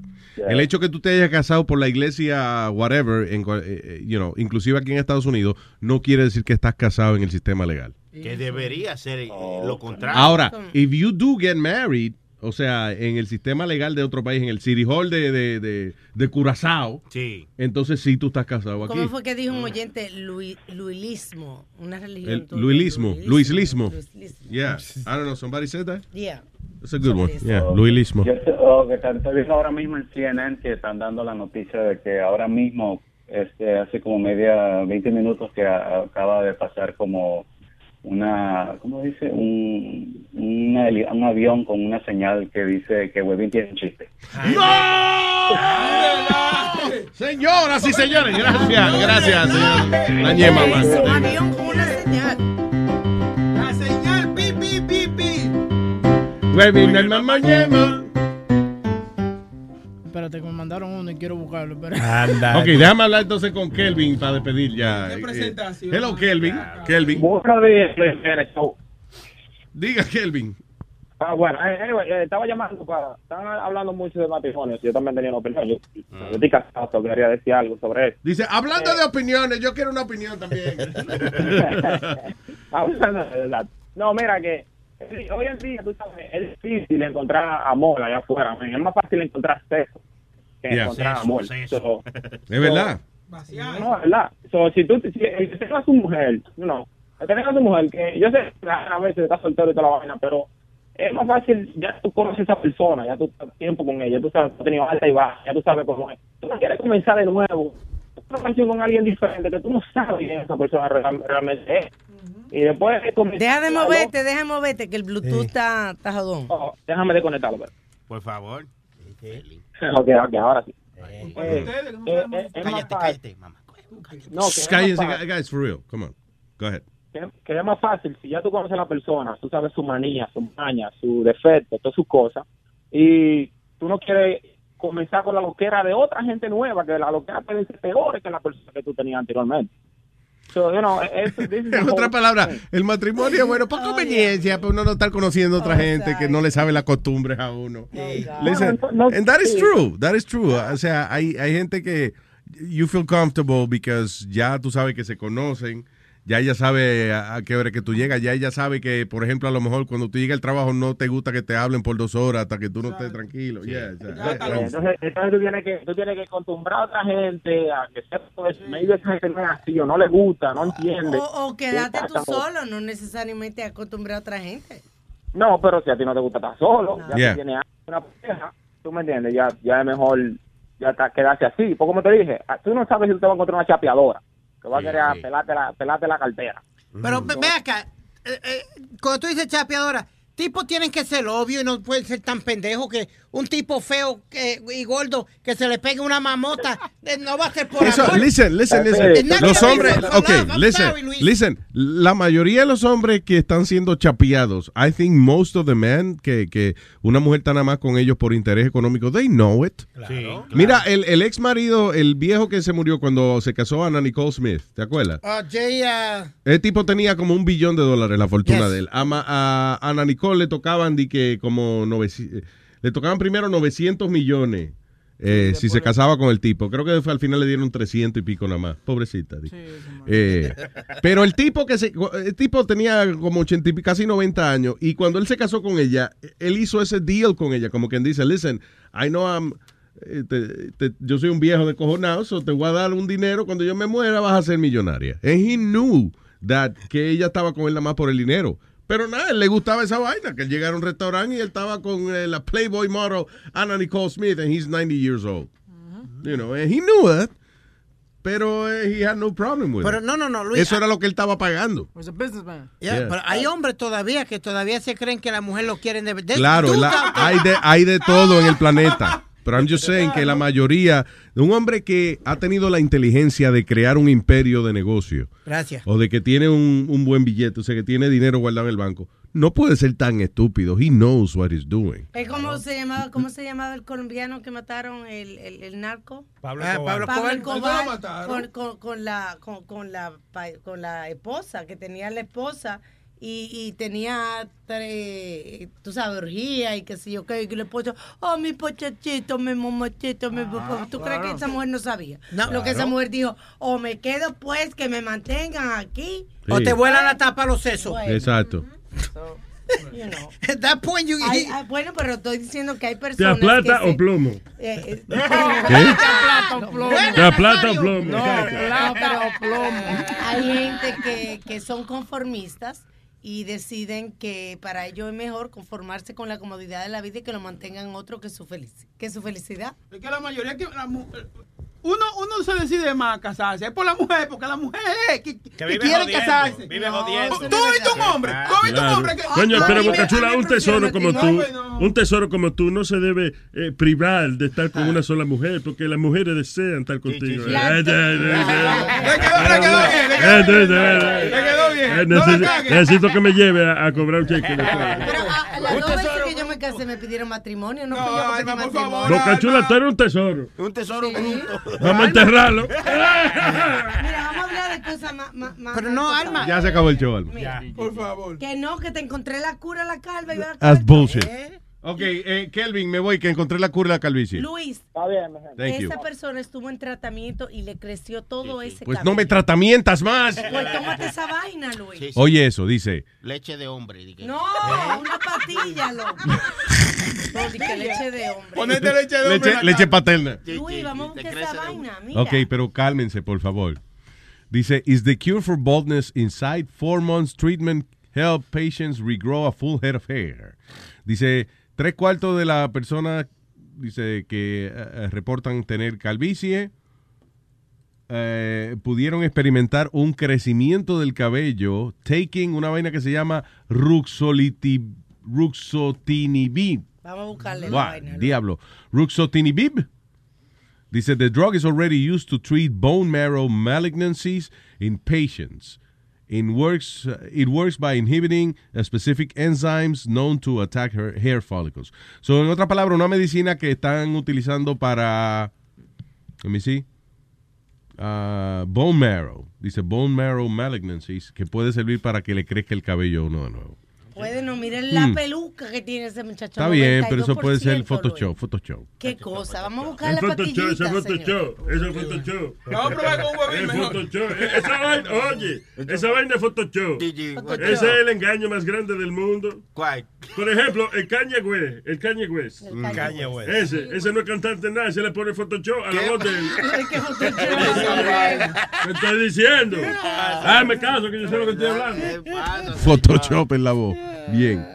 El hecho que tú te hayas casado por la iglesia, whatever, en, cual- eh, eh, you know, inclusive aquí en Estados Unidos, no quiere decir que estás casado en el sistema legal. Que debería ser eh, lo contrario. Ahora, if you do get married, o sea, en el sistema legal de otro país, en el City Hall de, de, de, de Curazao, Sí. entonces sí tú estás casado aquí. ¿Cómo fue que dijo un oyente? Lui- Luilismo, una religión. El tuya. luilismo, luislismo. Luislismo. Yeah, I don't know, somebody said that? Yeah. That's a good one. Yeah, luilismo. Yo oh, que estoy viendo ahora mismo en CNN que están dando la noticia de que ahora mismo, este, hace como media, 20 minutos que a- acaba de pasar como una, ¿cómo dice? Un, una un avión con una señal que dice que Webin tiene un chiste. Señoras y señores, gracias, gracias, señor. La ñema, man. Un avión con una señal. La señal pi, pi, pi, pi. Webin, el mamá ñema. Espérate, que me mandaron uno y quiero buscarlo. espera. Ok, déjame hablar entonces con Kelvin para despedir ya. Eh, presentación? hello, Kelvin. Kelvin. Buenos días. Diga, Kelvin. Ah, bueno, eh, anyway, eh, estaba llamando para. Estaban hablando mucho de matrimonios. Yo también tenía una opinión. Yo, yo estoy casado, quería decir algo sobre eso. Dice, hablando de opiniones, yo quiero una opinión también. Hablando de verdad. No, mira que hoy en día, tú sabes, es difícil encontrar amor allá afuera. man. Es más fácil encontrar sexo que Yeah. encontrar Sexo, amor. sexo. So, Es verdad. No, es verdad. So, si tú si, el tengas tu mujer, no, el que tengas tu mujer, que yo sé que a veces estás soltero y toda la vaina, pero es más fácil, ya tú conoces a esa persona, ya tú estás tiempo con ella, tú sabes, tú has tenido alta y baja, ya tú sabes cómo es. Tú no quieres comenzar de nuevo, una canción con alguien diferente que tú no sabes quién esa persona real- realmente es. Y después comenzar Deja de moverte, deja de moverte, que el Bluetooth está, está jodón. Oh, déjame desconectarlo. pero. Por favor. Ok, ok, ahora sí. Eh, eh, eh, es más fácil. No, que fácil. guys, for real. Come on. Go ahead. que, que es más fácil si ya tú conoces a la persona, tú sabes su manía, su maña, su defecto, todas sus cosas, y tú no quieres comenzar con la loquera de otra gente nueva, que la loquera puede ser peor que la persona que tú tenías anteriormente. So, you know, es- this is En palabras, thing. el matrimonio bueno por conveniencia, pero uno no estar conociendo a otra gente que no le sabe las costumbres a uno. Listen, and that is true, that is true. O sea, hay, hay gente que you feel comfortable because ya tú sabes que se conocen, ya ella sabe a, qué hora que tú llegas, ya ella sabe que, por ejemplo, a lo mejor cuando tú llegas al trabajo no te gusta que te hablen por dos horas hasta que tú no estés tranquilo. Yeah, o sea, Entonces, entonces tú tienes que tú tienes que acostumbrar a otra gente a que sepa pues, maybe esa gente no es así o no le gusta, no entiende. O, o quédate tú solo, no necesariamente acostumbrar a otra gente. No, pero si a ti no te gusta estar solo, ya Yeah. tú tienes una pareja, tú me entiendes, ya, ya es mejor ya quedarse así. Porque como te dije, tú no sabes si tú te vas a encontrar una chapeadora que va a querer pelarte, la, pelarte la cartera. Pero ve, ve acá, eh, eh, cuando tú dices chapeadora, tipos tienen que ser obvio y no pueden ser tan pendejos que un tipo feo que- y gordo que se le pegue una mamota eh, no va a ser por Eso, amor. listen, listen, listen. not Los hombres, ok, listen, listen. La mayoría de los hombres que están siendo chapeados, I think most of the men que, que una mujer está nada más con ellos por interés económico, they know it. Mira, el, el ex marido, el viejo que se murió cuando se casó a Ana Nicole Smith, ¿te acuerdas? Ah, Jay, ah, El tipo tenía como un billón de dólares la fortuna Yes. de él. A, Ma- a Ana Nicole le tocaban di que como 900 le tocaban primero 900 millones eh, si se casaba con el tipo. Creo que fue- al final le dieron 300 y pico nada más. Pobrecita. Eh, pero el tipo que se, el tipo tenía como 80 y casi 90 años y cuando él se casó con ella, él hizo ese deal con ella, como quien dice, listen, I know I'm eh, te- te- yo soy un viejo de cojonado, so te voy a dar un dinero, cuando yo me muera vas a ser millonaria. And he knew that que ella estaba con él nada más por el dinero. Pero nada, él le gustaba esa vaina, que él llegara a un restaurante y él estaba con eh, la Playboy model Anna Nicole Smith and he's 90 years old. You know, and he knew that. Pero eh, he had no problem with Pero it. no, no, no, Luis. Eso era lo que él estaba pagando. Was a businessman. Yeah, Yeah. Pero hay hombres todavía que todavía se creen que la mujer lo quieren de verdad. Claro, la- hay, de, hay de todo en el planeta. Pero I'm just saying que la mayoría de un hombre que ha tenido la inteligencia de crear un imperio de negocio Gracias. o de que tiene un, un buen billete, o sea, que tiene dinero guardado en el banco, no puede ser tan estúpido. He knows what he's doing. ¿Es cómo se llamaba, cómo se llamaba el colombiano que mataron el, el, el narco? Pablo Ah, Escobar. Pablo Pablo Escobar. Escobar con, con, con la con, con la con la esposa que tenía la esposa y, y tenía tres, tú sabes orgía y qué sé yo qué y el esposo oh mi pochachito mi mamachito mi papá tú crees que esa mujer no sabía No. lo que esa mujer dijo o me quedo pues que me mantengan aquí O te vuelan la tapa a los sesos. Bueno. Exacto. you know. At that point, you, Hay- hay- bueno pero estoy diciendo que hay ¿Te personas plata que se- o plomo? eh, eh, Plata o plomo. ¿Te plata o plomo? No, plata o plomo. Hay gente que, que son conformistas y deciden que para ellos es mejor conformarse con la comodidad de la vida y que lo mantengan otro que su, felici- que su felicidad. Es que la mayoría que la uno, uno se decide más a casarse. Es por la mujer, porque la mujer es que, quiere jodiendo, casarse. vive jodiendo. Tú viste un hombre, tú viste un hombre que. Coño, Ah, pero vive- Boca Chula, a mí un tesoro como tú, No, bueno. un tesoro como tú no se debe eh, privar de estar con una sola mujer, porque las mujeres desean estar contigo. sí. Le quedó, le quedó bien, le quedó bien. Necesito que me lleve a, a cobrar un cheque. Pero a, las dos veces que yo me pidieron matrimonio, no, fui yo que matrimonio. Boca Chula, tú eres un tesoro. Un tesoro bruto. Vamos a enterrarlo. Mira, vamos a hablar de cosas más... Pero no, Alma. Ya se acabó el show, Alma. Por favor. que no, que te encontré la cura a la calva y va a That's bullshit. Ok, eh, Kelvin, me voy, que encontré la cura de la calvicie. Luis, Está bien, mi gente. Thank you. esa persona estuvo en tratamiento y le creció todo ese Pues cabello. no me tratamientas más. Pues tómate esa vaina, Luis. Sí, sí. Oye, eso, dice. Leche de hombre. No, una patilla, loco. No, di que leche de hombre. Ponete leche de hombre. en Leche, la leche cara. paterna. Luis, vamos a buscar esa vaina, mira. Ok, pero cálmense, por favor. Dice, is the cure for baldness inside four months treatment help patients regrow a full head of hair? Dice, tres cuartos de la persona dice que eh, eh, reportan tener calvicie eh, pudieron experimentar un crecimiento del cabello taking una vaina que se llama ruxoliti, ruxotinibib. Vamos a buscarle la Wow, vaina. Luis. diablo. Ruxotinibib. Dice, the drug is already used to treat bone marrow malignancies in patients. It works, uh, it works by inhibiting uh, specific enzymes known to attack her hair follicles. So, en otra palabra, una medicina que están utilizando para, let me see, uh, bone marrow. Dice bone marrow malignancies, que puede servir para que le crezca el cabello uno de nuevo. Puede no, miren la Mm. peluca que tiene ese muchacho. Está bien, pero eso 92%, puede ser Luis. Photoshop, Photoshop. Qué cosa, vamos a buscar la Photoshop, ese. Photoshop, ese es Photoshop. Vamos a probar con un huevín mejor. Photoshop. E- Esa vaina, oye, esa vaina es Photoshop. Ese es el engaño más grande del mundo. ¿Cuál? Por ejemplo, el Kanye West, el Kanye West. El Kanye West. Ese, ese no es cantante nada, se le pone Photoshop a la voz de él. Es que Photoshop. ¿Qué estoy diciendo? Ah, me caso, que yo sé lo que estoy hablando. ¿Qué Photoshop en la voz. Bien.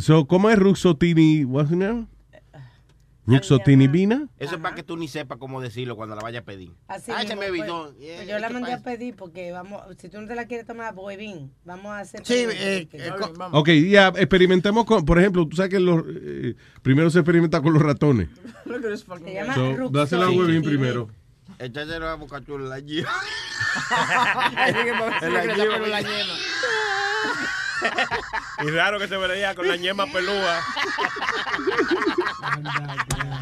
So, ¿Cómo es Ruxotini? What's name? Ruxotinibina. Eso es para que tú ni sepas cómo decirlo cuando la vayas a pedir. Así Ah, pues, pues Yeah, yo la ¿qué mandé a pedir porque vamos, si tú no te la quieres tomar, huevín, vamos a hacer. Sí, eh, eh, Ok, ya, experimentemos con, por ejemplo, tú sabes que los, eh, primero se experimenta con los ratones. Se llama So, dásela a huevín primero. Échaselo a Boca Chula la lleva. En la yema. la yema. Y raro que se veía con la ñema pelúa.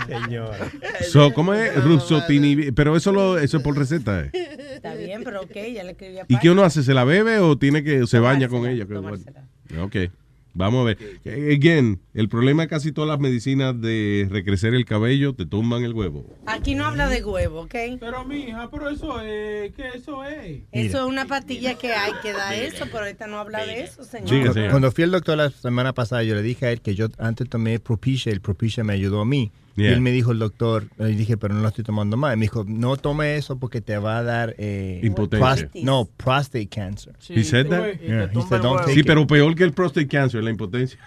Señora. So, ¿Cómo es Ruxotinibina? Pero eso, lo, eso es por receta. ¿eh? Está bien, pero ok, ya le escribí a ¿Y qué uno hace? ¿Se la bebe o tiene que se baña con ella? Tomársela, Ok. Vamos a ver. Again, el problema de casi todas las medicinas de recrecer el cabello te tumban el huevo. Aquí no habla de huevo, ¿ok? Pero, mija, pero eso es. ¿Qué eso es? Eso es una pastilla que hay que dar eso, pero ahorita no habla de eso, señor. Sigue, señor. Cuando fui al doctor la semana pasada, yo le dije a él que yo antes tomé Propecia, el Propecia me ayudó a mí. Yeah. Y él me dijo, el doctor, le dije, pero no lo estoy tomando más. Y me dijo, no tome eso porque te va a dar... Eh, Impotencia. no, prostate cancer. He said that? Yeah, he said, "Don't take Sí, it." pero peor que el prostate cancer, la impotencia.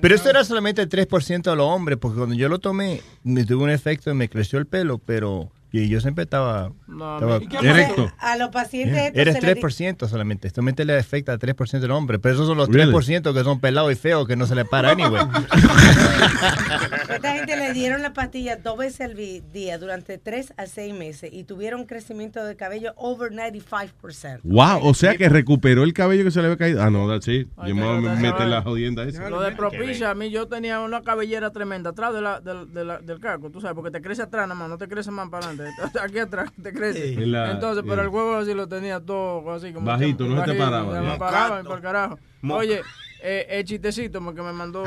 Pero eso era solamente el 3% de los hombres, porque cuando yo lo tomé, me tuvo un efecto y me creció el pelo, pero Y yo siempre estaba, No, estaba ¿y qué erecto. A los pacientes estos Eres se les di- 3% solamente. Solamente le afecta a 3% del hombre. Pero esos son los Really? 3% que son pelados y feos que no se le para anyway. Esta gente le dieron la pastilla dos veces al día durante 3 a 6 meses y tuvieron un crecimiento de cabello over 95%. Wow, o sea que recuperó el cabello que se le había caído. Ah, no, that's it. Yo me voy a pero meter la jodienda esa. Lo de propicia, a mí yo tenía una cabellera tremenda atrás de la, del- de la- del caco, tú sabes, porque te crece atrás nada más, no te crece más para adelante. Aquí atrás te crece. En la- Entonces, pero el huevo así lo tenía todo así como... Bajito, no se te paraba, se yeah. me paraba y por carajo. Oye, eh, el chistecito porque me mandó...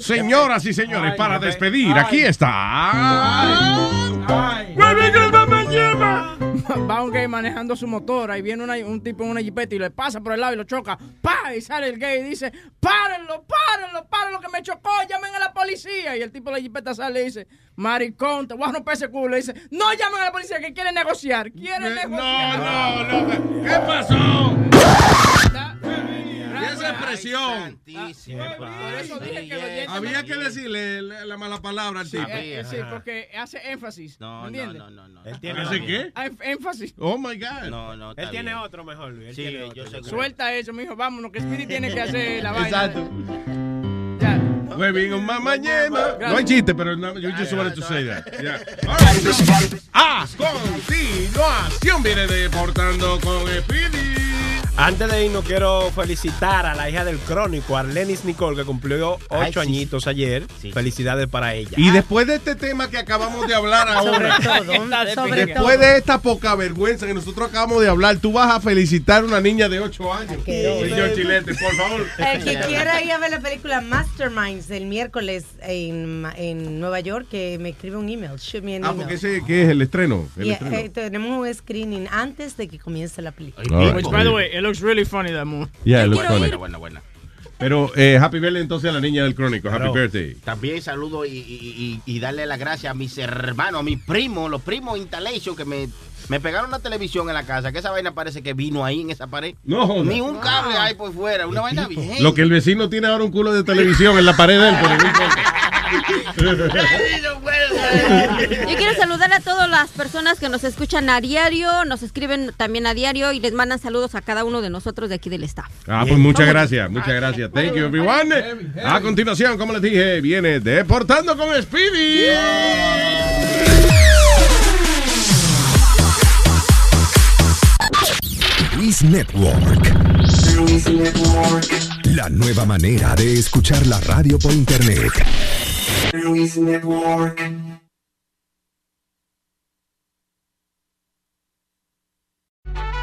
Señoras y señores, Ay, para despedir, ay. aquí está. Va un gay manejando su motor, ahí viene una- un tipo en una jipeta y le pasa por el lado y lo choca. ¡Pa! Y sale el gay y dice, párenlo, párenlo, párenlo que me chocó, llamen a la policía. Y el tipo de la jipeta sale y dice, maricón, te voy a romper ese culo. Y dice, no llamen a la policía que quiere negociar, quiere negociar. No, no, ¿qué pasó? ¿Y esa expresión? Por eso dije que los dientes Había que decirle la, la mala palabra al tipo. eh, sí, porque hace énfasis. No, ¿me no, entiendes? no, no, no. Él tiene ¿Hace otro. qué? Ah, énf- énfasis. Oh my God. No, no, Él tiene otro mejor, Luis. Sí, yo sé que- Suelta eso, mijo, vámonos, que Speedy tiene que hacer la vaina. Exacto. Huevín un mamañema. No hay chiste, pero no, you just wanted to say that. Yeah. All right. A continuación viene deportando con Speedy. Antes de irnos, quiero felicitar a la hija del crónico, Arlenis Nicole, que cumplió Ay, ocho sí. añitos ayer. Felicidades para ella. Y después de este tema que acabamos de hablar ahora, Sobre después de esta poca vergüenza que nosotros acabamos de hablar, tú vas a felicitar a una niña de 8 años. Señor Chilete, por favor. El que quiera ir a ver la película Masterminds el miércoles en, en Nueva York, que me escribe un email. Shoot me an Ah, email. porque ese que es el estreno. El Y, estreno. eh, tenemos un screening antes de que comience la película. All right. Which, by the way, looks really funny, that movie. Yeah, it looks funny. buena, buena, buena. Pero eh, happy birthday entonces a la niña del crónico. Happy Claro. birthday. También saludo y, y- y- y darle las gracias a mis hermanos, a mis primos, los primos Installation que me, me pegaron una televisión en la casa, que esa vaina parece que vino ahí en esa pared. No joda. Ni un cable hay por fuera, una vaina bien. Lo que el vecino tiene ahora un culo de televisión en la pared de él, pero no importa. Yo quiero saludar a todas las personas que nos escuchan a diario, nos escriben también a diario y les mandan saludos a cada uno de nosotros de aquí del staff. Ah, pues muchas gracias, muchas gracias. Thank you, everyone. A continuación, como les dije, viene Deportando con Speedy. Luis Network. La nueva manera de escuchar la radio por internet. Luis Network.